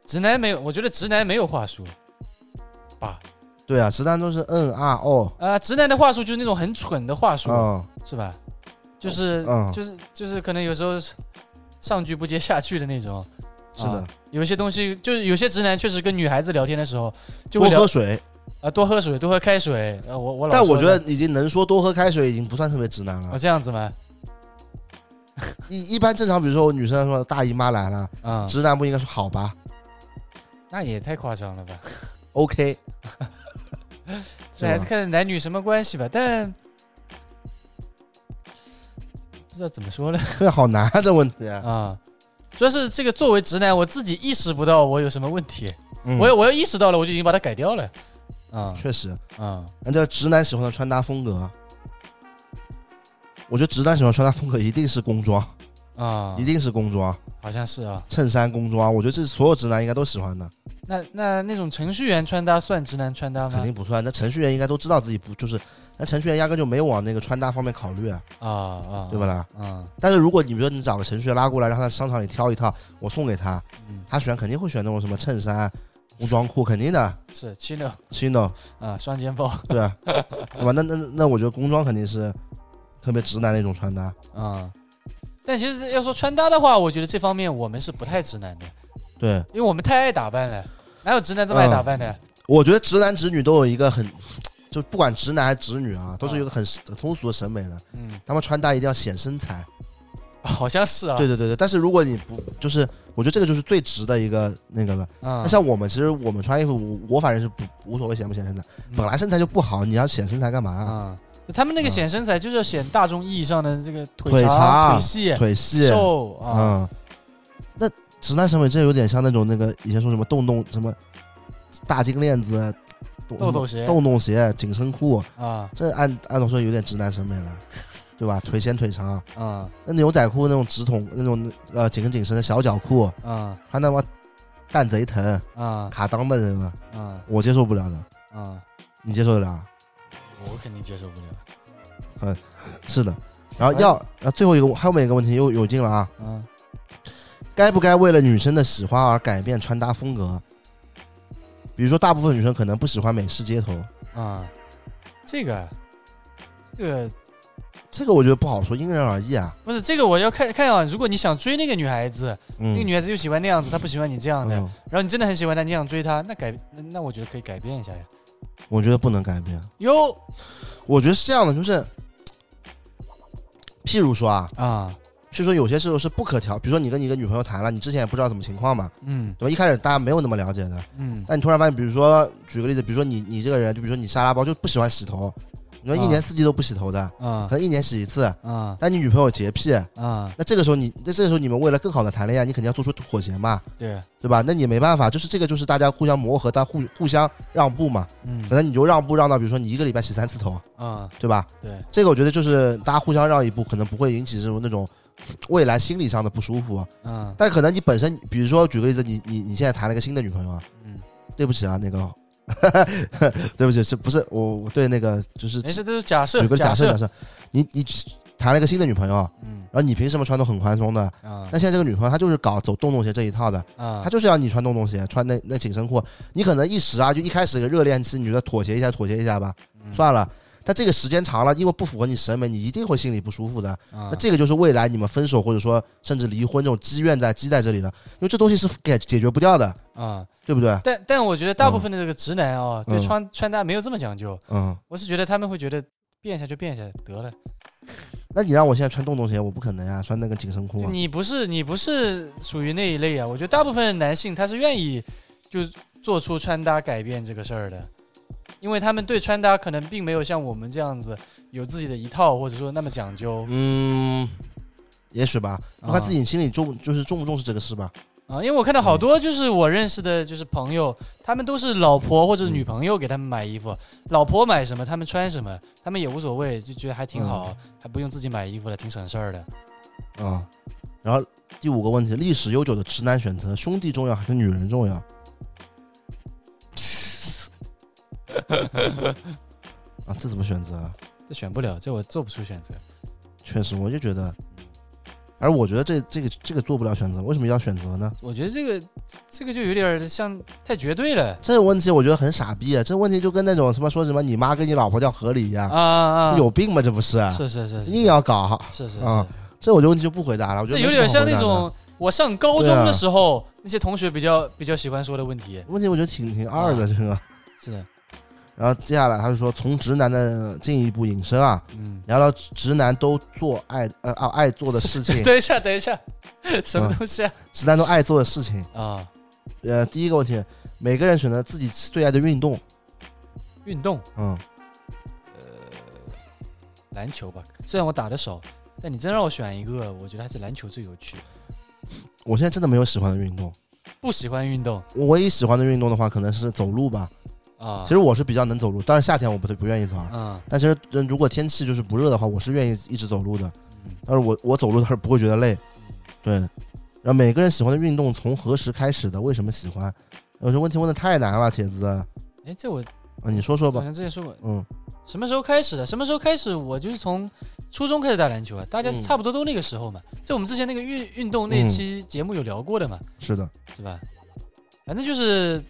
[SPEAKER 2] 直男没有，我觉得直男没有话术吧。
[SPEAKER 1] 对啊，直男都是嗯啊哦，
[SPEAKER 2] 啊、直男的话术就是那种很蠢的话术，
[SPEAKER 1] 嗯
[SPEAKER 2] 是吧？就是、
[SPEAKER 1] 嗯
[SPEAKER 2] 就是就是可能有时候上句不接下句的那种。
[SPEAKER 1] 是的
[SPEAKER 2] 啊，有些东西就是有些直男确实跟女孩子聊天的时候就会
[SPEAKER 1] 多喝水。
[SPEAKER 2] 啊多喝水，多喝开水。呃，我我老
[SPEAKER 1] 但我觉得已经能说多喝开水，已经不算特别直男了。啊。
[SPEAKER 2] 这样子吗？
[SPEAKER 1] 一一般正常，比如说我女生说大姨妈来了，
[SPEAKER 2] 啊、
[SPEAKER 1] 直男不应该说好吧
[SPEAKER 2] 那也太夸张了吧
[SPEAKER 1] ？，OK，
[SPEAKER 2] 这还是看男女什么关系吧，但不知道怎么说呢
[SPEAKER 1] 这，好难啊这问题。
[SPEAKER 2] 啊。主要是这个作为直男，我自己意识不到我有什么问题，
[SPEAKER 1] 嗯
[SPEAKER 2] 我我要意识到了，我就已经把它改掉了。啊
[SPEAKER 1] 确实，
[SPEAKER 2] 啊
[SPEAKER 1] 按照直男喜欢的穿搭风格，我觉得直男喜欢穿搭风格一定是工装，
[SPEAKER 2] 啊！
[SPEAKER 1] 一定是工装，
[SPEAKER 2] 好像是啊。
[SPEAKER 1] 衬衫工装，我觉得这是所有直男应该都喜欢的，
[SPEAKER 2] 那那那种程序员穿搭算直男穿搭吗？
[SPEAKER 1] 肯定不算。那程序员应该都知道自己不就是，那程序员压根就没有往那个穿搭方面考虑啊，
[SPEAKER 2] 啊啊，
[SPEAKER 1] 对不？啦？
[SPEAKER 2] 啊，
[SPEAKER 1] 但是如果你比如说你找个程序员拉过来，让他商场里挑一套，我送给他，
[SPEAKER 2] 嗯，
[SPEAKER 1] 他选肯定会选那种什么衬衫、工装裤，肯定的
[SPEAKER 2] 是
[SPEAKER 1] chino，chino，
[SPEAKER 2] 啊，双肩包
[SPEAKER 1] 对啊，对吧？那那那我觉得工装肯定是特别直男的一种穿搭，
[SPEAKER 2] 啊。但其实要说穿搭的话，我觉得这方面我们是不太直男的，
[SPEAKER 1] 对。
[SPEAKER 2] 因为我们太爱打扮了，哪有直男这么爱打扮的？
[SPEAKER 1] 我觉得直男直女都有一个很，就不管直男还是直女啊，都是有一个很很通俗的审美的。
[SPEAKER 2] 嗯
[SPEAKER 1] 他们穿搭一定要显身材，
[SPEAKER 2] 好像是啊，
[SPEAKER 1] 对对对对，但是如果你不就是，我觉得这个就是最直的一个那个了。
[SPEAKER 2] 啊
[SPEAKER 1] 那，像我们其实我们穿衣服，我我反正是不无所谓显不显身材，
[SPEAKER 2] 嗯
[SPEAKER 1] 本来身材就不好，你要显身材干嘛？
[SPEAKER 2] 啊，他们那个显身材就是要显大众意义上的这个腿
[SPEAKER 1] 腿
[SPEAKER 2] 长、
[SPEAKER 1] 长
[SPEAKER 2] 腿细、
[SPEAKER 1] 腿细，
[SPEAKER 2] 瘦啊，
[SPEAKER 1] 嗯，那直男审美这有点像那种那个以前说什么洞洞什么大金链子、洞
[SPEAKER 2] 豆豆鞋
[SPEAKER 1] 洞洞鞋、紧身裤，
[SPEAKER 2] 啊
[SPEAKER 1] 这按按理说有点直男审美了，对吧？腿显腿长，
[SPEAKER 2] 啊
[SPEAKER 1] 那牛仔裤那种直筒那种呃紧跟紧身的小脚裤，
[SPEAKER 2] 啊
[SPEAKER 1] 穿他妈蛋贼疼
[SPEAKER 2] 啊
[SPEAKER 1] 卡裆的人啊，
[SPEAKER 2] 啊
[SPEAKER 1] 我接受不了的，
[SPEAKER 2] 啊！
[SPEAKER 1] 你接受得了啊？
[SPEAKER 2] 我肯定接受不了。
[SPEAKER 1] 嗯是的。然后要呃最后一个后面一个问题又有劲了啊，
[SPEAKER 2] 嗯，
[SPEAKER 1] 该不该为了女生的喜欢而改变穿搭风格？比如说，大部分女生可能不喜欢美式街头，
[SPEAKER 2] 啊，这个，这个
[SPEAKER 1] 这个我觉得不好说，因人而异啊。
[SPEAKER 2] 不是这个，我要看看啊。如果你想追那个女孩子，
[SPEAKER 1] 嗯，
[SPEAKER 2] 那个女孩子又喜欢那样子，她不喜欢你这样的，
[SPEAKER 1] 嗯
[SPEAKER 2] 然后你真的很喜欢她，你想追她，那改那那我觉得可以改变一下呀。
[SPEAKER 1] 我觉得不能改变。
[SPEAKER 2] 哟
[SPEAKER 1] 我觉得是这样的，就是，譬如说啊，
[SPEAKER 2] 啊，
[SPEAKER 1] 是说有些时候是不可调，比如说你跟你一个女朋友谈了，你之前也不知道什么情况嘛，
[SPEAKER 2] 嗯
[SPEAKER 1] 对吧？一开始大家没有那么了解的，
[SPEAKER 2] 嗯
[SPEAKER 1] 但你突然发现，比如说举个例子，比如说你你这个人，就比如说你沙拉包就不喜欢洗头，你说一年四季都不洗头的，
[SPEAKER 2] 啊
[SPEAKER 1] 可能一年洗一次，
[SPEAKER 2] 啊
[SPEAKER 1] 但你女朋友洁癖，
[SPEAKER 2] 啊，
[SPEAKER 1] 那这个时候你，那这个时候你们为了更好的谈恋爱，你肯定要做出妥协嘛，
[SPEAKER 2] 对，
[SPEAKER 1] 对吧？那你没办法，就是这个就是大家互相磨合，但互互相让步嘛。
[SPEAKER 2] 嗯
[SPEAKER 1] 可能你就让步让到，比如说你一个礼拜洗三次头，
[SPEAKER 2] 啊
[SPEAKER 1] 对吧？
[SPEAKER 2] 对，
[SPEAKER 1] 这个我觉得就是大家互相让一步，可能不会引起这种那种未来心理上的不舒服。
[SPEAKER 2] 嗯
[SPEAKER 1] 但可能你本身，比如说举个例子，你你你现在谈了一个新的女朋友啊，
[SPEAKER 2] 嗯，
[SPEAKER 1] 对不起啊，那个，对不起，是不是我我对那个就是
[SPEAKER 2] 没事，都是假设，
[SPEAKER 1] 举个假设
[SPEAKER 2] 设
[SPEAKER 1] 假，设，你你谈了一个新的女朋友，
[SPEAKER 2] 嗯
[SPEAKER 1] 然后你凭什么穿都很宽松的？
[SPEAKER 2] 啊
[SPEAKER 1] 那现在这个女朋友她就是搞走洞洞鞋这一套的，
[SPEAKER 2] 啊
[SPEAKER 1] 她就是要你穿洞洞鞋，穿那那紧身裤。你可能一时啊，就一开始个热恋期，你觉得妥协一下，妥协一下吧，
[SPEAKER 2] 嗯
[SPEAKER 1] 算了。但这个时间长了，因为不符合你审美，你一定会心里不舒服的。
[SPEAKER 2] 啊
[SPEAKER 1] 那这个就是未来你们分手或者说甚至离婚这种积怨在积在这里了，因为这东西是解解决不掉的，
[SPEAKER 2] 啊，
[SPEAKER 1] 对不对？
[SPEAKER 2] 但但我觉得大部分的这个直男啊，对
[SPEAKER 1] 嗯
[SPEAKER 2] 穿穿搭没有这么讲究，
[SPEAKER 1] 嗯，
[SPEAKER 2] 我是觉得他们会觉得变一下就变一下得了。
[SPEAKER 1] 那你让我现在穿洞洞鞋，我不可能啊，穿那个紧身裤啊。
[SPEAKER 2] 你不是你不是属于那一类啊，我觉得大部分男性他是愿意就做出穿搭改变这个事儿的，因为他们对穿搭可能并没有像我们这样子有自己的一套，或者说那么讲究
[SPEAKER 1] 嗯，也许吧，
[SPEAKER 2] 啊
[SPEAKER 1] 看自己心里重就是重不重视这个事吧。
[SPEAKER 2] 啊。因为我看到好多就是我认识的，就是朋友，他们都是老婆或者女朋友给他们买衣服，老婆买什么他们穿什么，他们也无所谓，就觉得还挺好，还不用自己买衣服了，挺省事儿的。
[SPEAKER 1] 啊、然后第五个问题，历史悠久的直男选择，兄弟重要还是女人重要？啊，这怎么选择啊？
[SPEAKER 2] 这选不了，这我做不出选择。
[SPEAKER 1] 确实，我就觉得，而我觉得这这个这个做不了选择，为什么要选择呢？
[SPEAKER 2] 我觉得这个这个就有点像太绝对了
[SPEAKER 1] 这个问题我觉得很傻逼啊！这个问题就跟那种什么说什么你妈跟你老婆叫合理一样，
[SPEAKER 2] 啊啊！
[SPEAKER 1] 有病吗？这不是？
[SPEAKER 2] 是是是是
[SPEAKER 1] 硬要搞，
[SPEAKER 2] 是是
[SPEAKER 1] 啊
[SPEAKER 2] 是，
[SPEAKER 1] 这我就问题就不回答了。我觉
[SPEAKER 2] 这
[SPEAKER 1] 得
[SPEAKER 2] 有点像那种我上高中的时候那些同学比较比较喜欢说的问题。
[SPEAKER 1] 问题，我觉得挺挺二的这个。
[SPEAKER 2] 是的，
[SPEAKER 1] 然后接下来他就说，从直男的进一步引申啊，
[SPEAKER 2] 嗯，
[SPEAKER 1] 聊聊直男都做爱呃啊爱做的事情，
[SPEAKER 2] 等一下等一下，什么东西啊？
[SPEAKER 1] 直男都爱做的事情。
[SPEAKER 2] 啊，
[SPEAKER 1] 呃，第一个问题，每个人选择自己最爱的运动，
[SPEAKER 2] 运动，
[SPEAKER 1] 嗯，呃
[SPEAKER 2] 篮球吧。虽然我打的少，但你真让我选一个，我觉得还是篮球最有趣。
[SPEAKER 1] 我现在真的没有喜欢的运动。
[SPEAKER 2] 不喜欢运动
[SPEAKER 1] 我唯一喜欢的运动的话，可能是走路吧。
[SPEAKER 2] 啊
[SPEAKER 1] 其，实我是比较能走路，但是夏天我不不愿意走啊。
[SPEAKER 2] 嗯
[SPEAKER 1] 但其实呃如果天气就是不热的话，我是愿意一直走路的。
[SPEAKER 2] 嗯
[SPEAKER 1] 但是我我走路倒是不会觉得累。对，然后每个人喜欢的运动从何时开始的？为什么喜欢？有些问题问的太难了，铁子啊，
[SPEAKER 2] 哎，这我啊
[SPEAKER 1] 你说说吧好。
[SPEAKER 2] 像之前说过，
[SPEAKER 1] 嗯，
[SPEAKER 2] 什么时候开始的？什么时候开始？我就是从初中开始打篮球啊，大家
[SPEAKER 1] 嗯
[SPEAKER 2] 差不多都那个时候嘛。在我们之前那个运运动那期节目有聊过的嘛，
[SPEAKER 1] 是的。
[SPEAKER 2] 是吧？反正就是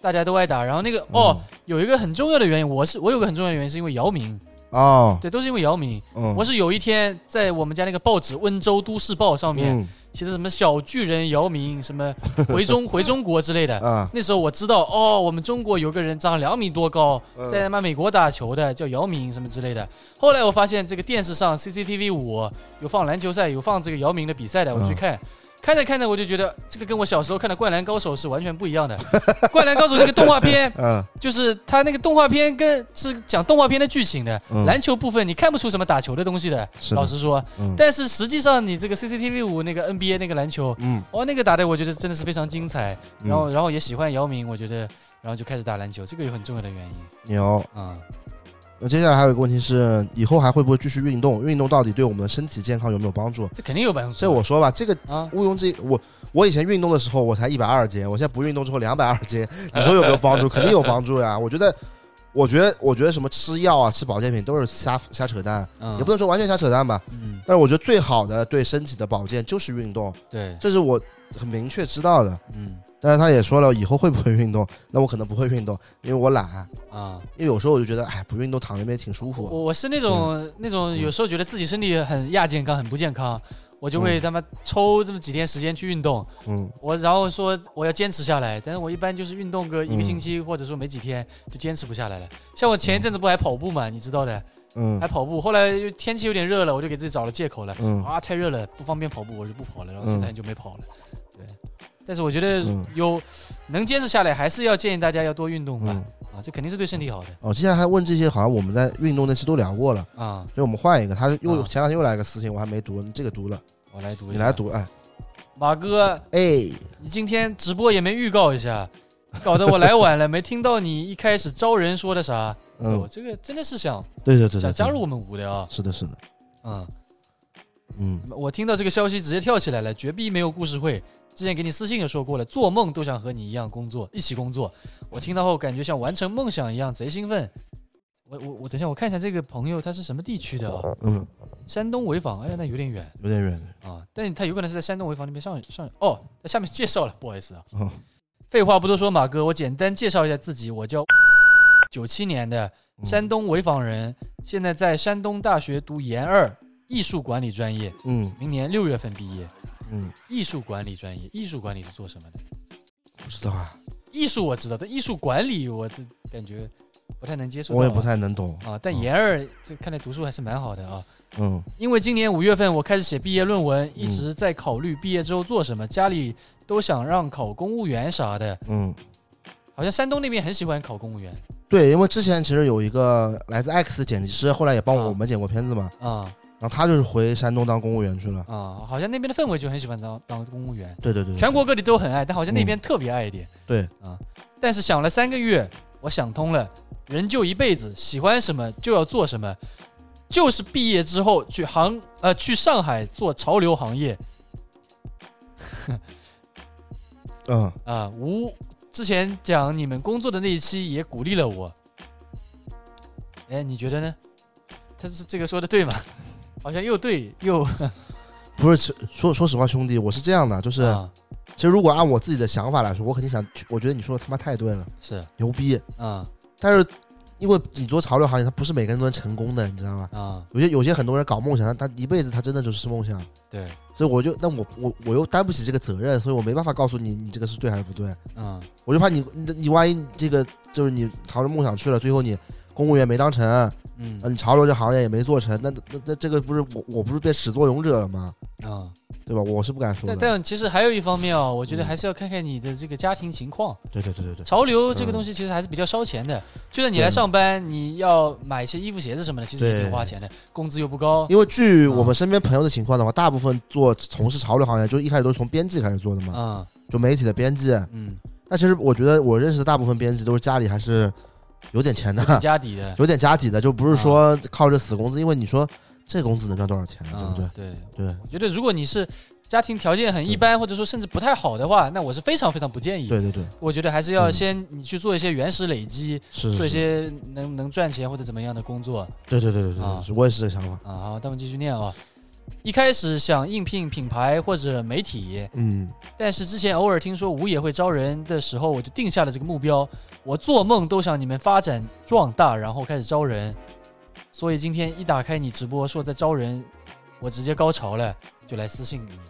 [SPEAKER 2] 大家都爱打，然后那个哦，有一个很重要的原因，我是我有个很重要的原因是因为姚明，
[SPEAKER 1] 嗯哦，
[SPEAKER 2] 对，都是因为姚明。
[SPEAKER 1] 嗯，
[SPEAKER 2] 我是有一天在我们家那个报纸《温州都市报》上面
[SPEAKER 1] 嗯。
[SPEAKER 2] 写的什么小巨人姚明，什么 回中回中国之类的。
[SPEAKER 1] 啊，
[SPEAKER 2] 那时候我知道哦，我们中国有个人长两米多高，
[SPEAKER 1] 嗯。
[SPEAKER 2] 在他妈美国打球的，叫姚明什么之类的。后来我发现这个电视上 CCTV 五有放篮球赛，有放这个姚明的比赛的，我就去
[SPEAKER 1] 嗯
[SPEAKER 2] 看。着看着，我就觉得这个跟我小时候看的《灌篮高手》是完全不一样的。《灌篮高手》这个动画片，
[SPEAKER 1] 嗯
[SPEAKER 2] 就是他那个动画片跟是讲动画片的剧情的，
[SPEAKER 1] 嗯
[SPEAKER 2] 篮球部分你看不出什么打球的东西的。老实说，
[SPEAKER 1] 嗯
[SPEAKER 2] 但是实际上你这个 CCTV 五那个 NBA 那个篮球，
[SPEAKER 1] 嗯，
[SPEAKER 2] 哦，那个打的我觉得真的是非常精彩。
[SPEAKER 1] 嗯
[SPEAKER 2] 然后，然后也喜欢姚明，我觉得，然后就开始打篮球，这个有很重要的原因
[SPEAKER 1] 牛。
[SPEAKER 2] 啊。
[SPEAKER 1] 那接下来还有一个问题是，以后还会不会继续运动？运动到底对我们的身体健康有没有帮助？
[SPEAKER 2] 这肯定有帮助。
[SPEAKER 1] 这我说吧，这个
[SPEAKER 2] 啊，
[SPEAKER 1] 毋庸置疑。我我以前运动的时候我才一百二十斤，我现在不运动之后两百二十斤，你说有没有帮助？肯定有帮助呀。我觉得，我觉得，我觉得什么吃药啊、吃保健品都是瞎瞎扯淡，
[SPEAKER 2] 嗯
[SPEAKER 1] 也不能说完全瞎扯淡吧。
[SPEAKER 2] 嗯，
[SPEAKER 1] 但是我觉得最好的对身体的保健就是运动，
[SPEAKER 2] 对，
[SPEAKER 1] 这是我很明确知道的。
[SPEAKER 2] 嗯
[SPEAKER 1] 但是他也说了，以后会不会运动？那我可能不会运动，因为我懒。
[SPEAKER 2] 啊，
[SPEAKER 1] 因为有时候我就觉得，哎，不运动躺那边挺舒服。
[SPEAKER 2] 我我是那种那种有时候觉得自己身体很亚健康、很不健康，我就会他妈抽这么几天时间去运动。
[SPEAKER 1] 嗯
[SPEAKER 2] 我然后说我要坚持下来，但是我一般就是运动个一个
[SPEAKER 1] 嗯
[SPEAKER 2] 星期，或者说没几天就坚持不下来了。像我前一阵子不还跑步嘛，你知道的，
[SPEAKER 1] 嗯
[SPEAKER 2] 还跑步，后来就天气有点热了，我就给自己找了借口了。
[SPEAKER 1] 嗯
[SPEAKER 2] 啊，太热了，不方便跑步，我就不跑了，然后
[SPEAKER 1] 嗯
[SPEAKER 2] 现在就没跑了。对，但是我觉得
[SPEAKER 1] 嗯
[SPEAKER 2] 有能坚持下来，还是要建议大家要多运动吧。
[SPEAKER 1] 嗯。
[SPEAKER 2] 啊，这肯定是对身体好的
[SPEAKER 1] 哦，接下来还问这些，好像我们在运动那期都聊过了，
[SPEAKER 2] 啊。
[SPEAKER 1] 所以我们换一个。他又
[SPEAKER 2] 啊
[SPEAKER 1] 前两天又来个私信，我还没读，你这个读了，
[SPEAKER 2] 我来读，
[SPEAKER 1] 你来读。哎
[SPEAKER 2] 马哥，
[SPEAKER 1] 哎，
[SPEAKER 2] 你今天直播也没预告一下，搞得我来晚了，没听到你一开始招人说的啥。我
[SPEAKER 1] 嗯，
[SPEAKER 2] 这个真的是想
[SPEAKER 1] 对对对对，对
[SPEAKER 2] 想加入我们五的啊。
[SPEAKER 1] 是的，是的，
[SPEAKER 2] 嗯，
[SPEAKER 1] 嗯
[SPEAKER 2] 我听到这个消息直接跳起来了，绝逼没有故事会。之前给你私信也说过了，做梦都想和你一样工作，一起工作。我听到后感觉像完成梦想一样，贼兴奋。我我我等一下，我看一下这个朋友他是什么地区的啊？
[SPEAKER 1] 嗯，
[SPEAKER 2] 山东潍坊，哎呀，那有点远
[SPEAKER 1] 有点远，
[SPEAKER 2] 啊。但他有可能是在山东潍坊那边上上哦，在下面介绍了，不好意思啊。
[SPEAKER 1] 哦，
[SPEAKER 2] 废话不多说，马哥，我简单介绍一下自己，我叫九七年的
[SPEAKER 1] 嗯
[SPEAKER 2] 山东潍坊人，现在在山东大学读研二艺术管理专业，
[SPEAKER 1] 嗯
[SPEAKER 2] 明年六月份毕业。
[SPEAKER 1] 嗯，
[SPEAKER 2] 艺术管理专业，艺术管理是做什么的？
[SPEAKER 1] 不知道啊，
[SPEAKER 2] 艺术我知道，但艺术管理我这感觉不太能接受啊。
[SPEAKER 1] 我也不太能懂，
[SPEAKER 2] 啊。但研二这看来读书还是蛮好的啊。
[SPEAKER 1] 嗯
[SPEAKER 2] 因为今年五月份我开始写毕业论文，一直在考虑毕业之后做什么，家里都想让考公务员啥的。
[SPEAKER 1] 嗯，
[SPEAKER 2] 好像山东那边很喜欢考公务员
[SPEAKER 1] 对，因为之前其实有一个来自 X 的剪辑师，后来也帮
[SPEAKER 2] 啊
[SPEAKER 1] 我们剪过片子嘛，
[SPEAKER 2] 啊
[SPEAKER 1] 然后他就是回山东当公务员去了，
[SPEAKER 2] 啊，好像那边的氛围就很喜欢当当公务员，
[SPEAKER 1] 对对对，对
[SPEAKER 2] 全国各地都很爱，但好像那边特别爱一点。
[SPEAKER 1] 对
[SPEAKER 2] 啊，但是想了三个月，我想通了，人就一辈子，喜欢什么就要做什么，就是毕业之后去行呃去上海做潮流行业
[SPEAKER 1] 嗯
[SPEAKER 2] 啊。吴之前讲你们工作的那一期也鼓励了我，哎，你觉得呢？他是这个说的对吗？好像又对又
[SPEAKER 1] 不是说说实话，兄弟，我是这样的，就是
[SPEAKER 2] 啊。
[SPEAKER 1] 其实如果按我自己的想法来说，我肯定想去，我觉得你说的他妈太对了，
[SPEAKER 2] 是。
[SPEAKER 1] 牛逼，
[SPEAKER 2] 啊。
[SPEAKER 1] 但是因为你做潮流行业，他不是每个人都能成功的，你知道吗？
[SPEAKER 2] 啊。
[SPEAKER 1] 有些有些很多人搞梦想，他他一辈子他真的就是梦想，
[SPEAKER 2] 对。
[SPEAKER 1] 所以我就那我我我又担不起这个责任，所以我没办法告诉你你这个是对还是不对，
[SPEAKER 2] 嗯
[SPEAKER 1] 我就怕你你你万一这个就是你朝着梦想去了，最后你公务员没当成，呃
[SPEAKER 2] 嗯
[SPEAKER 1] 你潮流这行业也没做成，那那那这个不是我我不是变始作俑者了吗？
[SPEAKER 2] 啊。
[SPEAKER 1] 对吧？我是不敢说
[SPEAKER 2] 但
[SPEAKER 1] 的。
[SPEAKER 2] 但其实还有一方面啊，我觉得
[SPEAKER 1] 嗯
[SPEAKER 2] 还是要看看你的这个家庭情况。
[SPEAKER 1] 对对对对对，
[SPEAKER 2] 潮流这个
[SPEAKER 1] 嗯
[SPEAKER 2] 东西其实还是比较烧钱的，就算你来上班，你要买一些衣服鞋子什么的，其实也挺花钱的，工资又不高。
[SPEAKER 1] 因为据
[SPEAKER 2] 啊
[SPEAKER 1] 我们身边朋友的情况的话，大部分做从事潮流行业，就一开始都是从编辑开始做的嘛，
[SPEAKER 2] 啊
[SPEAKER 1] 就媒体的编辑。
[SPEAKER 2] 嗯，
[SPEAKER 1] 那其实我觉得我认识的大部分编辑都是家里还是有点钱的，
[SPEAKER 2] 有家底的，
[SPEAKER 1] 有点家底的，就不是说靠着死工资，因为你说这工资能赚多少钱对不对？
[SPEAKER 2] 对，
[SPEAKER 1] 对
[SPEAKER 2] 我觉得如果你是家庭条件很一般，或者说甚至不太好的话，那我是非常非常不建议。
[SPEAKER 1] 对对对，
[SPEAKER 2] 我觉得还是要
[SPEAKER 1] 嗯
[SPEAKER 2] 先你去做一些原始累积，做一些能能赚钱或者怎么样的工作
[SPEAKER 1] 对对对对对我也是这个想法。
[SPEAKER 2] 啊。好，那我们继续念啊。一开始想应聘品牌或者媒体，
[SPEAKER 1] 嗯
[SPEAKER 2] 但是之前偶尔听说吴也会招人的时候，我就定下了这个目标。我做梦都想你们发展壮大，然后开始招人。所以今天一打开你直播说在招人，我直接高潮了，就来私信你了。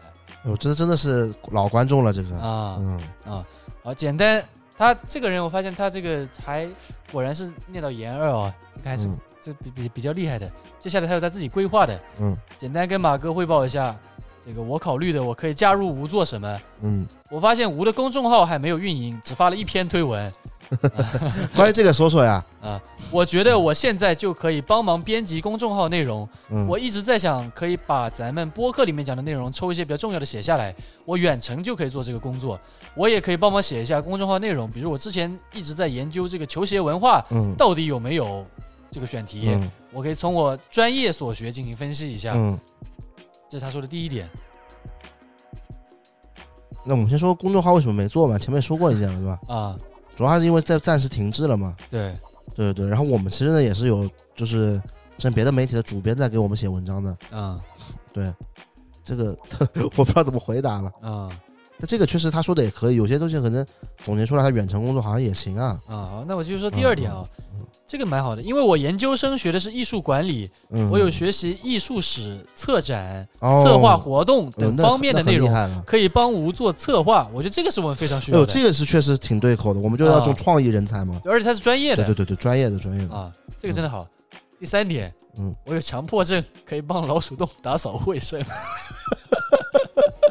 [SPEAKER 1] 我这真的是老观众了，这个，
[SPEAKER 2] 啊
[SPEAKER 1] 嗯
[SPEAKER 2] 啊，好简单。他这个人，我发现他这个还果然是念到研二哦，这个还是、
[SPEAKER 1] 嗯
[SPEAKER 2] 这比比比较厉害的。接下来他有他自己规划的，
[SPEAKER 1] 嗯
[SPEAKER 2] 简单跟马哥汇报一下，这个我考虑的，我可以加入吴做什么？
[SPEAKER 1] 嗯，
[SPEAKER 2] 我发现吴的公众号还没有运营，只发了一篇推文。
[SPEAKER 1] 关于这个说说呀，
[SPEAKER 2] 啊，我觉得我现在就可以帮忙编辑公众号内容。
[SPEAKER 1] 嗯，
[SPEAKER 2] 我一直在想，可以把咱们播客里面讲的内容抽一些比较重要的写下来，我远程就可以做这个工作。我也可以帮忙写一下公众号内容，比如我之前一直在研究这个球鞋文化
[SPEAKER 1] 嗯
[SPEAKER 2] 到底有没有这个选题，
[SPEAKER 1] 嗯
[SPEAKER 2] 我可以从我专业所学进行分析一下。
[SPEAKER 1] 嗯，
[SPEAKER 2] 这是他说的第一点。
[SPEAKER 1] 那我们先说公众号为什么没做嘛？前面说过一件了，对吧？
[SPEAKER 2] 啊，
[SPEAKER 1] 主要还是因为在暂时停滞了嘛。
[SPEAKER 2] 对，
[SPEAKER 1] 对对对，然后我们其实呢也是有，就是像别的媒体的主编在给我们写文章的。
[SPEAKER 2] 啊
[SPEAKER 1] 对，这个 我不知道怎么回答了。
[SPEAKER 2] 嗯
[SPEAKER 1] 但这个确实他说的也可以，有些东西可能总结出来，他远程工作好像也行啊。
[SPEAKER 2] 啊，那我就说第二点啊这个蛮好的，因为我研究生学的是艺术管理，
[SPEAKER 1] 嗯，
[SPEAKER 2] 我有学习艺术史、策展、
[SPEAKER 1] 哦
[SPEAKER 2] 策划活动等方面的内容。可以帮吴做策划。我觉得这个是我们非常需要的，
[SPEAKER 1] 这个是确实挺对口的，我们就要做创意人才嘛。
[SPEAKER 2] 而且他是专业的
[SPEAKER 1] 对对对对，专业的专业的。
[SPEAKER 2] 啊，这个真的好。第三点，
[SPEAKER 1] 嗯，
[SPEAKER 2] 我有强迫症，可以帮老鼠洞打扫卫生。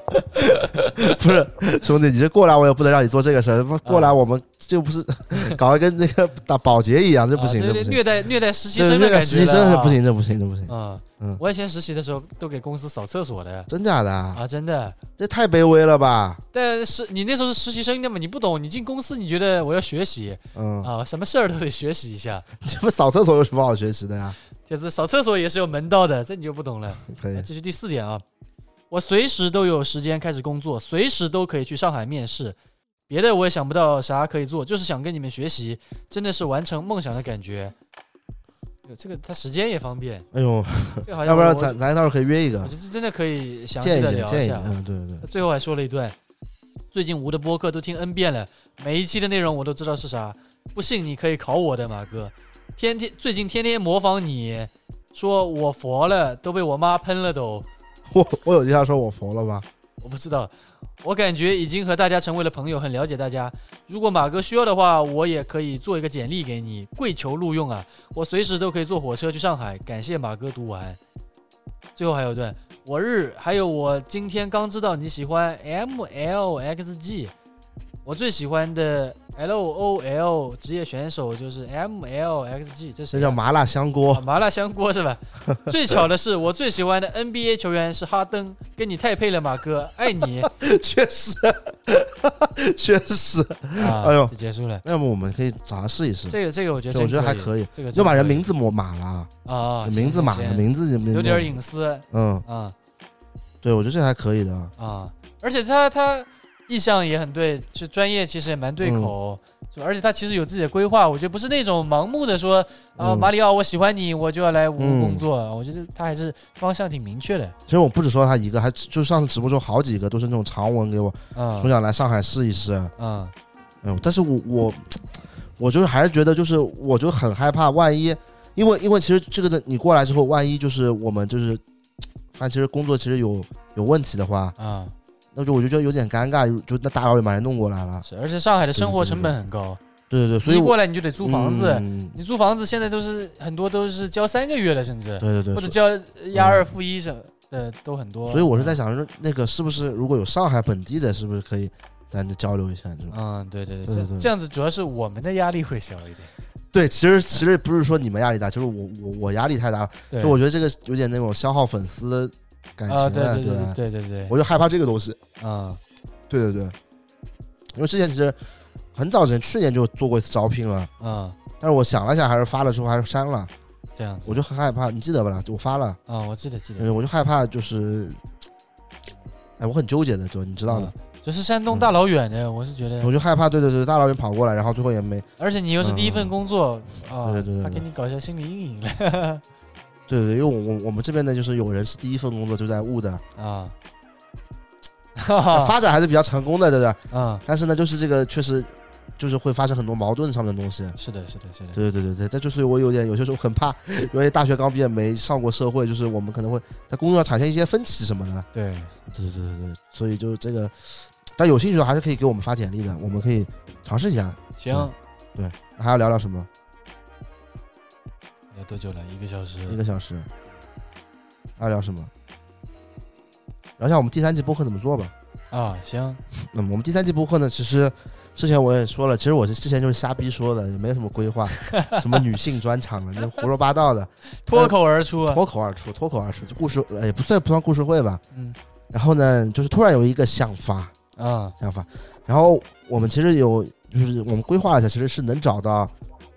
[SPEAKER 1] 不是兄弟，你这过来我也不能让你做这个事儿，不过来我们就不是 搞得跟那个打保洁一样，这不行，
[SPEAKER 2] 啊这
[SPEAKER 1] 这不行。
[SPEAKER 2] 虐待虐待实习
[SPEAKER 1] 这
[SPEAKER 2] 生
[SPEAKER 1] 实习生是不。行，这不行，这不行，
[SPEAKER 2] 啊，
[SPEAKER 1] 嗯
[SPEAKER 2] 我以前实习的时候都给公司扫厕所的
[SPEAKER 1] 真假的啊？
[SPEAKER 2] 啊，真的。
[SPEAKER 1] 这太卑微了吧？
[SPEAKER 2] 但是你那时候是实习生的嘛，你不懂，你进公司你觉得我要学习
[SPEAKER 1] 嗯，
[SPEAKER 2] 啊，什么事儿都得学习一下。
[SPEAKER 1] 这不扫厕所有什么好学习的呀？
[SPEAKER 2] 铁子扫厕所也是有门道的，这你就不懂了。
[SPEAKER 1] 可以，
[SPEAKER 2] 这是第四点啊，我随时都有时间开始工作，随时都可以去上海面试。别的我也想不到啥可以做，就是想跟你们学习，真的是完成梦想的感觉。有这个他时间也方便，
[SPEAKER 1] 哎呦，
[SPEAKER 2] 这好像
[SPEAKER 1] 要不然咱咱到时候可以约一个
[SPEAKER 2] 我觉得这真的可以详细的聊
[SPEAKER 1] 一下。。嗯，对对对，
[SPEAKER 2] 最后还说了一段，最近吴的播客都听 N 遍了，每一期的内容我都知道是啥。不信你可以考我的马哥，天天最近天天模仿你，说我佛了，都被我妈喷了都。
[SPEAKER 1] 我我有句话说我服了吧？
[SPEAKER 2] 我不知道，我感觉已经和大家成为了朋友，很了解大家。如果马哥需要的话，我也可以做一个简历给你，跪求录用啊！我随时都可以坐火车去上海。感谢马哥读完。最后还有一段，我日，还有我今天刚知道你喜欢 MLXG，我最喜欢的 LOL 职业选手就是 MLXG，这
[SPEAKER 1] 这
[SPEAKER 2] 谁啊
[SPEAKER 1] 叫麻辣香锅。
[SPEAKER 2] 啊，麻辣香锅是吧？最巧的是，我最喜欢的 NBA 球员是哈登，跟你太配了，马哥，爱你。
[SPEAKER 1] 确实，确实。
[SPEAKER 2] 啊！
[SPEAKER 1] 哎呦。
[SPEAKER 2] 就结束了。
[SPEAKER 1] 要么我们可以找他试一试，
[SPEAKER 2] 这个这个我觉得
[SPEAKER 1] 我觉得还，可以，
[SPEAKER 2] 这个
[SPEAKER 1] 就把人名
[SPEAKER 2] 字
[SPEAKER 1] 字抹码了啊，
[SPEAKER 2] 啊，
[SPEAKER 1] 名字码了，名字
[SPEAKER 2] 行有点隐私。
[SPEAKER 1] 嗯，
[SPEAKER 2] 啊。
[SPEAKER 1] 对，我觉得这还可以的。
[SPEAKER 2] 啊，而且他他意向也很对，就专业其实也蛮对口，是吧？而且他其实有自己的规划，我觉得不是那种盲目的说啊，
[SPEAKER 1] 嗯。
[SPEAKER 2] 马里奥我喜欢你，我就要来无
[SPEAKER 1] 嗯
[SPEAKER 2] 工作，我觉得他还是方向挺明确的。
[SPEAKER 1] 其实我不止说他一个，还就上次直播中好几个都是那种长文给我，
[SPEAKER 2] 啊
[SPEAKER 1] 说想来上海试一试。
[SPEAKER 2] 啊
[SPEAKER 1] 嗯，但是我我我就是还是觉得，就是我就很害怕，万一因为因为其实这个的你过来之后，万一就是我们就是，反正其实工作其实有有问题的话，
[SPEAKER 2] 啊，
[SPEAKER 1] 那就我就觉得有点尴尬，就那大老远把人弄过来了。
[SPEAKER 2] 是，而且上海的生活成本很高，
[SPEAKER 1] 对对对，所以
[SPEAKER 2] 你过来你就得租房子，
[SPEAKER 1] 嗯
[SPEAKER 2] 你租房子现在都是很多都是交三个月了，甚至
[SPEAKER 1] 对对对，
[SPEAKER 2] 或者交押二付一什么的都很多。
[SPEAKER 1] 所以我是在想说，那个是不是如果有上海本地的，是不是可以咱就交流一下？这种
[SPEAKER 2] 嗯，对对
[SPEAKER 1] 对对对
[SPEAKER 2] 这这样子主要是我们的压力会小一点。
[SPEAKER 1] 对，其实其实不是说你们压力大，就是我我我压力太大了，
[SPEAKER 2] 对，
[SPEAKER 1] 就我觉得这个有点那种消耗粉丝感情
[SPEAKER 2] 啊，
[SPEAKER 1] 了，
[SPEAKER 2] 对对对。对对对，
[SPEAKER 1] 我就害怕这个东西。
[SPEAKER 2] 啊
[SPEAKER 1] 对对对，因为之前其实很早之前，去年就做过一次招聘了，
[SPEAKER 2] 啊
[SPEAKER 1] 但是我想了想，还是发了之后还是删了，
[SPEAKER 2] 这样子。
[SPEAKER 1] 我就很害怕，你记得吧？啦？我发了，
[SPEAKER 2] 啊，我记得记得，
[SPEAKER 1] 嗯，我就害怕就是，哎，我很纠结的，就你知道的
[SPEAKER 2] 啊，就是山东大老远的，我是觉得
[SPEAKER 1] 我，就害怕，对对对，大老远跑过来，然后最后也没，
[SPEAKER 2] 而且你又是第一份工作啊
[SPEAKER 1] 对对对对，
[SPEAKER 2] 他给你搞一下心理阴影了
[SPEAKER 1] 对对对，因为我我我们这边呢，就是有人是第一份工作就在雾的，
[SPEAKER 2] 啊，哈 哈
[SPEAKER 1] 发展还是比较成功的，对不对？
[SPEAKER 2] 啊
[SPEAKER 1] 但是呢，就是这个确实就是会发生很多矛盾上面的东西。
[SPEAKER 2] 是的，是的，是的，
[SPEAKER 1] 对对对对，这就是我有点有些时候很怕，因为大学刚毕业没上过社会，就是我们可能会在工作上产生一些分歧什么的。
[SPEAKER 2] 对，
[SPEAKER 1] 对对对对对，所以就这个，但有兴趣的还是可以给我们发简历的，我们可以尝试一下。
[SPEAKER 2] 行，对
[SPEAKER 1] 还要聊聊什么？
[SPEAKER 2] 聊多久了？一个小时。
[SPEAKER 1] 一个小时。还要聊什么？聊一下我们第三季播客怎么做吧。
[SPEAKER 2] 啊，行，
[SPEAKER 1] 那么我们第三季播客呢，其实之前我也说了，其实我是之前就是瞎逼说的，也没什么规划，什么女性专场的，就胡说八道的，
[SPEAKER 2] 脱口而出。
[SPEAKER 1] 脱口而出，脱口而出，就故事呃也不算不算故事会吧。
[SPEAKER 2] 嗯
[SPEAKER 1] 然后呢，就是突然有一个想法，
[SPEAKER 2] 啊，
[SPEAKER 1] 想法，然后我们其实有，就是我们规划了一下，其实是能找到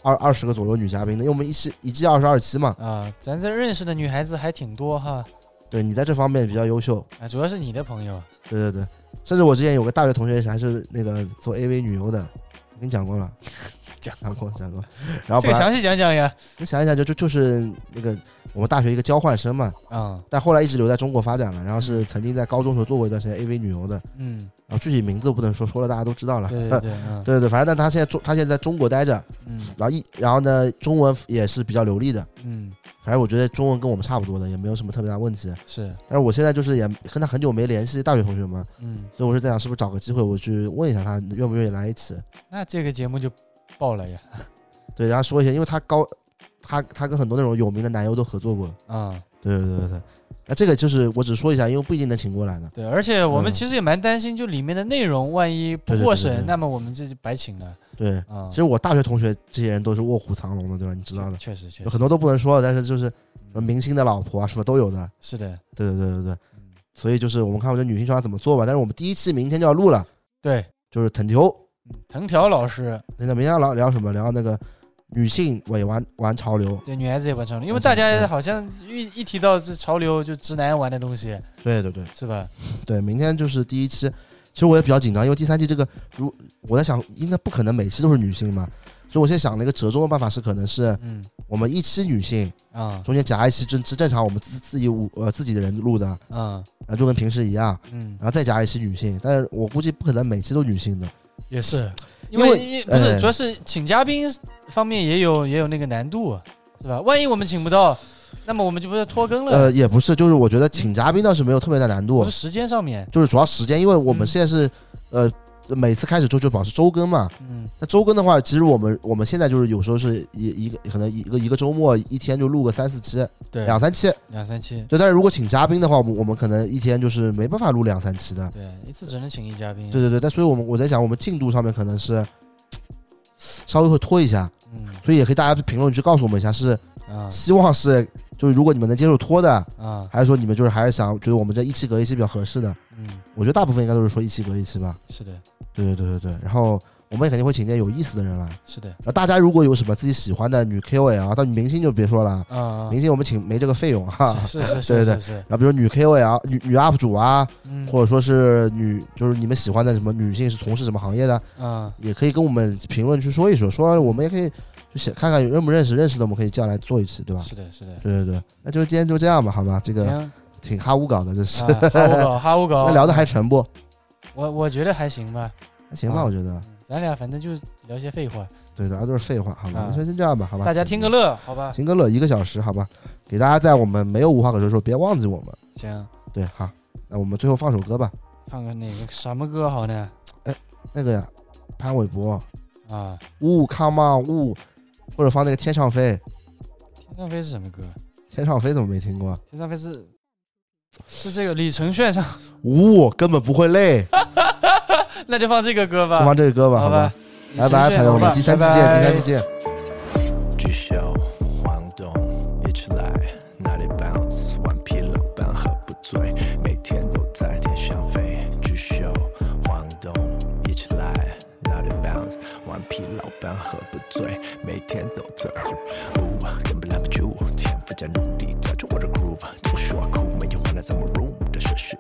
[SPEAKER 1] 二二十个左右女嘉宾的，因为我们一期一季二十二期嘛。
[SPEAKER 2] 啊，咱这认识的女孩子还挺多哈，
[SPEAKER 1] 对你在这方面比较优秀，
[SPEAKER 2] 啊，主要是你的朋友，
[SPEAKER 1] 对对对，甚至我之前有个大学同学还是那个做 AV 女优的，我跟你讲过了，
[SPEAKER 2] 讲
[SPEAKER 1] 讲过讲过。然后
[SPEAKER 2] 这个详细讲讲呀。
[SPEAKER 1] 你想一想，就就就是那个我们大学一个交换生嘛，
[SPEAKER 2] 啊，
[SPEAKER 1] 但后来一直留在中国发展了，然后是曾经在高中时候做过一段时间 AV 女优的，
[SPEAKER 2] 嗯，
[SPEAKER 1] 然后具体名字我不能说，说了大家都知道了。
[SPEAKER 2] 对对对，嗯。
[SPEAKER 1] 对对对，反正但他现在中他现在在中国待着，
[SPEAKER 2] 嗯。
[SPEAKER 1] 然后一然后呢中文也是比较流利的，
[SPEAKER 2] 嗯，
[SPEAKER 1] 反正我觉得中文跟我们差不多的，也没有什么特别大问题。
[SPEAKER 2] 是，
[SPEAKER 1] 但是我现在就是也跟他很久没联系，大学同学嘛，
[SPEAKER 2] 嗯，
[SPEAKER 1] 所以我是在想是不是找个机会我去问一下他愿不愿意来一起，
[SPEAKER 2] 那这个节目就爆了呀。
[SPEAKER 1] 对，然后说一下，因为他高他他跟很多那种有名的男优都合作过，
[SPEAKER 2] 啊，
[SPEAKER 1] 对对对对对。那这个就是我只说一下，因为不一定能请过来的。
[SPEAKER 2] 对，而且我们
[SPEAKER 1] 嗯
[SPEAKER 2] 其实也蛮担心，就里面的内容万一不过审，
[SPEAKER 1] 对对对
[SPEAKER 2] 那么我们这就白请了
[SPEAKER 1] 对，
[SPEAKER 2] 啊
[SPEAKER 1] 其。实我大学同学这些人都是卧虎藏龙的，对吧？你知道的，
[SPEAKER 2] 确实确实
[SPEAKER 1] 有很多都不能说，但是就是什么
[SPEAKER 2] 嗯
[SPEAKER 1] 明星的老婆啊，什么都有的。
[SPEAKER 2] 是的，
[SPEAKER 1] 对对对对对，
[SPEAKER 2] 嗯
[SPEAKER 1] 所以就是我们看我这女性专场怎么做吧。但是我们第一期明天就要录了，
[SPEAKER 2] 对，
[SPEAKER 1] 就是藤条。
[SPEAKER 2] 嗯藤条老师
[SPEAKER 1] 那明天要聊聊什么？聊那个女性也玩玩潮流。
[SPEAKER 2] 对女孩子也玩潮流，因为大家好像一一提到这潮流，就直男玩的东西，
[SPEAKER 1] 对对对
[SPEAKER 2] 是吧？
[SPEAKER 1] 对，明天就是第一期。其实我也比较紧张，因为第三季这个，如我在想，应该不可能每期都是女性嘛，所以我现在想了一个折中的办法，是可能是
[SPEAKER 2] 嗯
[SPEAKER 1] 我们一期女性，
[SPEAKER 2] 啊
[SPEAKER 1] 中间夹一期正正常我们自自己五呃自己的人录的，
[SPEAKER 2] 啊
[SPEAKER 1] 然后就跟平时一样，
[SPEAKER 2] 嗯，
[SPEAKER 1] 然后再夹一期女性，但是我估计不可能每期都女性的。
[SPEAKER 2] 也是，因
[SPEAKER 1] 因为
[SPEAKER 2] 不是
[SPEAKER 1] 哎
[SPEAKER 2] 主要是请嘉宾方面也有也有那个难度，是吧？万一我们请不到，那么我们就不是拖更了？
[SPEAKER 1] 呃，也不是，就是我觉得请嘉宾倒是没有特别大难度
[SPEAKER 2] 我说，时间上面，
[SPEAKER 1] 就是主要时间，因为我们
[SPEAKER 2] 嗯
[SPEAKER 1] 现在是、呃每次开始周就保持周更嘛。
[SPEAKER 2] 嗯
[SPEAKER 1] 那周更的话，其实我们我们现在就是有时候是一一个可能一个一个周末一天就录个三四期、
[SPEAKER 2] 对，
[SPEAKER 1] 两三期。
[SPEAKER 2] 两三期，
[SPEAKER 1] 对，但是如果请嘉宾的话，我们我们可能一天就是没办法录两三期的。
[SPEAKER 2] 对，一次只能请一嘉宾，
[SPEAKER 1] 对对对，但所以我们我在想，我们进度上面可能是稍微会拖一下，
[SPEAKER 2] 嗯
[SPEAKER 1] 所以也可以大家评论区告诉我们一下，是
[SPEAKER 2] 啊
[SPEAKER 1] 希望是就是如果你们能接受拖的，
[SPEAKER 2] 啊
[SPEAKER 1] 还是说你们就是还是想觉得我们这一期隔一期比较合适的？
[SPEAKER 2] 嗯，
[SPEAKER 1] 我觉得大部分应该都是说一期隔一期吧。
[SPEAKER 2] 是的，
[SPEAKER 1] 对对对对对，然后我们也肯定会请点有意思的人来。
[SPEAKER 2] 是的，
[SPEAKER 1] 然后大家如果有什么自己喜欢的女 KOL，到女明星就别说了，
[SPEAKER 2] 啊，
[SPEAKER 1] 明星我们请没这个费用哈。
[SPEAKER 2] 是是是
[SPEAKER 1] 对对
[SPEAKER 2] 对
[SPEAKER 1] 然后比如女 KOL、女女 UP 主啊，
[SPEAKER 2] 嗯
[SPEAKER 1] 或者说是女，就是你们喜欢的什么女性是从事什么行业的，
[SPEAKER 2] 啊
[SPEAKER 1] 也可以跟我们评论区说一说，说完我们也可以就想看看认不认识，认识的我们可以叫来做一期，对吧？
[SPEAKER 2] 是的是的，
[SPEAKER 1] 对对对，那就今天就这样吧，好吧？这个，挺哈乌搞的，这是。
[SPEAKER 2] 啊哈乌搞哈乌搞，
[SPEAKER 1] 那聊的还成不？
[SPEAKER 2] 我我觉得还行吧，
[SPEAKER 1] 还行吧，
[SPEAKER 2] 啊
[SPEAKER 1] 我觉得。
[SPEAKER 2] 嗯咱俩反正就聊些废话，
[SPEAKER 1] 对，咱俩都是废话，好吧？
[SPEAKER 2] 啊
[SPEAKER 1] 那就先这样吧，好吧？
[SPEAKER 2] 大家听个乐，好吧？
[SPEAKER 1] 听个乐，一个小时，好吧？给大家在我们没有无话可说的时候，别忘记我们。
[SPEAKER 2] 行，
[SPEAKER 1] 对，好，那我们最后放首歌吧，
[SPEAKER 2] 放个哪个什么歌好呢？
[SPEAKER 1] 哎那个呀，潘玮柏，
[SPEAKER 2] 啊，
[SPEAKER 1] 呜，Come on，呜，或者放那个天上飞，
[SPEAKER 2] 天上飞是什么歌？
[SPEAKER 1] 天上飞怎么没听过？
[SPEAKER 2] 天上飞是是这个李承铉唱，
[SPEAKER 1] 呜，根本不会累，
[SPEAKER 2] 那就放这个歌吧，
[SPEAKER 1] 就放这个歌吧，好吧？？拜拜，朋友们，第三期见，第三期见。
[SPEAKER 5] 巨秀晃动，一起来，哪里 bounce，顽皮老板喝不醉，每天都在天上飞。巨秀晃动，一起来，哪里 bounce，顽皮老板喝不醉，每天都这儿。呜，根本拦不住，天赋加努力，造就我的 groove。都说酷，room 的摄氏